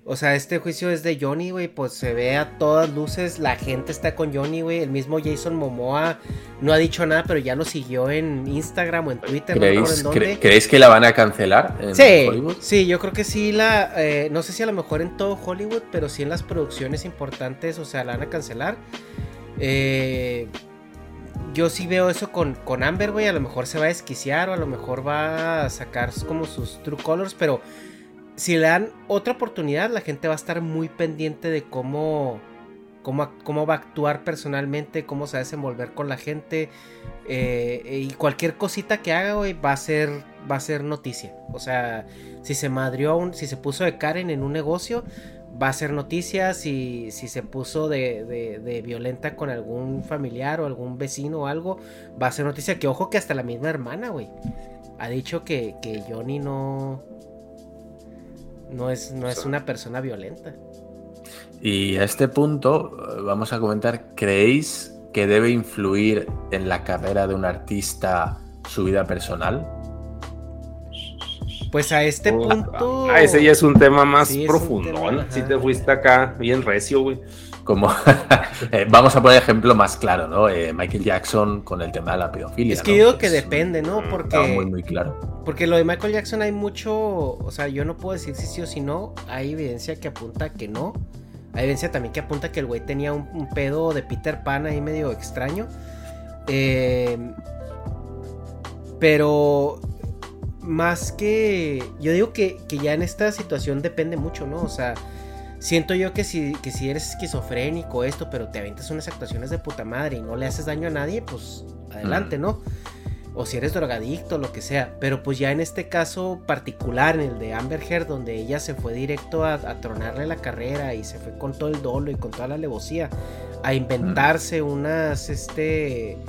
Speaker 3: O sea, este juicio es de Johnny, güey, pues se ve a todas luces, la gente está con Johnny, güey, el mismo Jason Momoa no ha dicho nada, pero ya lo siguió en Instagram o en Twitter, no
Speaker 4: ¿Creéis,
Speaker 3: en dónde.
Speaker 4: cre- ¿Creéis que la van a cancelar en
Speaker 3: Sí,
Speaker 4: Hollywood?
Speaker 3: sí, yo creo que sí la, eh, no sé si a lo mejor en todo Hollywood, pero sí en las producciones importantes, o sea, la van a cancelar. Eh, yo sí veo eso con, con Amber, güey, a lo mejor se va a desquiciar o a lo mejor va a sacar como sus true colors, pero si le dan otra oportunidad, la gente va a estar muy pendiente de cómo, cómo, cómo va a actuar personalmente, cómo se va a desenvolver con la gente. eh, y cualquier cosita que haga, güey, va a ser, va a ser noticia. O sea, si se madrió, un, si se puso de Karen en un negocio, va a ser noticia. Si, si se puso de, de- de violenta con algún familiar o algún vecino o algo, va a ser noticia. Que ojo que hasta la misma hermana, güey, ha dicho que, que Johnny no... No es, no es una persona violenta.
Speaker 4: Y a este punto eh, vamos a comentar, ¿creéis que debe influir en la carrera de un artista su vida personal?
Speaker 3: Pues a este punto.
Speaker 5: Ah, ese ya es un tema más
Speaker 3: Sí,
Speaker 5: profundo,
Speaker 3: tema,
Speaker 5: ¿no?
Speaker 3: ajá.
Speaker 5: Si te fuiste acá bien recio, güey.
Speaker 4: Como eh, vamos a poner ejemplo más claro, ¿no? Eh, Michael Jackson con el tema de la pedofilia.
Speaker 3: Es que
Speaker 4: ¿no?
Speaker 3: yo digo que
Speaker 4: Es-
Speaker 3: depende, ¿no? Porque.
Speaker 4: muy, muy claro.
Speaker 3: Porque lo de Michael Jackson hay mucho, o sea, yo no puedo decir si sí o si no, hay evidencia que apunta que no. Hay evidencia también que apunta que el güey tenía un, un pedo de Peter Pan ahí medio extraño. Eh, pero más que, yo digo que, que ya en esta situación depende mucho, ¿no? O sea, siento yo que si, que si eres esquizofrénico esto, pero te aventas unas actuaciones de puta madre y no le haces daño a nadie, pues adelante, ¿no? o si eres drogadicto, lo que sea. Pero pues ya en este caso particular, en el de Amber Heard, donde ella se fue directo a, a tronarle la carrera y se fue con todo el dolo y con toda la alevosía a inventarse unas este,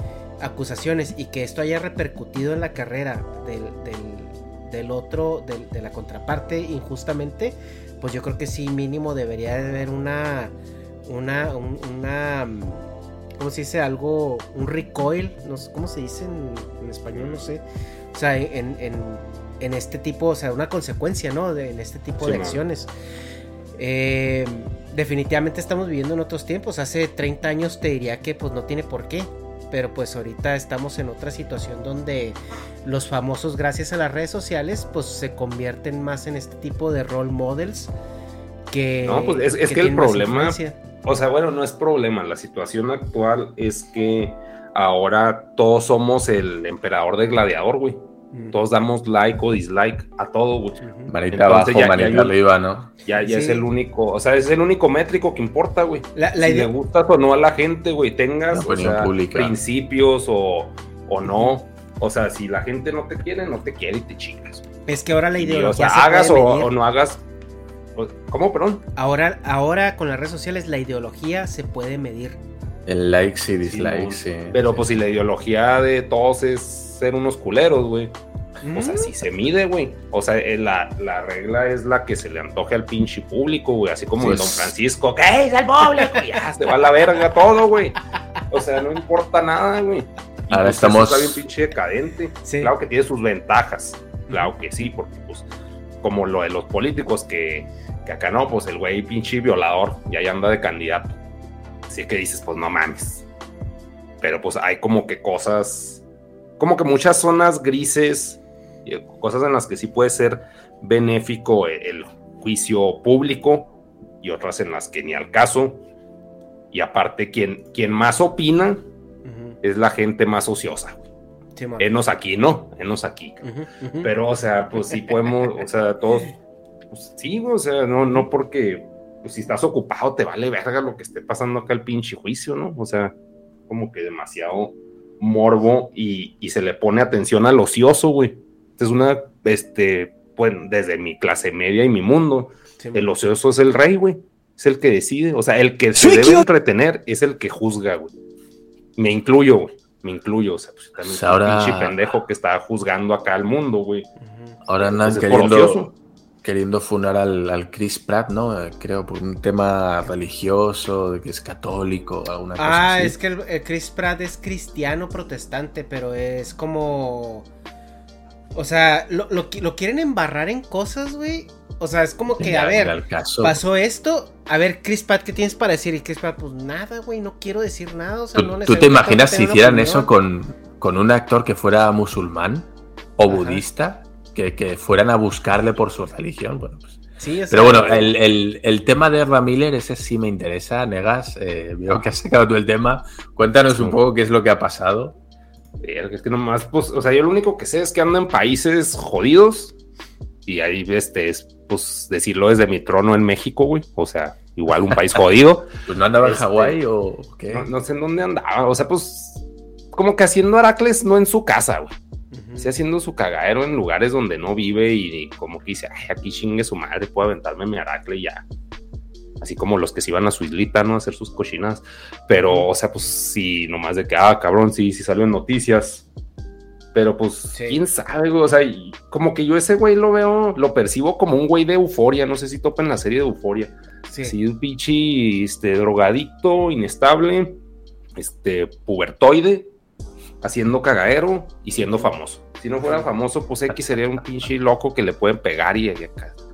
Speaker 3: acusaciones y que esto haya repercutido en la carrera del, del, del otro, del- de la contraparte injustamente, pues yo creo que sí mínimo debería de haber una, una, un- una, ¿cómo se dice? Algo, un recoil, no sé, ¿cómo se dice en, en español? No sé. O sea, en, en, en este tipo, o sea, una consecuencia, ¿no? De, en este tipo
Speaker 5: Sí,
Speaker 3: de
Speaker 5: man.
Speaker 3: acciones. Eh, definitivamente estamos viviendo en otros tiempos. Hace 30 años te diría que pues no tiene por qué. Pero pues ahorita estamos en otra situación donde los famosos, gracias a las redes sociales, pues se convierten más en este tipo de role models que...
Speaker 5: No, pues es, es que, el problema, o sea, bueno, no es problema, la situación actual es que ahora todos somos el emperador de gladiador, güey. Todos damos like o dislike a todo, güey.
Speaker 4: Manita abajo, manita arriba, ¿no?
Speaker 5: Ya, ya es el único, o sea, es el único métrico que importa, güey.
Speaker 3: La- la
Speaker 5: si
Speaker 3: idea-
Speaker 5: le gustas o no a la gente, güey, tengas o sea, principios o, o no. O sea, si la gente no te quiere, no te quiere y te chingas.
Speaker 3: Es que ahora la ideología
Speaker 5: o sea,
Speaker 3: se
Speaker 5: hagas o, o no hagas. ¿Cómo, perdón?
Speaker 3: Ahora, ahora con las redes sociales la ideología se puede medir.
Speaker 4: El likes y
Speaker 5: Sí,
Speaker 4: dislikes,
Speaker 5: no.
Speaker 4: sí.
Speaker 5: Pero
Speaker 4: sí.
Speaker 5: pues si la ideología de todos es ser unos culeros, güey. O sea,
Speaker 3: Mm.
Speaker 5: si se mide, güey. O sea, eh, la, la regla es la que se le antoje al pinche público, güey. Así como
Speaker 4: Sí,
Speaker 5: el Don Francisco, que es el público? Ya se va a la verga todo, güey. O sea, no importa nada, güey.
Speaker 4: Ahora
Speaker 5: pues,
Speaker 4: estamos-
Speaker 5: Está bien pinche decadente.
Speaker 3: Sí.
Speaker 5: Claro que tiene sus ventajas. Claro que sí, porque pues como lo de los políticos que, que acá no, pues el güey pinche violador y ahí anda de candidato. Así que dices, pues no mames. Pero pues hay como que cosas, como que muchas zonas grises, y cosas en las que sí puede ser benéfico el, el juicio público y otras en las que ni al caso. Y aparte, quien, quien más opina
Speaker 3: Ujú,
Speaker 5: es la gente más ociosa.
Speaker 3: sí.
Speaker 5: Enos aquí, ¿no? Enos aquí. Pero, o sea, pues sí podemos, o sea, todos, pues sí, o sea, no, no porque, pues si estás ocupado te vale verga lo que esté pasando acá el pinche juicio, ¿no? O sea, como que demasiado morbo y, y se le pone atención al ocioso, güey. es una, este, bueno, desde mi clase media y mi mundo, el ocioso es el rey, güey. Es el que decide, o sea, el que se debe entretener es el que juzga, güey. Me incluyo, güey. Me incluyo, o sea, pues también
Speaker 4: Pues ahora-
Speaker 5: un pinche pendejo que está juzgando acá al mundo, güey.
Speaker 4: Ahora andan
Speaker 5: es por
Speaker 4: queriendo,
Speaker 5: ocioso.
Speaker 4: Queriendo funar al, al Chris Pratt, ¿no? Eh, Creo por un tema religioso, de que es católico, alguna cosa
Speaker 3: Ah,
Speaker 4: así.
Speaker 3: es que el, el Chris Pratt es cristiano protestante, pero es como. O sea, lo, lo qui- lo quieren embarrar en cosas, güey. O sea, es como que, a ver, pasó esto. A ver, Chris Pratt, ¿qué tienes para decir? Y Chris Pratt, pues nada, güey, no quiero decir nada. O sea,
Speaker 4: ¿Tú,
Speaker 3: no
Speaker 4: tú te imaginas si hicieran
Speaker 3: opinión.
Speaker 4: eso con, con un actor que fuera musulmán o budista? Que, que fueran a buscarle por su religión. Bueno, pues.
Speaker 3: Sí,
Speaker 4: Pero bueno, el, el- el tema de Ezra Miller, ese sí me interesa, Negas. eh, veo que has sacado tú el tema. Cuéntanos un poco qué es lo que ha pasado.
Speaker 5: Es que nomás, pues, o sea, yo lo único que sé es que ando en países jodidos y ahí, este, es, pues, decirlo desde mi trono en México, güey. O sea, igual un país jodido.
Speaker 4: Pues no andaba en
Speaker 5: Este,
Speaker 4: Hawái o qué.
Speaker 5: No, no sé en dónde andaba, o sea, pues, como que haciendo Heracles no en su casa, güey. Sí, haciendo su cagadero en lugares donde no vive y, como que dice, ay, aquí chingue su madre, puedo aventarme mi Heracle y ya. Así como los que se iban a su islita, ¿no? A hacer sus cochinas. Pero, o sea, pues sí, nomás de que, ah, cabrón, sí, sí salió en noticias. Pero pues, quién sabe, güey. O sea, y como que yo ese güey lo veo, lo percibo como un güey de euforia. No sé si topen la serie de euforia.
Speaker 3: Sí.
Speaker 5: Sí, un pinche este, drogadicto, inestable, este, pubertoide, haciendo cagadero y siendo famoso. Si no fuera famoso, pues X sería un pinche loco que le pueden pegar y,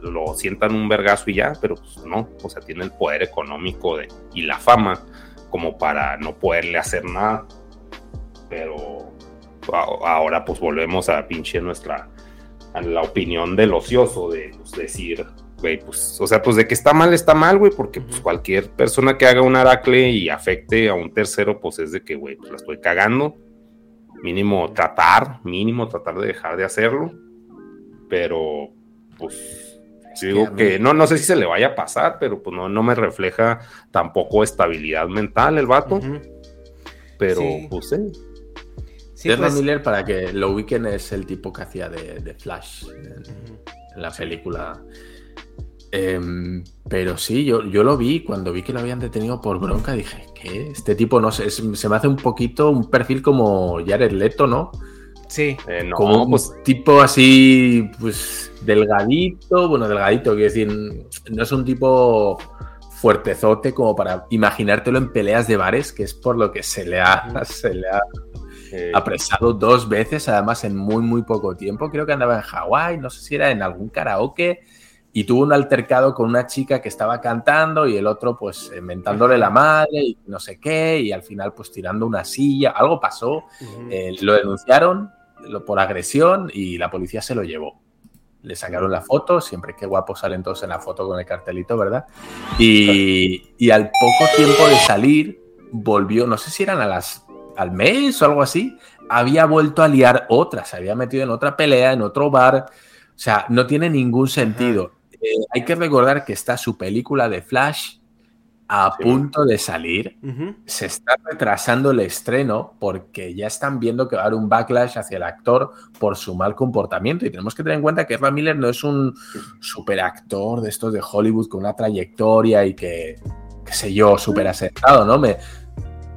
Speaker 5: lo sientan un vergazo y ya, pero pues no, o sea, tiene el poder económico de, y la fama como para no poderle hacer nada. Pero ahora pues volvemos a pinche nuestra, a la opinión del ocioso de pues, decir, güey, pues, o sea, pues de que está mal, está mal, güey, porque pues cualquier persona que haga un aracle y afecte a un tercero, pues es de que, güey, pues la estoy cagando. Mínimo tratar, mínimo tratar de dejar de hacerlo. Pero, pues, digo
Speaker 4: mí-
Speaker 5: que no, no sé si se le vaya a pasar, pero pues no, no me refleja tampoco estabilidad mental el vato. Pero,
Speaker 4: Sí.
Speaker 5: pues, eh.
Speaker 3: Sí, pues-
Speaker 4: Miller, para que lo ubiquen, es el tipo que hacía de, de Flash en, en la película. Em, pero sí, yo, yo lo vi, cuando vi que lo habían detenido por bronca, dije, ¿qué? Este tipo, no sé, se me hace un poquito un perfil como Jared Leto, ¿no?
Speaker 3: Sí.
Speaker 5: Eh, no,
Speaker 4: como un
Speaker 5: pues
Speaker 4: tipo así, pues delgadito, bueno, delgadito, quiero decir, no es un tipo fuertezote como para imaginártelo en peleas de bares, que es por lo que se le ha, se le ha
Speaker 5: eh,
Speaker 4: apresado dos veces, además en muy, muy poco tiempo. Creo que andaba en Hawái, no sé si era en algún karaoke, y tuvo un altercado con una chica que estaba cantando y el otro, pues, inventándole la madre y no sé qué, y al final, pues, tirando una silla. Algo pasó, eh, lo denunciaron por agresión y la policía se lo llevó. Le sacaron la foto, siempre que guapo salen todos en la foto con el cartelito, ¿verdad? Y, y al poco tiempo de salir, volvió, no sé si eran a las, al mes o algo así, había vuelto a liar otra, se había metido en otra pelea, en otro bar. O sea, no tiene ningún sentido. Eh, hay que recordar que está su película de Flash a punto de salir. Se está retrasando el estreno porque ya están viendo que va a haber un backlash hacia el actor por su mal comportamiento. Y tenemos que tener en cuenta que Ezra Miller no es un superactor de estos de Hollywood con una trayectoria y que, qué sé yo, súper asentado, ¿no? Me,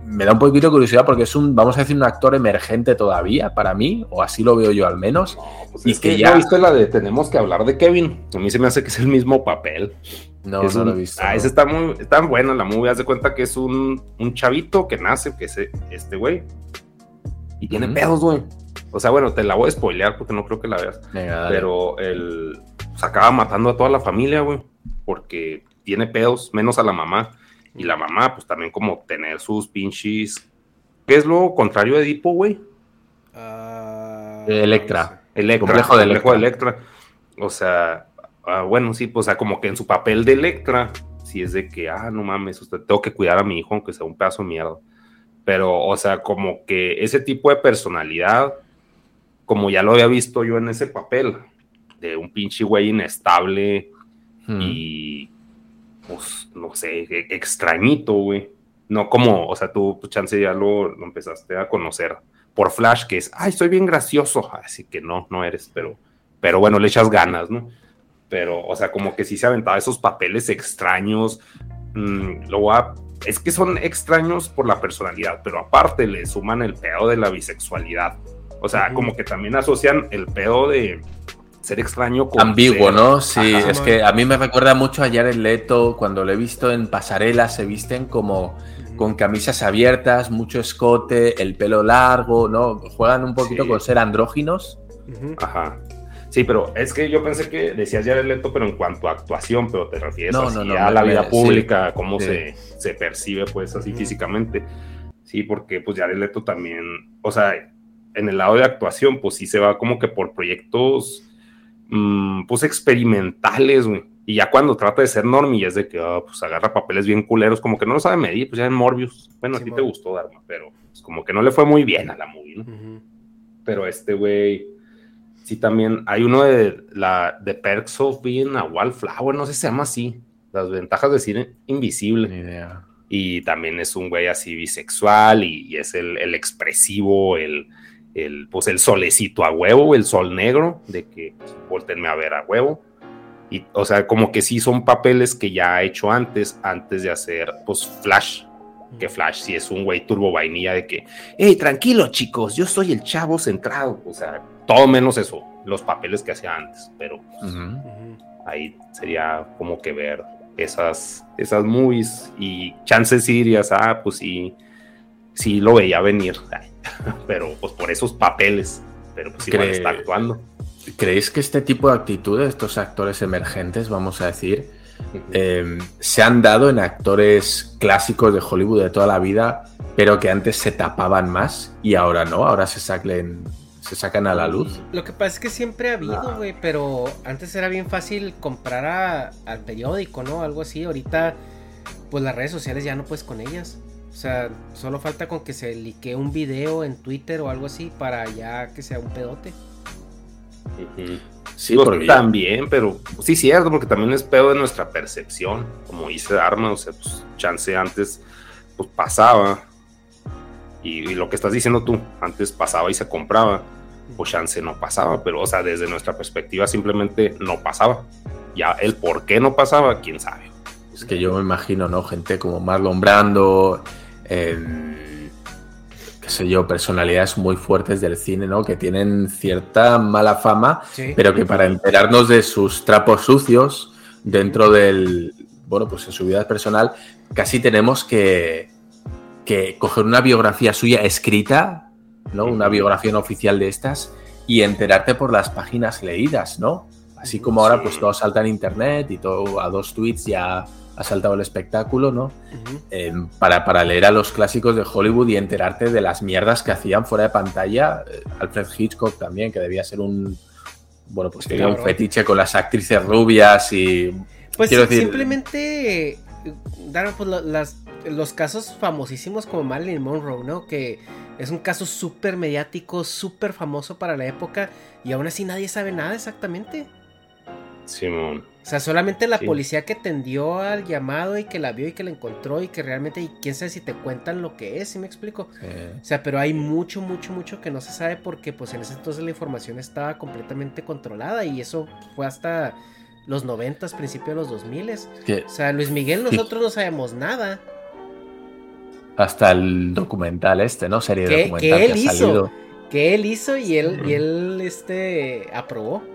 Speaker 4: me da un poquito de curiosidad porque es un, vamos a decir, un actor emergente todavía para mí, o así lo veo yo al menos. y
Speaker 5: es
Speaker 4: que,
Speaker 5: que
Speaker 4: ya.
Speaker 5: ¿no viste la de tenemos que hablar de Kevin. A mí se me hace que es el mismo papel.
Speaker 4: No,
Speaker 5: Es
Speaker 4: no
Speaker 5: un-
Speaker 4: lo he visto.
Speaker 5: Ah,
Speaker 4: no.
Speaker 5: ese está muy, está buena la movie. Haz de cuenta que es un, un chavito que nace, que es este güey. Y tiene pedos, güey. O sea, bueno, te la voy a spoilear porque no creo que la veas.
Speaker 4: Venga.
Speaker 5: Pero él se acaba matando a toda la familia, güey. Porque tiene pedos, menos a la mamá. Y la mamá, pues también como tener sus pinches. ¿Qué es lo contrario de Edipo, güey?
Speaker 4: Electra.
Speaker 5: Electra,
Speaker 4: Complejo de Electra.
Speaker 5: Electra. O sea, ah, bueno, sí, pues, o sea, como que en su papel de Electra, sí es de que, ah, no mames, usted tengo que cuidar a mi hijo aunque sea un pedazo de mierda. Pero, o sea, como que ese tipo de personalidad, como ya lo había visto yo en ese papel, de un pinche güey inestable y, pues, no sé, e- extrañito, güey. No como, o sea, tú, tu chance ya lo, lo empezaste a conocer por Flash, que es, ay, soy bien gracioso, así que no, no eres, pero, pero bueno, le echas ganas, ¿no? Pero, o sea, como que sí se aventaba esos papeles extraños, mm, lo es que son extraños por la personalidad, pero aparte le suman el pedo de la bisexualidad. O sea, como que también asocian el pedo de ser extraño
Speaker 4: con ambiguo, ¿no? Sí, es que a mí me recuerda mucho a Jared Leto cuando lo he visto en pasarelas se visten como con camisas abiertas, mucho escote, el pelo largo, ¿no? Juegan un poquito con ser andróginos.
Speaker 5: Ajá. Sí, pero es que yo pensé que decías Jared Leto, pero en cuanto a actuación, pero te refieres a la vida pública, cómo Se, se, percibe, pues, así físicamente. Sí, porque, pues, Jared Leto también, o sea, en el lado de actuación, pues sí se va como que por proyectos, mmm, pues, experimentales, güey y ya cuando trata de ser normie es de que oh, pues agarra papeles bien culeros, como que no lo sabe medir, pues ya en Morbius. Bueno, a ti te gustó Dharma, pero pues, como que no le fue muy bien a la movie, ¿no? Pero este güey, sí también, hay uno de la de Perks of Being a Wallflower, no sé si se llama así, las ventajas de ser invisible. idea. Y también es un güey así bisexual y, es el, el expresivo, el, el, pues el solecito a huevo, el sol negro, de que pues, a ver a huevo o sea, como que sí son papeles que ya ha hecho antes, antes de hacer, pues, Flash. Que Flash sí es un güey turbo vainilla de que, hey, tranquilo chicos, yo soy el chavo centrado. O sea, todo menos eso, los papeles que hacía antes. Pero ahí sería como que ver esas, esas movies y chances sirias, ah, pues sí, sí lo veía venir. Pero pues por esos papeles, pero pues igual está actuando.
Speaker 4: ¿Creéis que este tipo de actitudes, estos actores emergentes, vamos a decir, em, se han dado en actores clásicos de Hollywood de toda la vida, pero que antes se tapaban más y ahora no? Ahora se saquen, se sacan a la luz.
Speaker 3: Lo que pasa es que siempre ha habido, ah. güey, pero antes era bien fácil comprar al periódico, ¿no? Algo así. Ahorita, pues las redes sociales ya no puedes con ellas. O sea, solo falta con que se liquee un video en Twitter o algo así para ya que sea un pedote.
Speaker 5: Sí, también, pero sí, cierto, porque también es pedo de nuestra percepción, como dice Arma, o sea, pues chance antes, pues pasaba, y, lo que estás diciendo tú, antes pasaba y se compraba, pues chance no pasaba, pero, o sea, desde nuestra perspectiva simplemente no pasaba. Ya el por qué no pasaba, quién sabe.
Speaker 4: Es que yo me imagino, ¿no? Gente como Marlon Brando, eh, qué sé yo, personalidades muy fuertes del cine, ¿no? Que tienen cierta mala fama, pero que para enterarnos de sus trapos sucios dentro del, bueno, pues en su vida personal, casi tenemos que, que coger una biografía suya escrita, ¿no? Una biografía no oficial de estas y enterarte por las páginas leídas, ¿no? Así como ahora pues todo salta en internet y todo a dos tweets ya ha saltado el espectáculo, ¿no? Em, para, para, leer a los clásicos de Hollywood y enterarte de las mierdas que hacían fuera de pantalla. Eh, Alfred Hitchcock también, que debía ser un. Bueno, pues tenía un fetiche con las actrices rubias y.
Speaker 3: Pues quiero decir, simplemente. Dar pues, las, los casos famosísimos como Marilyn Monroe, ¿no? Que es un caso súper mediático, súper famoso para la época y aún así nadie sabe nada exactamente.
Speaker 5: Simón.
Speaker 3: O sea, solamente la policía que tendió al llamado y que la vio y que la encontró y que realmente, y quién sabe si te cuentan lo que es, ¿sí me explico? O sea, pero hay mucho, mucho, mucho que no se sabe porque pues en ese entonces la información estaba completamente controlada y eso fue hasta los noventas, principios de los dos miles. O sea, Luis Miguel, nosotros no sabemos nada.
Speaker 4: Hasta el documental este, ¿no? Serie de documental que, él
Speaker 3: hizo, Que él hizo y él, y él este, aprobó.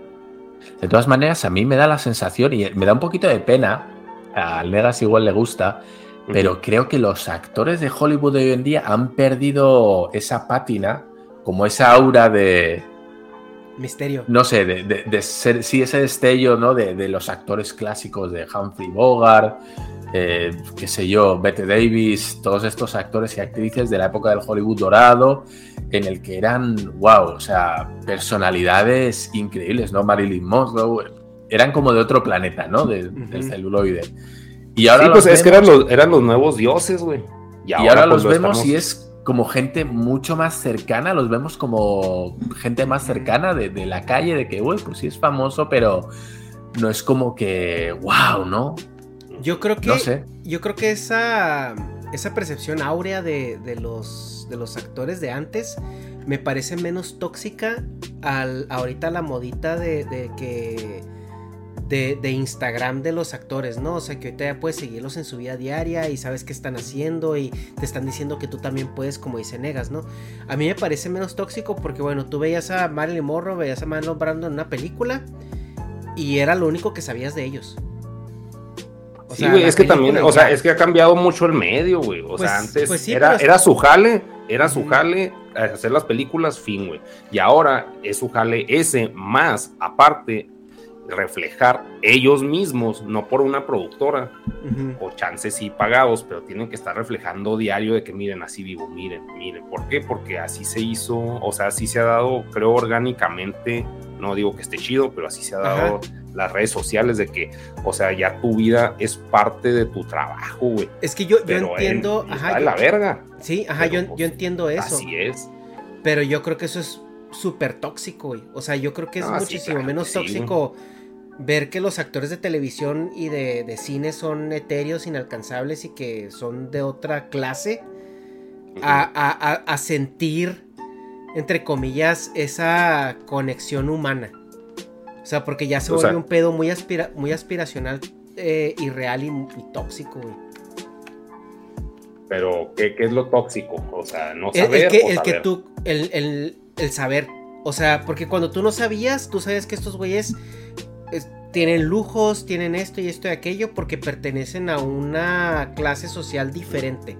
Speaker 4: De todas maneras, a mí me da la sensación y me da un poquito de pena, al Negas igual le gusta, pero creo que los actores de Hollywood de hoy en día han perdido esa pátina, como esa aura de...
Speaker 3: Misterio.
Speaker 4: No sé, de, ser, sí, ese destello, ¿no? De, los actores clásicos de Humphrey Bogart, eh, qué sé yo, Bette Davis, todos estos actores y actrices de la época del Hollywood dorado, en el que eran, wow, o sea, personalidades increíbles, ¿no? Marilyn Monroe, eran como de otro planeta, ¿no? Del celuloide.
Speaker 5: Y ahora sí, pues es que eran los, eran los nuevos dioses, güey.
Speaker 4: Y ahora, pues, los vemos y es como gente mucho más cercana, los vemos como gente más cercana de, de la calle, de que, güey, pues sí es famoso, pero no es como que, wow, ¿no?
Speaker 3: Yo creo que. Yo creo que esa. Esa percepción áurea de, los, de los actores de antes me parece menos tóxica al ahorita la modita de, de que de, de, Instagram de los actores, ¿no? O sea, que ahorita ya puedes seguirlos en su vida diaria y sabes qué están haciendo y te están diciendo que tú también puedes, como dice Negas, ¿no? A mí me parece menos tóxico porque, bueno, tú veías a Marilyn Monroe, veías a Marlon Brando en una película y era lo único que sabías de ellos.
Speaker 5: O sí, güey, es que también, o sea, es que ha cambiado mucho el medio, güey. O sea, pues, antes pues sí, era, era su jale, era su jale hacer las películas, fin, güey. Y ahora es su jale ese, más aparte, reflejar ellos mismos, no por una productora, o chances y pagados, pero tienen que estar reflejando diario de que miren, así vivo, miren, miren. ¿Por qué? Porque así se hizo, o sea, así se ha dado, creo, orgánicamente, no digo que esté chido, pero así se ha dado las redes sociales de que, o sea, ya tu vida es parte de tu trabajo, güey.
Speaker 3: Es que yo, yo entiendo, ajá,
Speaker 5: la verga.
Speaker 3: Sí, ajá, yo, yo pues, entiendo eso.
Speaker 5: Así es.
Speaker 3: Pero yo creo que eso es súper tóxico, güey. O sea, yo creo que es muchísimo menos tóxico ver que los actores de televisión y de, cine son etéreos, inalcanzables y que son de otra clase, a, sentir, entre comillas, esa conexión humana. O sea, porque ya se vuelve un pedo muy, muy aspiracional, eh, irreal y, y tóxico, güey.
Speaker 5: Pero, ¿qué, es lo tóxico? O sea, no saber.
Speaker 3: El, que, el que tú, el, el saber. O sea, porque cuando tú no sabías, tú sabes que estos güeyes tienen lujos, tienen esto y esto y aquello porque pertenecen a una clase social diferente.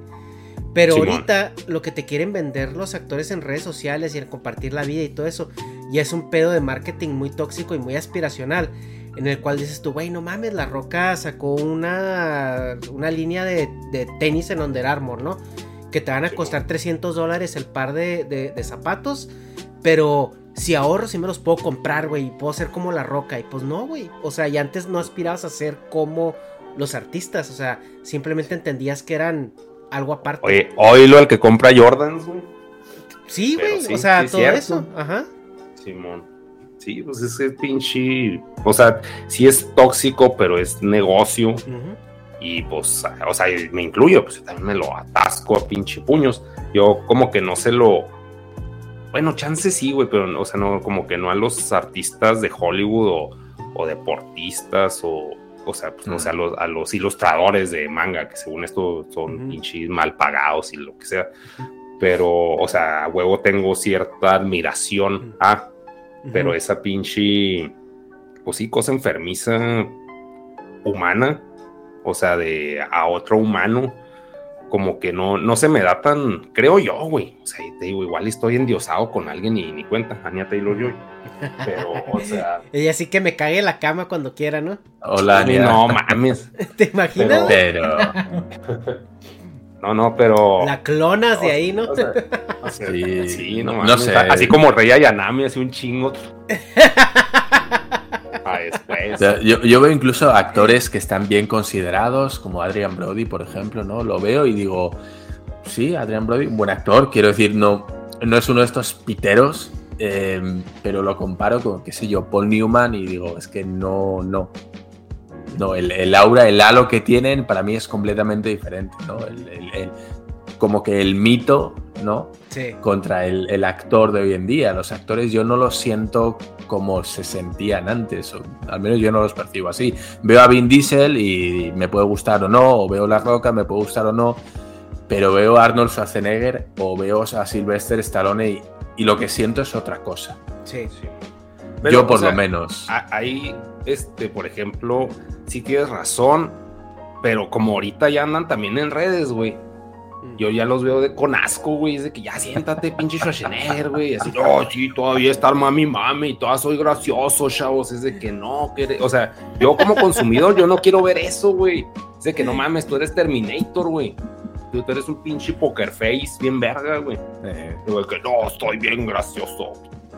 Speaker 3: Pero ahorita lo que te quieren vender los actores en redes sociales y en compartir la vida y todo eso, ya es un pedo de marketing muy tóxico y muy aspiracional. En el cual dices tú, güey, no mames, La Roca sacó una, una línea de, tenis en Under Armour, ¿no? Que te van a costar 300 dólares el par de, de zapatos, pero si ahorro, si me los puedo comprar, güey, y puedo ser como la roca. Y pues no, güey. O sea, y antes no aspirabas a ser como los artistas. O sea, simplemente entendías que eran algo aparte.
Speaker 5: Oye, oílo el que compra Jordans, güey.
Speaker 3: Sí, güey. o sea, todo eso. Ajá.
Speaker 5: Simón. Sí, pues ese pinche. O sea, sí es tóxico, pero es negocio. Y pues, o sea, me incluyo, pues también me lo atasco a pinche puños. Yo como que no se lo bueno, chance sí, güey, pero, o sea, no, como que no a los artistas de Hollywood o, deportistas o, o sea, pues, no sé, a los, a los, ilustradores de manga, que según esto son pinches mal pagados y lo que sea. Pero, o sea, a huevo tengo cierta admiración a, pero esa pinche, pues sí, cosa enfermiza humana, o sea, de a otro humano como que no, no se me da tan, creo yo, güey. O sea, te digo, igual estoy endiosado con alguien y ni cuenta, Anya Taylor Joy. Pero, o sea.
Speaker 3: Ella sí que me cague la cama cuando quiera, ¿no?
Speaker 5: Hola, No mames.
Speaker 3: ¿Te imaginas?
Speaker 5: Pero. no, no, pero.
Speaker 3: La clonas de ahí, ¿no?
Speaker 5: sí, sí, no mames. No sé. Así como Rey Ayanami, así un chingo.
Speaker 4: yo, veo incluso actores que están bien considerados, como Adrian Brody, por ejemplo, ¿no? Lo veo y digo, sí, Adrian Brody, un buen actor, quiero decir, no, no es uno de estos piteros, em, pero lo comparo con, qué sé yo, Paul Newman y digo, es que no, no. No, el, aura, el halo que tienen para mí es completamente diferente, ¿no? Como que el mito, ¿no? Sí. Contra el, el, actor de hoy en día. Los actores yo no los siento como se sentían antes, o al menos yo no los percibo así. Veo a Vin Diesel y me puede gustar o no, o veo La Roca, me puede gustar o no, pero veo a Arnold Schwarzenegger o veo a Sylvester Stallone y, lo que siento es otra cosa.
Speaker 3: Sí, sí.
Speaker 4: yo por lo menos.
Speaker 5: Ahí, este, por ejemplo, sí tienes razón, pero como ahorita ya andan también en redes, güey yo ya los veo de, con asco, güey. Es de que ya siéntate, pinche Schwarzenegger, güey. Así, no, sí, todavía está mami, mami, y toda soy gracioso, chavos. Es de que no, que, o sea, yo como consumidor, yo no quiero ver eso, güey. Es de que no mames, tú eres Terminator, güey. Tú eres un pinche poker face bien verga, güey. Eh. que no, estoy bien gracioso.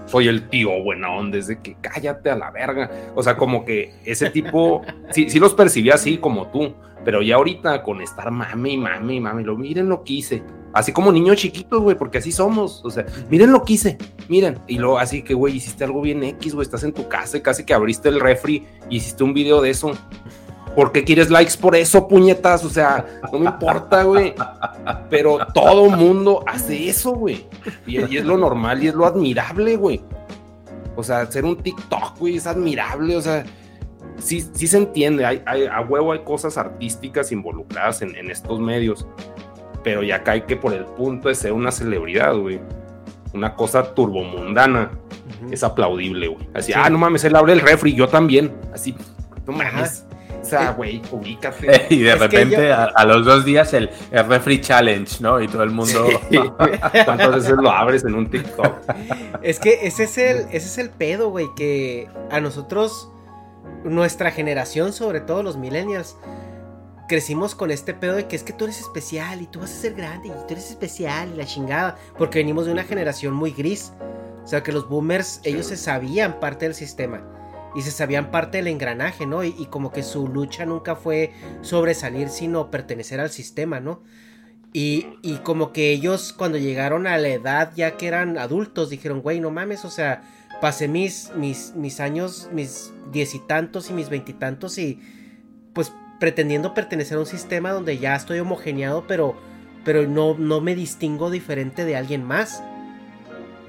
Speaker 5: Soy el tío buena onda, es de que cállate a la verga. O sea, como que ese tipo, sí, sí los percibía así como tú pero ya ahorita con estar mami, mami, mami, lo miren lo que hice. Así como niños chiquitos, güey, porque así somos. O sea, miren lo que hice, miren. Y luego así que, güey, hiciste algo bien X, güey, estás en tu casa y casi que abriste el refri y hiciste un video de eso. ¿Por qué quieres likes por eso, puñetas? O sea, no me importa, güey. Pero todo mundo hace eso, güey. Y, y es lo normal y es lo admirable, güey. O sea, hacer un TikTok, güey, es admirable. O sea, sí, sí se entiende. Hay, hay- a huevo hay cosas artísticas involucradas en, en estos medios. Pero ya cae que por el punto de ser una celebridad, güey. Una cosa turbomundana. Es aplaudible, güey. Así,
Speaker 3: Sí.
Speaker 5: ah, no mames, él abre el refri, yo también. Así, no mames. Sea, güey, ubícate.
Speaker 4: Y de
Speaker 3: Es
Speaker 4: repente,
Speaker 3: yo-
Speaker 4: a, a los dos días, el, el refri challenge, ¿no? Y todo el mundo.
Speaker 5: ¿Cuántas veces lo abres en un TikTok?
Speaker 3: Es que ese es el, ese es el pedo, güey, que a nosotros, nuestra generación, sobre todo los millennials, crecimos con este pedo de que es que tú eres especial y tú vas a ser grande y tú eres especial y la chingada, porque venimos de una generación muy gris. O sea, que los boomers, ellos se sabían parte del sistema y se sabían parte del engranaje, ¿no? Y, y como que su lucha nunca fue sobresalir, sino pertenecer al sistema, ¿no? Y, y como que ellos cuando llegaron a la edad ya que eran adultos dijeron, güey, no mames, o sea, pasé mis, mis, mis años, mis diez y tantos y mis veintitantos y pues pretendiendo pertenecer a un sistema donde ya estoy homogeneado, pero, pero no, no me distingo diferente de alguien más.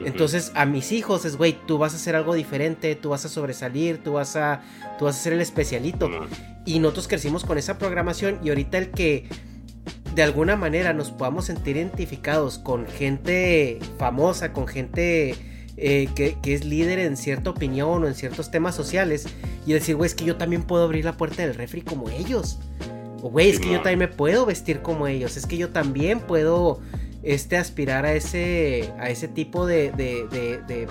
Speaker 3: Entonces a mis hijos es, güey, tú vas a hacer algo diferente, tú vas a sobresalir, tú vas a, tú vas a ser el especialito. Y nosotros crecimos con esa programación y ahorita el que de alguna manera nos podamos sentir identificados con gente famosa, con gente eh, que, que es líder en cierta opinión o en ciertos temas sociales y decir, güey, es que yo también puedo abrir la puerta del refri como ellos. O, güey, es que yo también me puedo vestir como ellos. Es que yo también puedo este, aspirar a ese, a ese tipo de, de, de- de,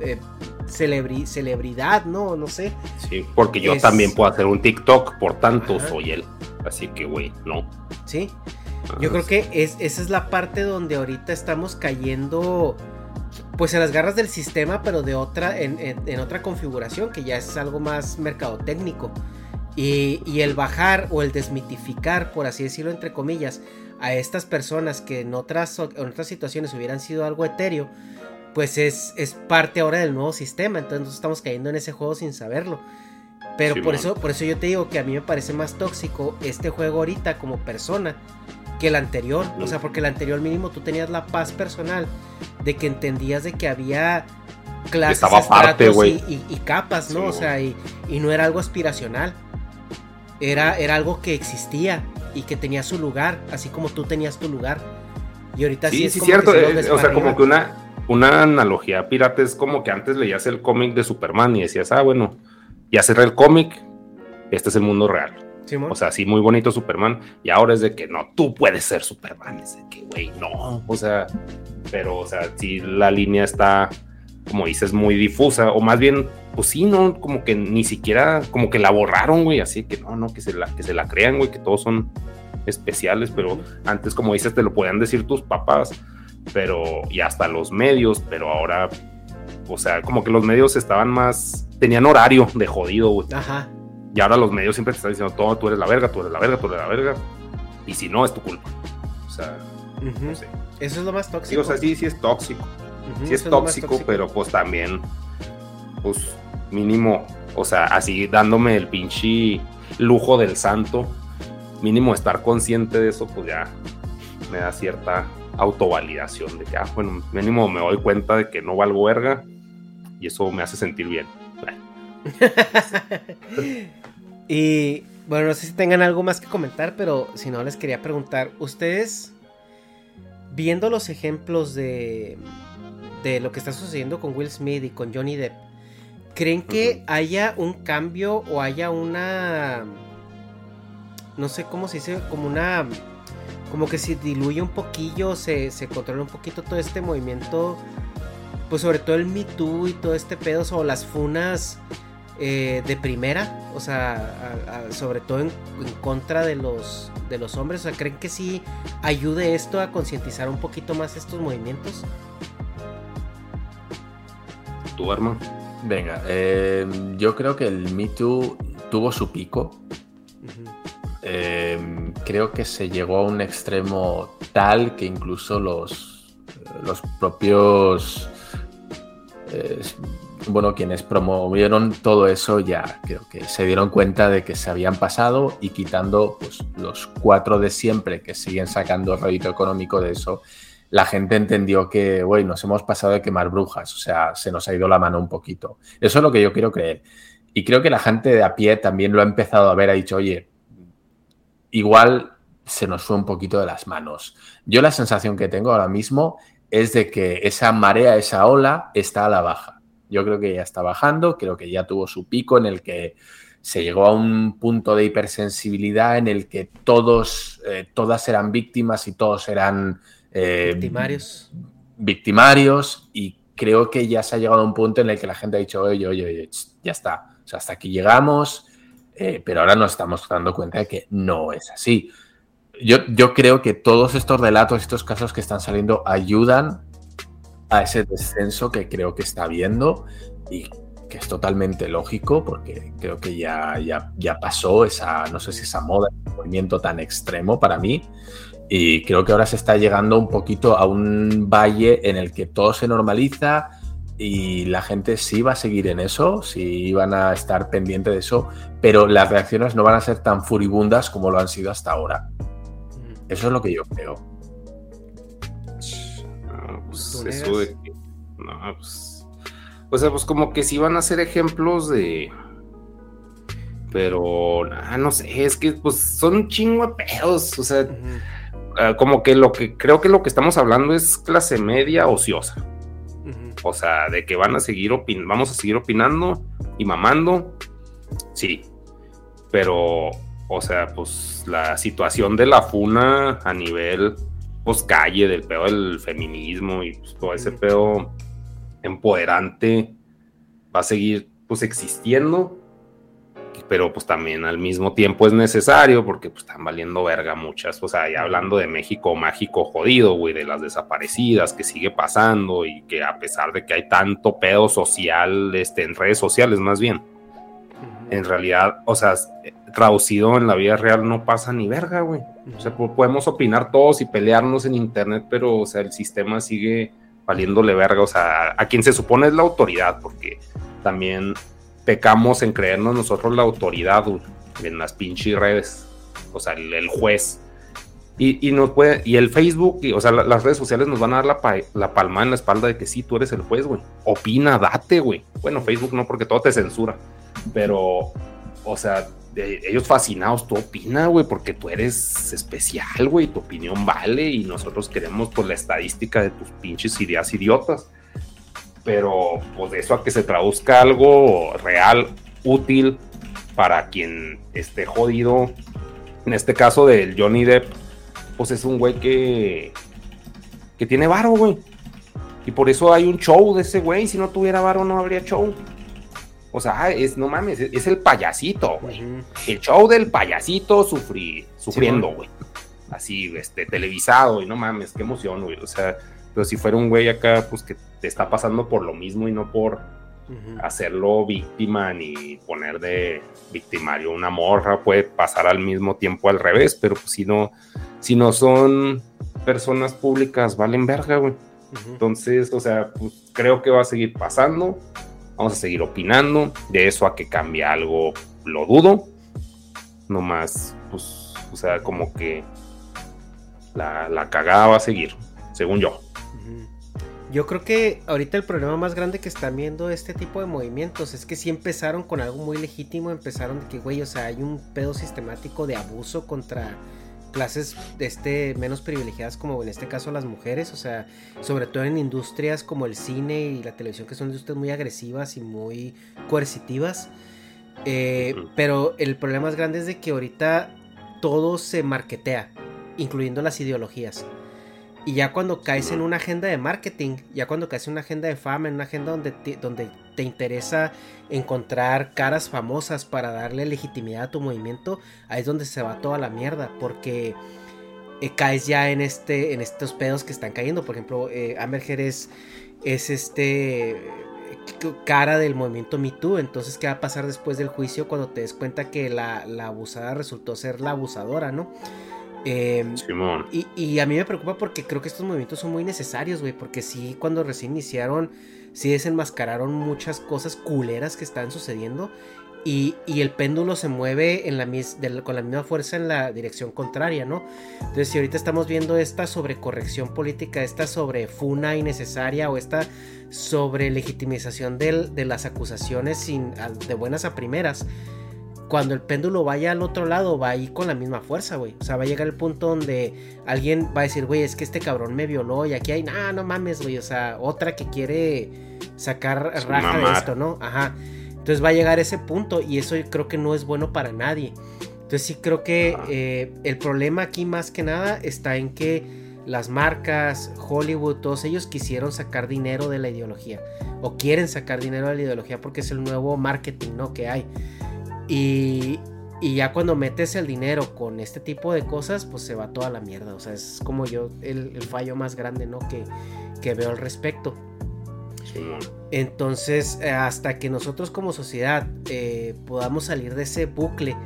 Speaker 3: eh, celebri- celebridad, ¿no? No sé.
Speaker 5: Sí, porque yo
Speaker 3: Es-
Speaker 5: también puedo hacer un TikTok, por tanto
Speaker 3: Ajá.
Speaker 5: soy él. Así que, güey, no.
Speaker 3: Sí. Yo creo que es, esa es la parte donde ahorita estamos cayendo pues en las garras del sistema, pero de otra, en, en- en otra configuración, que ya es algo más mercadotécnico. Y, y el bajar o el desmitificar, por así decirlo, entre comillas, a estas personas que en otras, o- en otras situaciones hubieran sido algo etéreo, pues es, es parte ahora del nuevo sistema. Entonces nosotros estamos cayendo en ese juego sin saberlo. Pero por eso, por eso yo te digo que a mí me parece más tóxico este juego ahorita como persona que el anterior. O sea, porque el anterior mínimo tú tenías la paz personal de que entendías de que había clases,
Speaker 5: Estaba
Speaker 3: y, y- y capas, ¿no?
Speaker 5: Sí,
Speaker 3: o sea, y, y no era algo aspiracional. Era, era algo que existía y que tenía su lugar, así como tú tenías tu lugar. Y ahorita sí,
Speaker 5: Sí,
Speaker 3: es
Speaker 5: sí,
Speaker 3: como
Speaker 5: cierto.
Speaker 3: que
Speaker 5: eh, o sea, como que una, una analogía pirata es como que antes leías el cómic de Superman y decías, ah, bueno, ya cerré el cómic, este es el mundo real. O sea, sí, muy bonito Superman. Y ahora es de que no, tú puedes ser Superman. Es de que, güey, no. O sea, pero, o sea, sí, la línea está, como dices, muy difusa. O más bien, pues sí, no, como que ni siquiera, como que la borraron, güey. Así que no, no, que se la, que se la crean, güey, que todos son especiales. Pero antes, como dices, te lo podían decir tus papás, pero, y hasta los medios, pero ahora, o sea, como que los medios estaban más, tenían horario de jodido, güey.
Speaker 3: Ajá.
Speaker 5: Y ahora los medios siempre te están diciendo, todo, tú eres la verga, tú eres la verga, tú eres la verga. Y si no, es tu culpa. O sea, no sé.
Speaker 3: Eso es lo más
Speaker 5: Sí,
Speaker 3: tóxico.
Speaker 5: o sea, sí, sí es tóxico. Sí es tóxico, pero pues también, pues mínimo, o sea, así dándome el pinche lujo del santo, mínimo estar consciente de eso, pues ya me da cierta autovalidación de que, ah, bueno, mínimo me doy cuenta de que no valgo verga y eso me hace sentir bien.
Speaker 3: Y bueno, no sé si tengan algo más que comentar, pero si no les quería preguntar, ustedes, viendo los ejemplos de, de lo que está sucediendo con Will Smith y con Johnny Depp, ¿creen que haya un cambio o haya una, no sé cómo se dice, como una, como que se diluye un poquillo, se, se controla un poquito todo este movimiento, pues sobre todo el Me Too y todo este pedo, o las funas eh, de primera, o sea, a- a- sobre todo en, en contra de los, de los hombres, o sea, ¿creen que sí ayude esto a concientizar un poquito más estos movimientos?
Speaker 5: ¿Tú, Arma?
Speaker 4: Venga, eh, yo creo que el Me Too tuvo su pico. Eh, creo que se llegó a un extremo tal que incluso los, los propios eh, bueno, quienes promovieron todo eso ya creo que se dieron cuenta de que se habían pasado y quitando pues, los cuatro de siempre que siguen sacando rédito económico de eso, la gente entendió que, güey, nos hemos pasado de quemar brujas, o sea, se nos ha ido la mano un poquito. Eso es lo que yo quiero creer. Y creo que la gente de a pie también lo ha empezado a ver, ha dicho, oye, igual se nos fue un poquito de las manos. Yo la sensación que tengo ahora mismo es de que esa marea, esa ola está a la baja. Yo creo que ya está bajando, creo que ya tuvo su pico en el que se llegó a un punto de hipersensibilidad en el que todos, eh, todas eran víctimas y todos eran...
Speaker 3: Eh, victimarios.
Speaker 4: Victimarios y creo que ya se ha llegado a un punto en el que la gente ha dicho, oye, oye, oye, ya está. O sea, hasta aquí llegamos, eh, pero ahora nos estamos dando cuenta de que no es así. Yo, yo creo que todos estos relatos, estos casos que están saliendo ayudan a ese descenso que creo que está habiendo y que es totalmente lógico porque creo que ya, ya, ya pasó esa, no sé si esa moda, ese movimiento tan extremo para mí y creo que ahora se está llegando un poquito a un valle en el que todo se normaliza y la gente sí va a seguir en eso, sí van a estar pendiente de eso, pero las reacciones no van a ser tan furibundas como lo han sido hasta ahora. Eso es lo que yo creo.
Speaker 5: pues eso de que. No, pues. O sea, pues como que sí van a ser ejemplos de. Pero, no sé, es que pues son un chingo de pedos. O sea, ah, como que lo que creo que lo que estamos hablando es clase media ociosa. O sea, de que van a seguir opin vamos a seguir opinando y mamando. Sí. Pero, o sea, pues la situación de la funa a nivel pues calle del pedo del feminismo y pues, todo ese pedo empoderante va a seguir pues existiendo pero pues también al mismo tiempo es necesario porque pues están valiendo verga muchas, o sea, ya hablando de México mágico jodido, güey, de las desaparecidas que sigue pasando y que a pesar de que hay tanto pedo social, este, en redes sociales más bien, en realidad, o sea, traducido en la vida real no pasa ni verga, güey. O sea, podemos opinar todos y pelearnos en internet, pero, o sea, el sistema sigue valiéndole verga, o sea, a quien se supone es la autoridad, porque también pecamos en creernos nosotros la autoridad, güey, en las pinches redes, o sea, el, juez. Y, y, nos puede, y el Facebook, y, o sea, las redes sociales nos van a dar la, la palma en la espalda de que sí, tú eres el juez, güey. Opina, date, güey. Bueno, Facebook no, porque todo te censura. Pero, o sea, ellos fascinados, tú opina, güey, porque tú eres especial, güey, tu opinión vale y nosotros queremos pues la estadística de tus pinches ideas idiotas. Pero pues de eso a que se traduzca algo real, útil para quien esté jodido. En este caso del Johnny Depp, pues es un güey que que tiene varo, güey. Y por eso hay un show de ese güey, si no tuviera varo no habría show. O sea, es, no mames, es, el payasito, güey. El show del payasito sufrí, sufriendo, güey. Así, este, televisado, y no mames, qué emoción, güey. O sea, pero si fuera un güey acá, pues que te está pasando por lo mismo y no por hacerlo víctima ni poner de victimario una morra, puede pasar al mismo tiempo al revés, pero pues si no, si no son personas públicas, valen verga, güey. Entonces, o sea, pues creo que va a seguir pasando Vamos a seguir opinando. De eso a que cambie algo, lo dudo. No más, pues, o sea, como que la, la cagada va a seguir, según yo.
Speaker 3: Yo creo que ahorita el problema más grande que están viendo este tipo de movimientos es que si empezaron con algo muy legítimo, empezaron de que, güey, o sea, hay un pedo sistemático de abuso contra clases este, menos privilegiadas como en este caso las mujeres, o sea, sobre todo en industrias como el cine y la televisión que son industrias muy agresivas y muy coercitivas. Eh, pero el problema más grande es de que ahorita todo se marketea, incluyendo las ideologías. Y ya cuando caes en una agenda de marketing, ya cuando caes en una agenda de fama, en una agenda donde donde te interesa encontrar caras famosas para darle legitimidad a tu movimiento, ahí es donde se va toda la mierda, porque eh, caes ya en este en estos pedos que están cayendo. Por ejemplo, eh, Amberger es, es este cara del movimiento Me Too. Entonces, ¿qué va a pasar después del juicio cuando te des cuenta que la, la abusada resultó ser la abusadora, no? Em, y, y, a mí me preocupa porque creo que estos movimientos son muy necesarios, güey. Porque sí, cuando recién iniciaron, sí desenmascararon muchas cosas culeras que están sucediendo y, y el péndulo se mueve en la mis, de, con la misma fuerza en la dirección contraria, ¿no? Entonces, si ahorita estamos viendo esta sobrecorrección política, esta sobrefuna innecesaria o esta sobre legitimización de las acusaciones sin, de buenas a primeras, cuando el péndulo vaya al otro lado, va a ir con la misma fuerza, güey. O sea, va a llegar el punto donde alguien va a decir, güey, es que este cabrón me violó y aquí hay, nah, no mames, güey. O sea, otra que quiere sacar raja de esto, ¿no? Ajá. Entonces va a llegar ese punto y eso yo creo que no es bueno para nadie. Entonces sí creo que eh, el problema aquí más que nada está en que las marcas, Hollywood, todos ellos quisieron sacar dinero de la ideología o quieren sacar dinero de la ideología porque es el nuevo marketing ¿no? que hay. Y, y ya cuando metes el dinero con este tipo de cosas, pues se va toda la mierda. O sea, es como yo el, fallo más grande ¿no? que, que veo al respecto. Entonces, hasta que nosotros como sociedad eh, podamos salir de ese bucle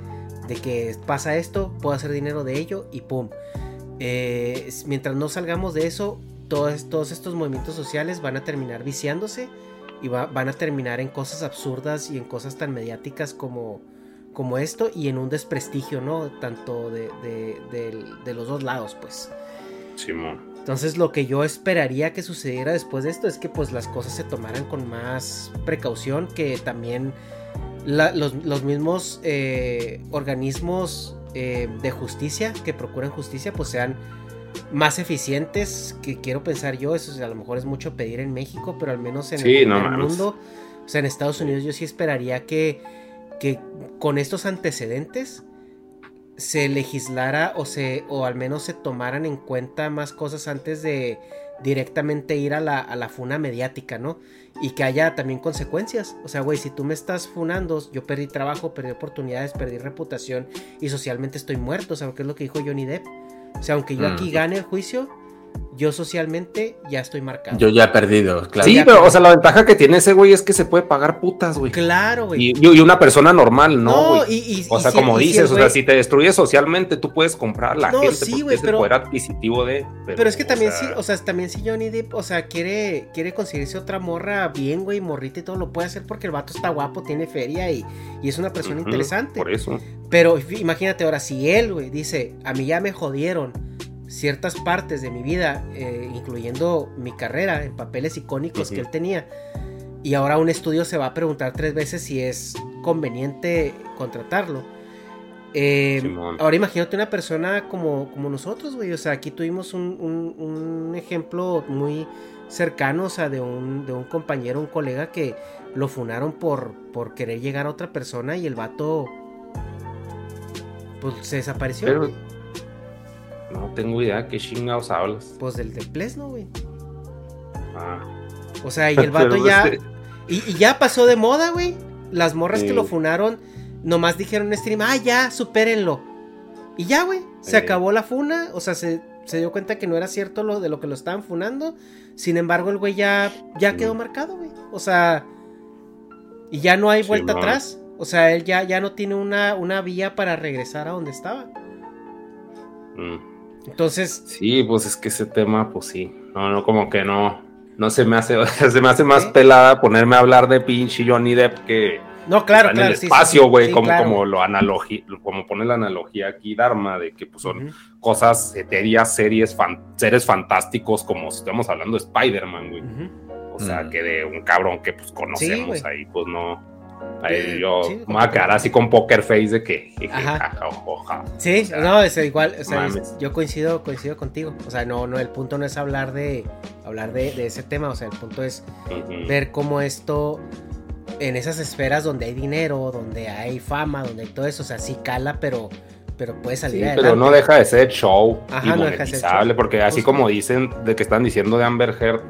Speaker 3: de que pasa esto, puedo hacer dinero de ello y pum. Eh, mientras no salgamos de eso, todos, todos, estos movimientos sociales van a terminar viciándose y van a terminar en cosas absurdas y en cosas tan mediáticas como, como esto y en un desprestigio, ¿no? Tanto de, de los dos lados, pues.
Speaker 5: Simón.
Speaker 3: Entonces lo que yo esperaría que sucediera después de esto es que pues las cosas se tomaran con más precaución, que también los, mismos eh, organismos eh, de justicia que procuran justicia pues sean más eficientes, que quiero pensar yo, eso a lo mejor es mucho pedir en México, pero al menos en, el, mundo, o sea, en Estados Unidos yo sí esperaría que, que con estos antecedentes se legislara o se o al menos se tomaran en cuenta más cosas antes de directamente ir a la, a la funa mediática, ¿no? Y que haya también consecuencias. O sea, güey, si tú me estás funando, yo perdí trabajo, perdí oportunidades, perdí reputación y socialmente estoy muerto, o sea, que es lo que dijo Johnny Depp. O sea, aunque yo aquí gane el juicio, yo socialmente ya estoy marcado.
Speaker 4: Yo ya he perdido,
Speaker 5: claro. Sí, pero, o sea, la ventaja que tiene ese güey es que se puede pagar putas, güey.
Speaker 3: Claro, güey.
Speaker 5: Y, y, una persona normal, ¿no? no y, o sea, como dices, o sea, si te destruyes socialmente, tú puedes comprar la gente sí, es el poder adquisitivo de.
Speaker 3: Pero, es que también sí, o sea, también si Johnny Depp, o sea, quiere, quiere conseguirse otra morra bien, güey, morrita y todo, lo puede hacer porque el vato está guapo, tiene feria y, es una persona interesante.
Speaker 5: Por eso.
Speaker 3: Pero imagínate ahora, si él, güey, dice, a mí ya me jodieron ciertas partes de mi vida, eh, incluyendo mi carrera en papeles icónicos que él tenía. Y ahora un estudio se va a preguntar tres veces si es conveniente contratarlo. Eh, ahora imagínate una persona como, como nosotros, güey. O sea, aquí tuvimos un, ejemplo muy cercano, o sea, de un, de un compañero, un colega que lo funaron por, por querer llegar a otra persona y el vato pues se desapareció.
Speaker 5: No tengo idea qué chingados hablas.
Speaker 3: Pues del de Plesno, güey. Ah. O sea, y el vato ya. Y, ya pasó de moda, güey. Las morras que lo funaron nomás dijeron en stream, ah, ya, supérenlo. Y ya, güey. Se acabó la funa. O sea, se, dio cuenta que no era cierto lo de lo que lo estaban funando. Sin embargo, el güey ya, ya quedó marcado, güey. O sea. Y ya no hay vuelta atrás. O sea, él ya, ya no tiene una, una vía para regresar a donde estaba. Mm. Entonces.
Speaker 5: Sí, pues es que ese tema, pues sí. No, no, como que no. No se me hace, se me hace más pelada ponerme a hablar de pinche Johnny Depp que.
Speaker 3: No, claro,
Speaker 5: en el espacio, güey, como, como lo analogía, como pone la analogía aquí, Dharma, de que pues, son cosas etéreas, series, seres fantásticos, como si estamos hablando de Spider-Man, güey. O sea, que de un cabrón que pues conocemos ahí, pues no Ahí yo me voy a quedar así con poker face de que
Speaker 3: Sí, no, es igual, o sea, yo coincido, coincido contigo. O sea, no, no, el punto no es hablar de hablar de, ese tema, o sea, el punto es ver cómo esto en esas esferas donde hay dinero, donde hay fama, donde hay todo eso, o sea, sí cala, pero pero puede salir sí,
Speaker 5: Pero no deja de ser show Ajá, y monetizable, porque así como dicen, de que están diciendo de Amber Heard,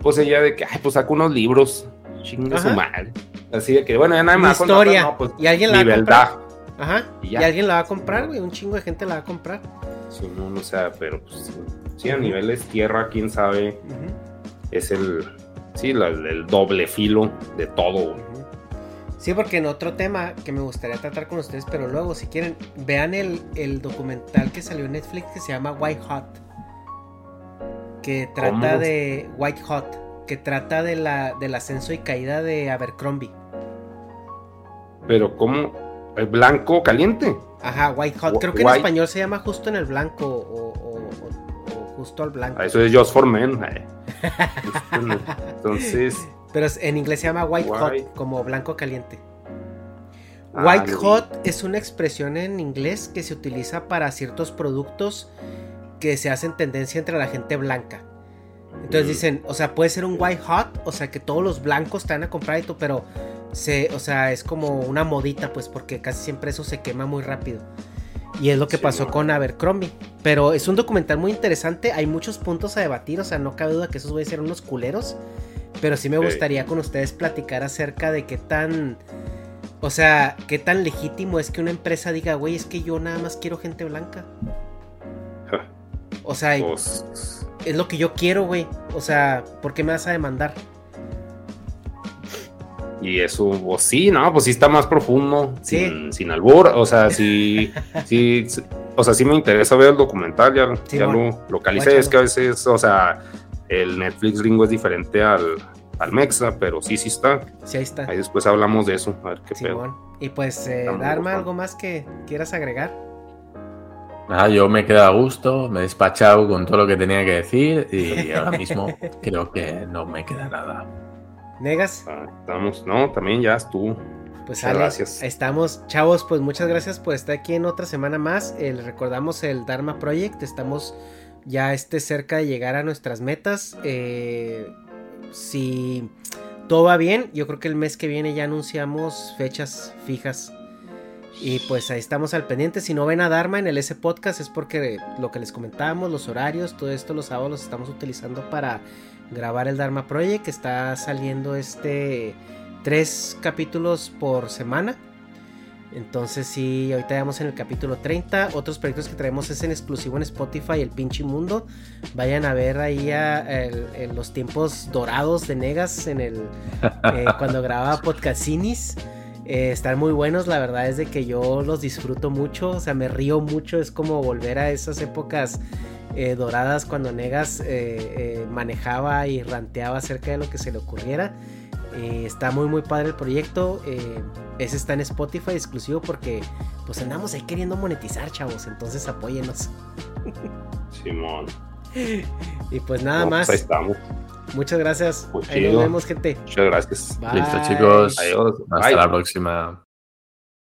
Speaker 5: pues ella de que, ay, pues saca unos libros, chinga su madre. Así de que, bueno, ya nada más.
Speaker 3: historia. Pues, y alguien la va a comprar. Ajá. Y, alguien la va a comprar, güey. Un chingo de gente la va a comprar.
Speaker 5: Sí, no, no sé, pero pues sí, a niveles tierra, quién sabe. Es el, sí, el doble filo de todo,
Speaker 3: Sí, porque en otro tema que me gustaría tratar con ustedes, pero luego, si quieren, vean el, el documental que salió en Netflix que se llama White Hot. Que trata de White Hot que trata de la, del ascenso y caída de Abercrombie.
Speaker 5: Pero ¿cómo? ¿El blanco caliente?
Speaker 3: Ajá, White Hot. Creo que en español se llama justo en el blanco o, justo al blanco.
Speaker 5: Ah, eso es Just for Men. Entonces.
Speaker 3: Pero en inglés se llama White, Hot, como blanco caliente. Ah, white Hot es una expresión en inglés que se utiliza para ciertos productos que se hacen tendencia entre la gente blanca. Entonces mm. dicen, o sea, puede ser un white hot, o sea, que todos los blancos te van a comprar esto, pero se, o sea, es como una modita, pues, porque casi siempre eso se quema muy rápido. Y es lo que pasó con Abercrombie. Pero es un documental muy interesante, hay muchos puntos a debatir, o sea, no cabe duda que esos voy a ser unos culeros. Pero sí me gustaría con ustedes platicar acerca de qué tan... O sea, qué tan legítimo es que una empresa diga, güey, es que yo nada más quiero gente blanca. O sea, pues, es lo que yo quiero, güey. O sea, ¿por qué me vas a demandar?
Speaker 5: Y eso, pues sí, no, pues sí está más profundo, sin, sin albur, o sea, sí, sí, o sea, sí me interesa ver el documental, ya, ya lo localicé, es que a veces, o sea, el Netflix gringo es diferente al, al Mexa, pero sí, sí está.
Speaker 3: Sí, ahí está.
Speaker 5: Ahí después hablamos de eso, a ver qué pedo.
Speaker 3: Y pues, eh, Darma, ¿algo más que quieras agregar?
Speaker 4: Nada, yo me he quedado a gusto, me he despachado con todo lo que tenía que decir y ahora mismo creo que no me queda nada.
Speaker 3: ¿Negas?
Speaker 5: Ah, estamos, no, también ya estuvo.
Speaker 3: Pues gracias. Estamos, chavos, pues muchas gracias por estar aquí en otra semana más. El, recordamos el Dharma Project, estamos ya este cerca de llegar a nuestras metas. Eh, si todo va bien, yo creo que el mes que viene ya anunciamos fechas fijas. Y pues ahí estamos al pendiente. Si no ven a Dharma en el S Podcast es porque lo que les comentábamos, los horarios, todo esto los sábados los estamos utilizando para grabar el Dharma Project, que está saliendo este tres capítulos por semana. Entonces sí, ahorita vamos en el capítulo 30. Otros proyectos que traemos es en exclusivo en Spotify, El Pinche Mundo. Vayan a ver ahí a, los tiempos dorados de Negas en el eh, cuando grababa Podcastinis. Eh, están muy buenos, la verdad es de que yo los disfruto mucho, o sea, me río mucho, es como volver a esas épocas eh, doradas cuando Negas eh, manejaba y ranteaba acerca de lo que se le ocurriera. está muy muy padre el proyecto. ese está en Spotify exclusivo porque pues andamos ahí queriendo monetizar, chavos. Entonces apóyenos.
Speaker 5: Simón.
Speaker 3: y pues nada pues, más.
Speaker 5: ahí estamos.
Speaker 3: Muchas gracias. ahí nos vemos, gente.
Speaker 5: Muchas gracias.
Speaker 4: Listo, chicos. Adiós. Hasta la próxima.